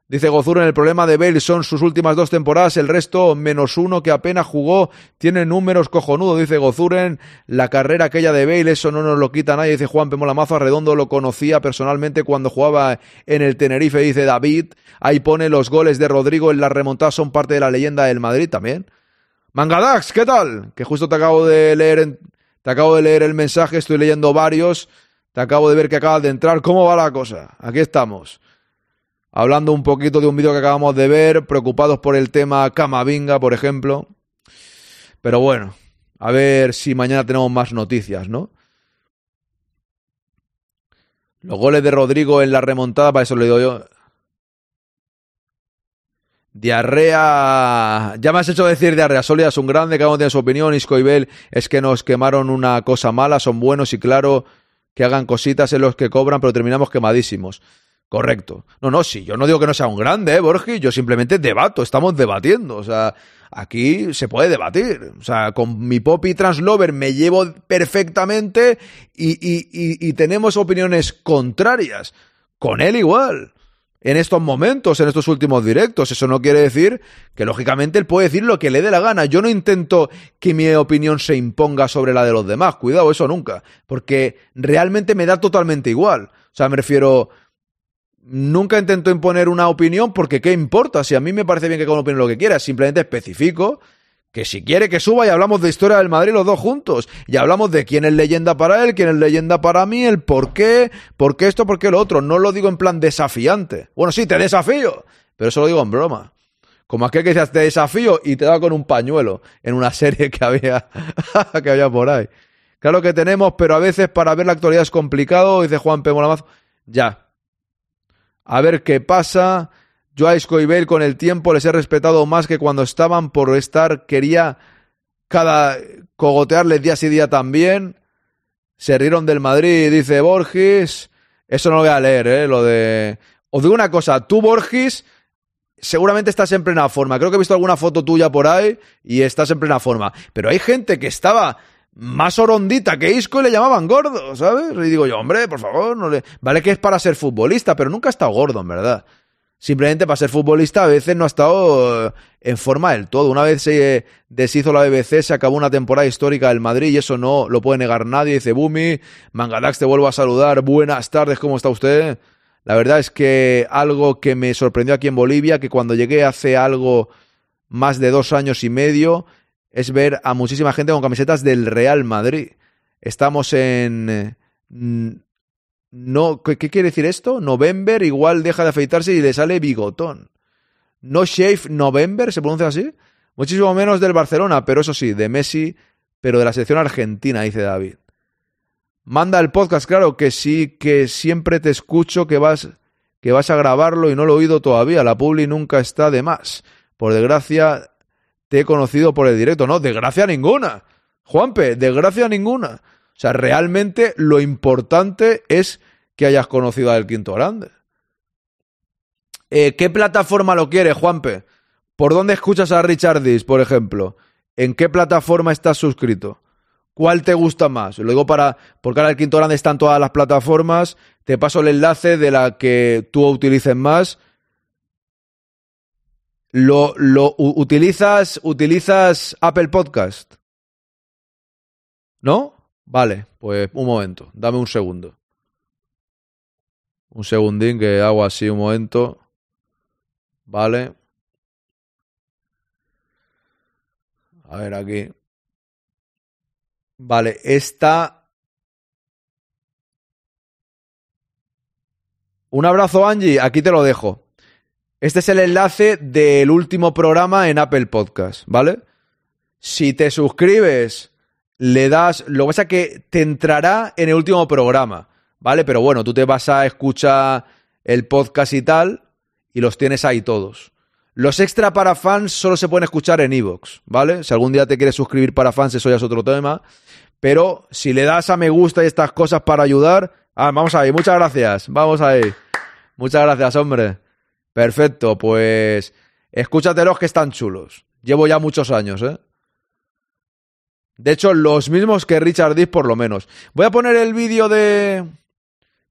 B: Dice Gozuren, el problema de Bale son sus últimas dos temporadas, el resto menos uno que apenas jugó, tiene números cojonudos, dice Gozuren, la carrera aquella de Bale, eso no nos lo quita nadie, dice Juan Pemolamazo, Arredondo lo conocía personalmente cuando jugaba en el Tenerife, dice David, ahí pone los goles de Rodrigo en la remontada, son parte de la leyenda del Madrid también. Mangadax, ¿qué tal? Que justo te acabo de leer, te acabo de leer el mensaje, estoy leyendo varios, te acabo de ver que acabas de entrar, ¿cómo va la cosa? Aquí estamos hablando un poquito de un vídeo que acabamos de ver, preocupados por el tema Camavinga, por ejemplo. Pero bueno, a ver si mañana tenemos más noticias, ¿no? Los goles de Rodrigo en la remontada, para eso le digo yo. Diarrea. Ya me has hecho decir diarrea sólida, es un grande, cada uno tiene su opinión. Isco y es que nos quemaron una cosa mala, son buenos y claro que hagan cositas en los que cobran, pero terminamos quemadísimos. Correcto. No, no, sí, yo no digo que no sea un grande, ¿eh, Borgi? Yo simplemente debato, estamos debatiendo. O sea, aquí se puede debatir. O sea, con mi Poppy Translover me llevo perfectamente y, y, y tenemos opiniones contrarias. Con él igual. En estos momentos, en estos últimos directos. Eso no quiere decir que, lógicamente, él puede decir lo que le dé la gana. Yo no intento que mi opinión se imponga sobre la de los demás. Cuidado, eso nunca. Porque realmente me da totalmente igual. O sea, me refiero nunca intento imponer una opinión porque ¿qué importa? Si a mí me parece bien que cada uno opine lo que quiera, simplemente especifico que si quiere que suba y hablamos de historia del Madrid los dos juntos y hablamos de quién es leyenda para él, quién es leyenda para mí, el por qué, por qué esto, por qué lo otro. No lo digo en plan desafiante. Bueno, sí, te desafío, pero eso lo digo en broma. Como aquel que dice, te desafío y te da con un pañuelo en una serie que había, [LAUGHS] que había por ahí. Claro que tenemos, pero a veces para ver la actualidad es complicado, dice Juan P. Molamazo. Ya, a ver qué pasa. Yo a Escoibel con el tiempo les he respetado más que cuando estaban por estar, quería cada cogotearles día sí día también. Se rieron del Madrid, dice Borges. Eso no lo voy a leer, ¿eh? Lo de... Os digo una cosa, tú Borges seguramente estás en plena forma. Creo que he visto alguna foto tuya por ahí y estás en plena forma. Pero hay gente que estaba más orondita que Isco y le llamaban gordo, ¿sabes? Y digo yo, hombre, por favor, no le... Vale que es para ser futbolista, pero nunca ha estado gordo, en verdad. Simplemente para ser futbolista a veces no ha estado eh, en forma del todo. Una vez se deshizo la BBC, se acabó una temporada histórica del Madrid y eso no lo puede negar nadie. Dice Bumi, Mangadax, te vuelvo a saludar. Buenas tardes, ¿cómo está usted? La verdad es que algo que me sorprendió aquí en Bolivia, que cuando llegué hace algo más de dos años y medio, es ver a muchísima gente con camisetas del Real Madrid. Estamos en no, ¿qué, quiere decir esto? November igual deja de afeitarse y le sale bigotón. No Shave November, ¿se pronuncia así? Muchísimo menos del Barcelona, pero eso sí, de Messi, pero de la selección argentina, dice David. Manda el podcast, claro que sí, que siempre te escucho que vas, que vas a grabarlo y no lo he oído todavía. La publi nunca está de más. Por desgracia, te he conocido por el directo. No, desgracia ninguna. Juanpe, desgracia ninguna. O sea, realmente lo importante es que hayas conocido al Quinto Grande. Eh, ¿Qué plataforma lo quieres, Juanpe? ¿Por dónde escuchas a Richard Dis, por ejemplo? ¿En qué plataforma estás suscrito? ¿Cuál te gusta más? Lo digo para. Porque ahora el Quinto Grande está en todas las plataformas. Te paso el enlace de la que tú utilices más. ¿Lo, lo utilizas, utilizas Apple Podcast? ¿No? Vale, pues un momento, dame un segundo. Un segundín que hago así un momento. Vale. A ver aquí. Vale, esta. Un abrazo, Angie. Aquí te lo dejo. Este es el enlace del último programa en Apple Podcast, ¿vale? Si te suscribes, le das. Lo que pasa es que te entrará en el último programa, ¿vale? Pero bueno, tú te vas a escuchar el podcast y tal, y los tienes ahí todos. Los extra para fans solo se pueden escuchar en Evox, ¿vale? Si algún día te quieres suscribir para fans, eso ya es otro tema. Pero si le das a me gusta y estas cosas para ayudar. Ah, vamos ahí, muchas gracias. Vamos ahí. Muchas gracias, hombre. Perfecto, pues. Escúchatelos que están chulos. Llevo ya muchos años, ¿eh? De hecho, los mismos que Richard Dis, por lo menos. Voy a poner el vídeo de.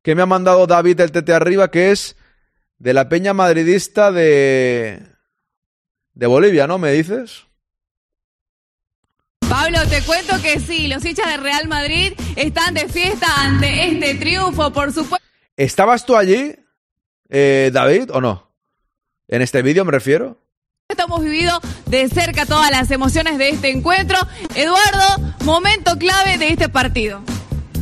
B: Que me ha mandado David el TT arriba, que es de la peña madridista de. de Bolivia, ¿no? ¿Me dices?
N: Pablo, te cuento que sí, los hinchas de Real Madrid están de fiesta ante este triunfo, por supuesto.
B: ¿Estabas tú allí, eh, David, o no? En este vídeo me refiero.
N: Hemos vivido de cerca todas las emociones de este encuentro. Eduardo, momento clave de este partido.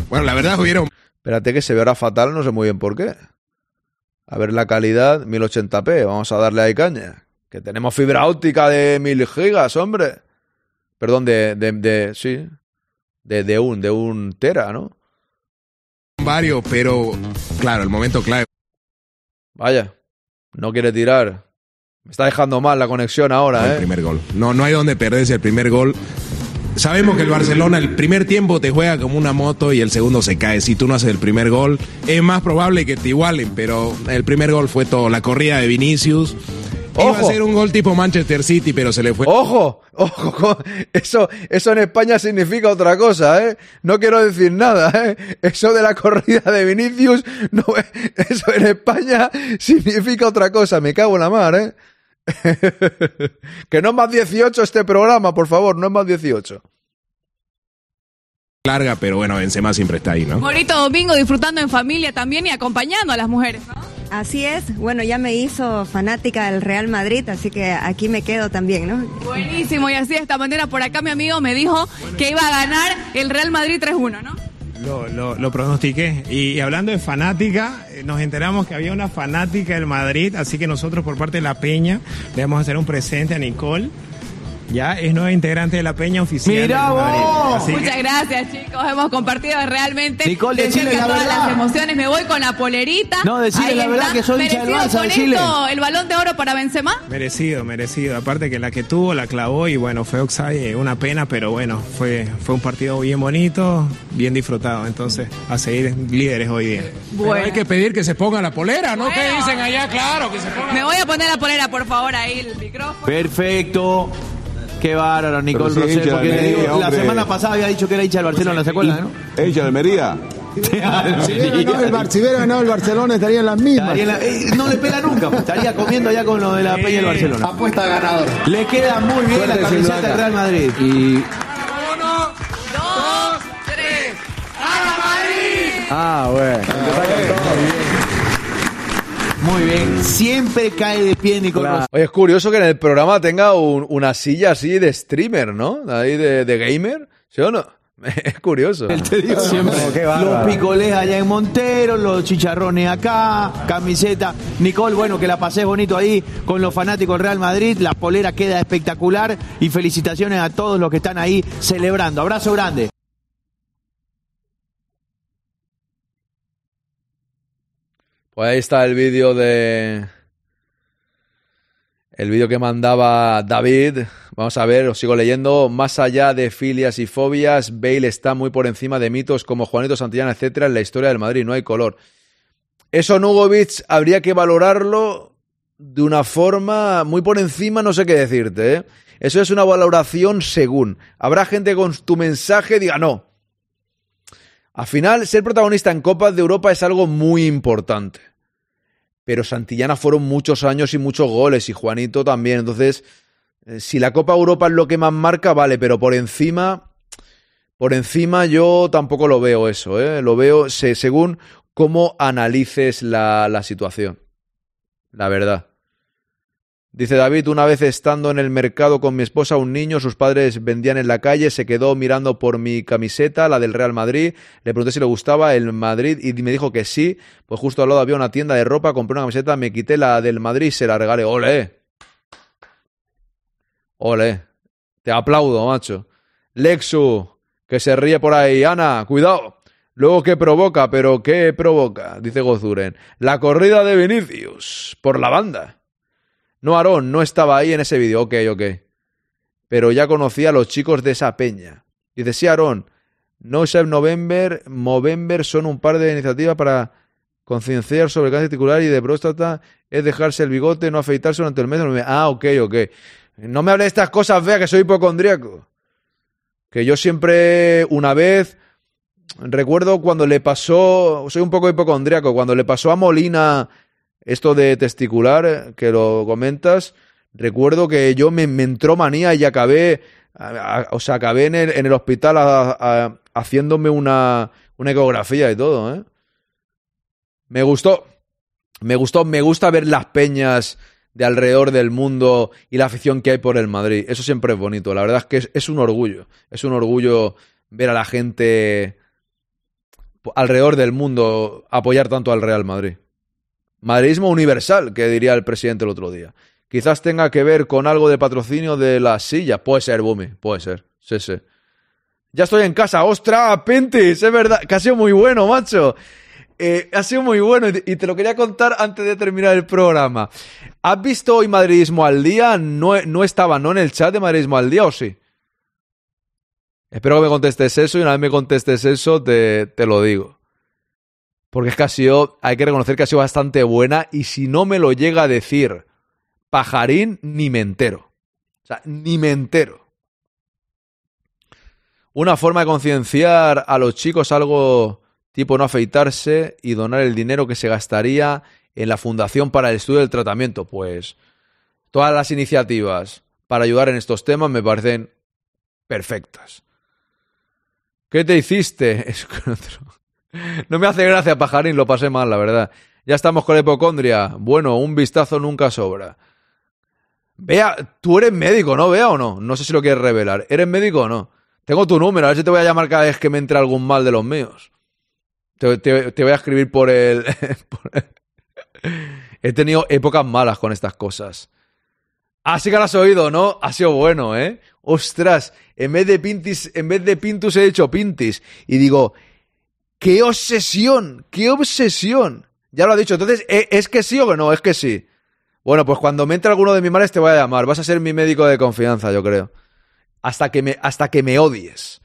O: Bueno, la verdad hubieron...
B: Espérate que se ve ahora fatal, no sé muy bien por qué. A ver la calidad, 1080p, vamos a darle ahí caña. Que tenemos fibra óptica de 1000 gigas, hombre. Perdón, de, de, de sí, de, de un, de un tera, ¿no?
O: varios, pero claro, el momento clave.
B: Vaya, no quiere tirar. Me está dejando mal la conexión ahora,
O: El
B: ¿eh?
O: primer gol. No, no hay donde perderse el primer gol. Sabemos que el Barcelona el primer tiempo te juega como una moto y el segundo se cae. Si tú no haces el primer gol, es más probable que te igualen, pero el primer gol fue todo. La corrida de Vinicius. Iba a ser un gol tipo Manchester City, pero se le fue.
B: ¡Ojo! ¡Ojo! Eso, eso en España significa otra cosa, ¿eh? No quiero decir nada, ¿eh? Eso de la corrida de Vinicius, no, [LAUGHS] eso en España significa otra cosa. Me cago en la mar, ¿eh? [LAUGHS] que no es más 18 este programa, por favor, no es más 18.
O: larga, pero bueno, Benzema siempre está ahí, ¿no?
N: Bonito domingo disfrutando en familia también y acompañando a las mujeres, ¿no?
P: Así es, bueno, ya me hizo fanática del Real Madrid, así que aquí me quedo también, ¿no?
N: Buenísimo, y así de esta manera por acá mi amigo me dijo que iba a ganar el Real Madrid 3-1, ¿no?
Q: Lo, lo, lo pronostiqué. Y, y hablando de fanática, eh, nos enteramos que había una fanática del Madrid, así que nosotros por parte de la Peña le vamos a hacer un presente a Nicole. Ya es nueva integrante de la Peña oficial.
N: ¡Mirá
Q: del Madrid.
N: vos! Muchas gracias, chicos. Hemos compartido realmente
Q: Nicole,
N: de cerca
Q: la
N: todas
Q: verdad.
N: las emociones. Me voy con la polerita.
Q: No, decile
N: Ahí
Q: la verdad que soy hincha del
N: Merecido
Q: Barça,
N: con
Q: decile.
N: esto el balón de oro para Benzema.
Q: Merecido, merecido. Aparte que la que tuvo la clavó y bueno, fue Oxide, eh, una pena, pero bueno, fue, fue un partido bien bonito, bien disfrutado. Entonces, a seguir líderes hoy día.
N: Bueno.
O: Hay que pedir que se ponga la polera, ¿no? ¿Qué
N: Bueno.
O: dicen allá? Claro, que se ponga.
N: Me voy a poner la polera, por favor, ahí el micrófono.
R: Perfecto. Qué bárbaro, Nicole
S: Pero sí,
R: Rosell,
S: hincha de
R: porque le
S: Almería,
R: digo, la
S: hombre.
R: semana pasada había dicho que era hincha del Barcelona, ¿se acuerdan, no?
S: ¿Hincha de Almería?
T: Si hubiera ganado el, Bar- si hubiera ganado el Barcelona estaría en las mismas.
R: Estaría en la- eh, no le pela nunca, pues, estaría comiendo ya con lo de la Peña del Barcelona.
T: Apuesta ganador.
R: Le queda muy bien la camiseta del Real Madrid. Y
T: Ah, bueno.
R: Muy bien, siempre cae de pie Nicole Rosell.
B: Oye, es curioso que en el programa tenga un- una silla así de streamer, ¿no? Ahí de, de gamer, ¿sí o no? [LAUGHS] Es curioso.
R: Te digo, los picolés allá en Montero, los chicharrones acá, camiseta. Nicole, bueno, que la pases bonito ahí con los fanáticos del Real Madrid. La polera queda espectacular y felicitaciones a todos los que están ahí celebrando. Abrazo grande.
B: Pues ahí está el vídeo de. El vídeo que mandaba David. Vamos a ver, os sigo leyendo. Más allá de filias y fobias, Bale está muy por encima de mitos como Juanito Santillana, etcétera, en la historia del Madrid. No hay color. Eso Nugovic habría que valorarlo de una forma muy por encima, no sé qué decirte. ¿eh? Eso es una valoración según. Habrá gente con tu mensaje diga no. Al final, ser protagonista en Copas de Europa es algo muy importante. Pero Santillana fueron muchos años y muchos goles, y Juanito también. Entonces, eh, si la Copa Europa es lo que más marca, vale, pero por encima, por encima yo tampoco lo veo eso, ¿eh? Lo veo se, según cómo analices la situación. La verdad. Dice David, una vez estando en el mercado con mi esposa, un niño, sus padres vendían en la calle, se quedó mirando por mi camiseta, la del Real Madrid, le pregunté si le gustaba el Madrid y me dijo que sí, pues justo al lado había una tienda de ropa, compré una camiseta, me quité la del Madrid y se la regalé. ¡Ole! ¡Ole! Te aplaudo, macho. Lexu, que se ríe por ahí. Ana, cuidado. Luego, ¿qué provoca? ¿Pero qué provoca? Dice Gozuren. La corrida de Vinicius, por la banda. No, Aarón, no estaba ahí en ese vídeo. Ok, ok. Pero ya conocía a los chicos de esa peña. Dice, sí, Aarón. No Save November, Movember son un par de iniciativas para concienciar sobre el cáncer testicular y de próstata. Es dejarse el bigote, no afeitarse durante el mes. Ah, ok, ok. No me hable de estas cosas, vea que soy hipocondríaco. Que yo siempre, una vez, recuerdo cuando le pasó, soy un poco hipocondríaco, cuando le pasó a Molina esto de testicular, que lo comentas, recuerdo que yo me, entró manía y acabé, o sea, acabé en el, en el hospital a- haciéndome una, una ecografía y todo, ¿eh? Me gustó, me gustó, me gusta ver las peñas de alrededor del mundo y la afición que hay por el Madrid. Eso siempre es bonito. La verdad es que es un orgullo. Es un orgullo ver a la gente alrededor del mundo apoyar tanto al Real Madrid. Madridismo universal, que diría el presidente el otro día. Quizás tenga que ver con algo de patrocinio de la silla. Puede ser, Bumi, puede ser. Sí, sí. Ya estoy en casa. ¡Ostras, Pintis! Es verdad, que ha sido muy bueno, macho. Eh, ha sido muy bueno y te, lo quería contar antes de terminar el programa. ¿Has visto hoy Madridismo al día? No, no estaba, ¿no? En el chat de Madridismo al día, ¿o sí? Espero que me contestes eso y una vez me contestes eso te, te lo digo. Porque es que ha sido, hay que reconocer que ha sido bastante buena y si no me lo llega a decir Pajarín, ni me entero. O sea, ni me entero. Una forma de concienciar a los chicos algo tipo no afeitarse y donar el dinero que se gastaría en la Fundación para el Estudio del Tratamiento. Pues todas las iniciativas para ayudar en estos temas me parecen perfectas. ¿Qué te hiciste? [LAUGHS] Es [LAUGHS] No me hace gracia, pajarín, lo pasé mal, la verdad. Ya estamos con la hipocondria. Bueno, un vistazo nunca sobra. Vea, tú eres médico, ¿no? Vea o no. No sé si lo quieres revelar. ¿Eres médico o no? Tengo tu número, a ver si te voy a llamar cada vez que me entre algún mal de los míos. Te, voy a escribir por el... [LAUGHS] por He tenido épocas malas con estas cosas. Así que lo has oído, ¿no? Ha sido bueno, ¿eh? Ostras, en vez de Pintis, en vez de Pintus he hecho Pintis. Y digo, ¡qué obsesión! ¡Qué obsesión! Ya lo ha dicho. Entonces, ¿e- ¿es que sí o que no? Es que sí. Bueno, pues cuando me entre alguno de mis males te voy a llamar. Vas a ser mi médico de confianza, yo creo. Hasta que me, hasta que me odies.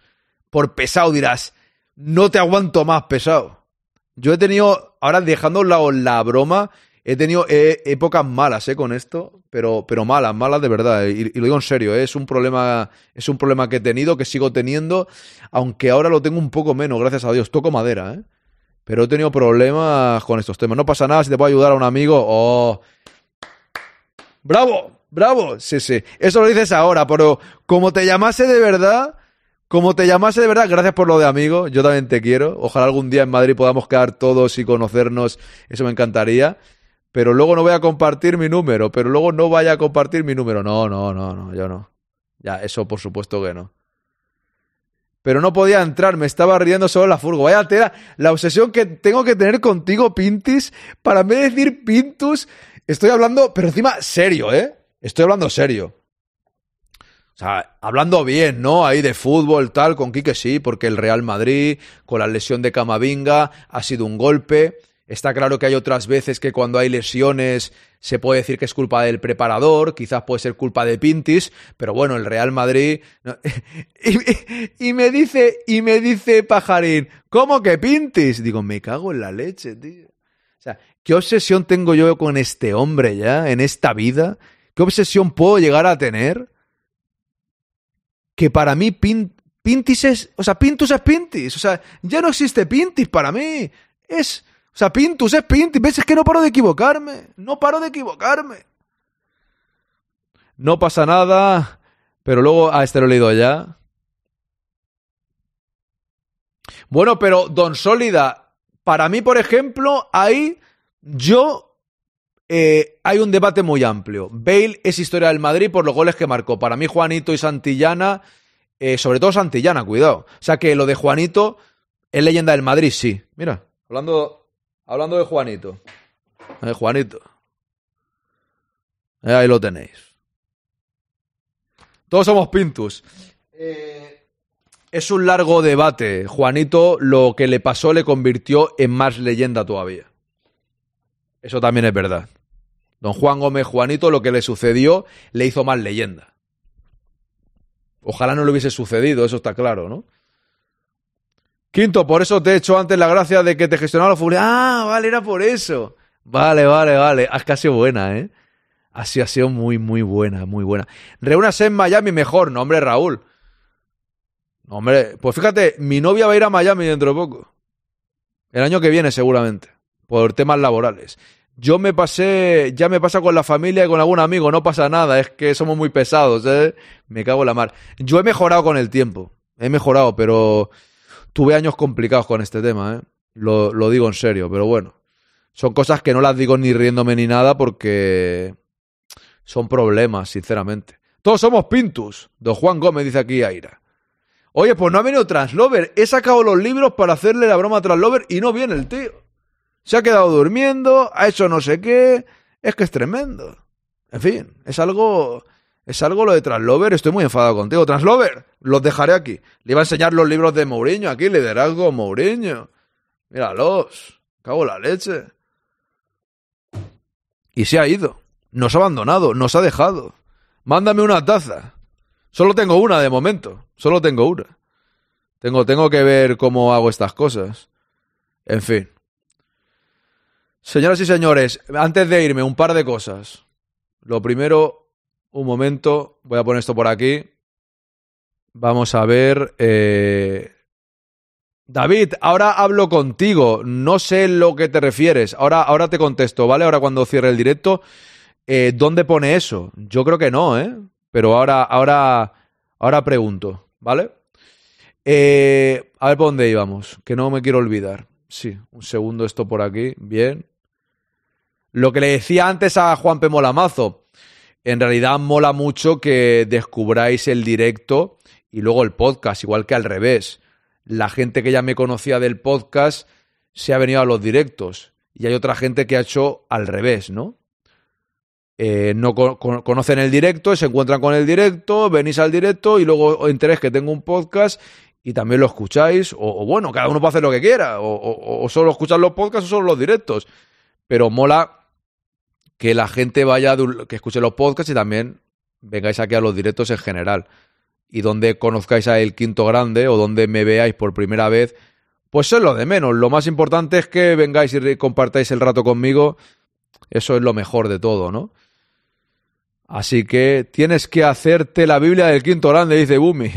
B: Por pesado dirás, no te aguanto más pesado. Yo he tenido, ahora dejando a un lado la broma, he tenido épocas malas, eh, con esto, pero, pero malas, malas de verdad. eh, Y, y lo digo en serio, eh, es un problema, es un problema que he tenido, que sigo teniendo, aunque ahora lo tengo un poco menos, gracias a Dios. Toco madera, eh. Pero he tenido problemas con estos temas. No pasa nada si te puedo ayudar a un amigo. Oh, ¡Bravo! ¡Bravo! Sí, sí. Eso lo dices ahora, pero como te llamase de verdad, como te llamase de verdad, gracias por lo de amigo. Yo también te quiero. Ojalá algún día en Madrid podamos quedar todos y conocernos. Eso me encantaría. Pero luego no voy a compartir mi número. Pero luego no vaya a compartir mi número. No, no, no, no. Yo no. Ya, eso por supuesto que no. pero no podía entrar, me estaba riendo solo en la furgo. Vaya tela, la obsesión que tengo que tener contigo, Pintis, para de decir Pintus, estoy hablando, pero encima serio, ¿eh? Estoy hablando serio. O sea, hablando bien, ¿no? Ahí de fútbol, tal, con Quique sí, porque el Real Madrid, con la lesión de Camavinga, ha sido un golpe. Está claro que hay otras veces que cuando hay lesiones se puede decir que es culpa del preparador, quizás puede ser culpa de Pintis, pero bueno, el Real Madrid. [LAUGHS] y, me dice, y me dice Pajarín, ¿cómo que Pintis? Digo, me cago en la leche, tío. O sea, ¿qué obsesión tengo yo con este hombre ya, en esta vida? ¿Qué obsesión puedo llegar a tener? que para mí Pintis es, o sea, Pintus es Pintis, o sea, ya no existe Pintis para mí, es, sea, Pintus es Pintis, ves, es que no paro de equivocarme, no paro de equivocarme. No pasa nada, pero luego, a este lo he leído ya. Bueno, pero Don Sólida, para mí, por ejemplo, ahí yo eh, hay un debate muy amplio. Bale es historia del Madrid por los goles que marcó. Para mí, Juanito y Santillana, eh, sobre todo Santillana, cuidado. O sea que lo de Juanito es leyenda del Madrid, sí. Mira, hablando, hablando de Juanito. Eh, Juanito. ahí lo tenéis. Todos somos Pintus. es un largo debate. Juanito lo que le pasó le convirtió en más leyenda todavía. Eso también es verdad. Don Juan Gómez Juanito, lo que le sucedió, le hizo más leyenda. Ojalá no le hubiese sucedido, eso está claro, ¿no? Quinto, por eso te he hecho antes la gracia de que te gestionaba los fútbol. Ah, vale, era por eso. Vale, vale, vale. Has casi buena, ¿eh? Así ha sido muy, muy buena, muy buena. Reúnase en Miami mejor, no, hombre, Raúl. Hombre, pues fíjate, mi novia va a ir a Miami dentro de poco. El año que viene, seguramente. Por temas laborales. Yo me pasé, ya me pasa con la familia y con algún amigo, no pasa nada, es que somos muy pesados, ¿eh? Me cago en la mar. Yo he mejorado con el tiempo, he mejorado, pero tuve años complicados con este tema, ¿eh? Lo, digo en serio, pero bueno. Son cosas que no las digo ni riéndome ni nada porque son problemas, sinceramente. Todos somos Pintus, don Juan Gómez dice aquí Aira. Oye, pues no ha venido Translover. He sacado los libros para hacerle la broma a Translover y no viene el tío se ha quedado durmiendo, ha hecho no sé qué. Es que es tremendo. En fin, es algo. Es algo lo de Translover. Estoy muy enfadado contigo. Translover, los dejaré aquí. Le iba a enseñar los libros de Mourinho aquí, liderazgo Mourinho. Míralos. Cago la leche. Y se ha ido. Nos ha abandonado, nos ha dejado. Mándame una taza. Solo tengo una de momento. Solo tengo una. Tengo, tengo que ver cómo hago estas cosas. En fin. Señoras y señores, antes de irme, un par de cosas. Lo primero, un momento, voy a poner esto por aquí. Vamos a ver. Eh... David, ahora hablo contigo. No sé lo que te refieres. Ahora, ahora te contesto, ¿vale? Ahora cuando cierre el directo. Eh, ¿Dónde pone eso? Yo creo que no, ¿eh? Pero ahora, ahora, ahora pregunto, ¿vale? Eh, a ver por dónde íbamos, que no me quiero olvidar. Sí, un segundo esto por aquí. Bien. Lo que le decía antes a Juan P. Molamazo, en realidad mola mucho que descubráis el directo y luego el podcast, igual que al revés. La gente que ya me conocía del podcast se ha venido a los directos y hay otra gente que ha hecho al revés, ¿no? Eh, no conocen el directo, se encuentran con el directo, venís al directo y luego enteréis que tengo un podcast y también lo escucháis, o, bueno, cada uno puede hacer lo que quiera, o, solo escuchar los podcasts o solo los directos, pero mola que la gente vaya, que escuche los podcasts y también vengáis aquí a los directos en general. Y donde conozcáis a El Quinto Grande o donde me veáis por primera vez, pues es lo de menos. Lo más importante es que vengáis y compartáis el rato conmigo. Eso es lo mejor de todo, ¿no? Así que tienes que hacerte la Biblia del Quinto Grande, dice Bumi.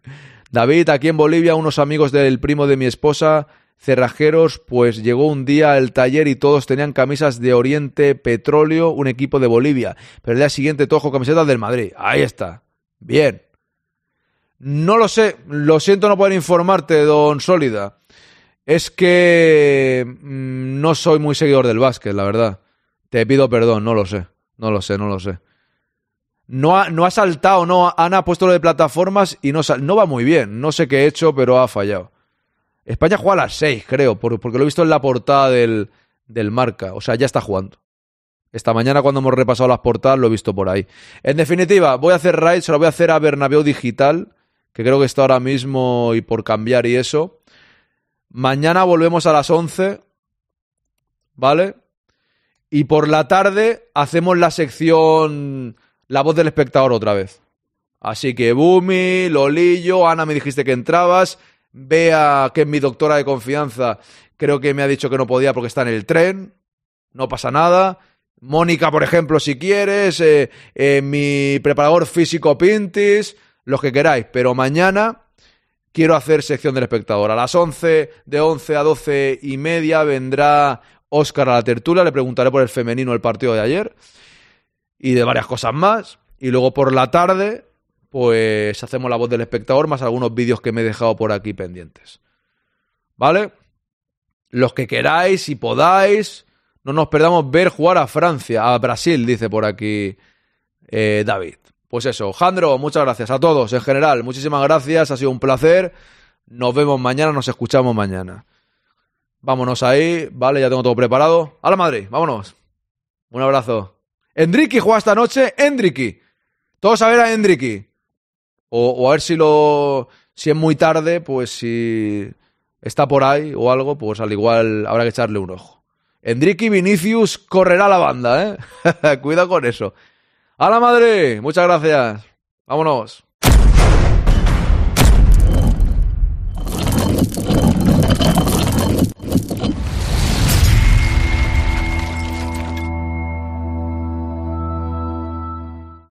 B: [LAUGHS] David, aquí en Bolivia, unos amigos del primo de mi esposa cerrajeros, pues llegó un día al taller y todos tenían camisas de Oriente Petróleo, un equipo de Bolivia. Pero el día siguiente con camisetas del Madrid. Ahí está. Bien. No lo sé, lo siento no poder informarte, don Sólida. Es que mm, no soy muy seguidor del básquet, la verdad. Te pido perdón, no lo sé. No lo sé, no lo sé. No ha, no ha saltado, no. Ana ha puesto lo de plataformas y no, sal- no va muy bien. No sé qué he hecho, pero ha fallado. España juega a las 6, creo, por- porque lo he visto en la portada del, del marca. O sea, ya está jugando. Esta mañana cuando hemos repasado las portadas lo he visto por ahí. En definitiva, voy a hacer raid, se lo voy a hacer a Bernabéu Digital, que creo que está ahora mismo y por cambiar y eso. Mañana volvemos a las 11, ¿vale? Y por la tarde hacemos la sección La voz del espectador otra vez. Así que Bumi, Lolillo, Ana me dijiste que entrabas, Bea, que es mi doctora de confianza, creo que me ha dicho que no podía porque está en el tren, no pasa nada. Mónica, por ejemplo, si quieres, eh, eh, mi preparador físico Pintis, los que queráis, pero mañana quiero hacer sección del espectador. A las 11, de 11 a 12 y media vendrá Óscar a la tertulia, le preguntaré por el femenino el partido de ayer y de varias cosas más. Y luego por la tarde, pues hacemos la voz del espectador más algunos vídeos que me he dejado por aquí pendientes. ¿Vale? Los que queráis y podáis, no nos perdamos ver jugar a Francia, a Brasil, dice por aquí eh, David. Pues eso, Jandro, muchas gracias a todos en general. Muchísimas gracias, ha sido un placer. Nos vemos mañana, nos escuchamos mañana. Vámonos ahí, vale, ya tengo todo preparado. A la Madrid, vámonos. Un abrazo. Endriki juega esta noche, Endriki. Todos a ver a Endriki. O, a ver si lo. Si es muy tarde, pues si está por ahí o algo, pues al igual habrá que echarle un ojo. Endriki Vinicius correrá la banda, ¿eh? [LAUGHS] Cuidado con eso. ¡A la madre! Muchas gracias. Vámonos.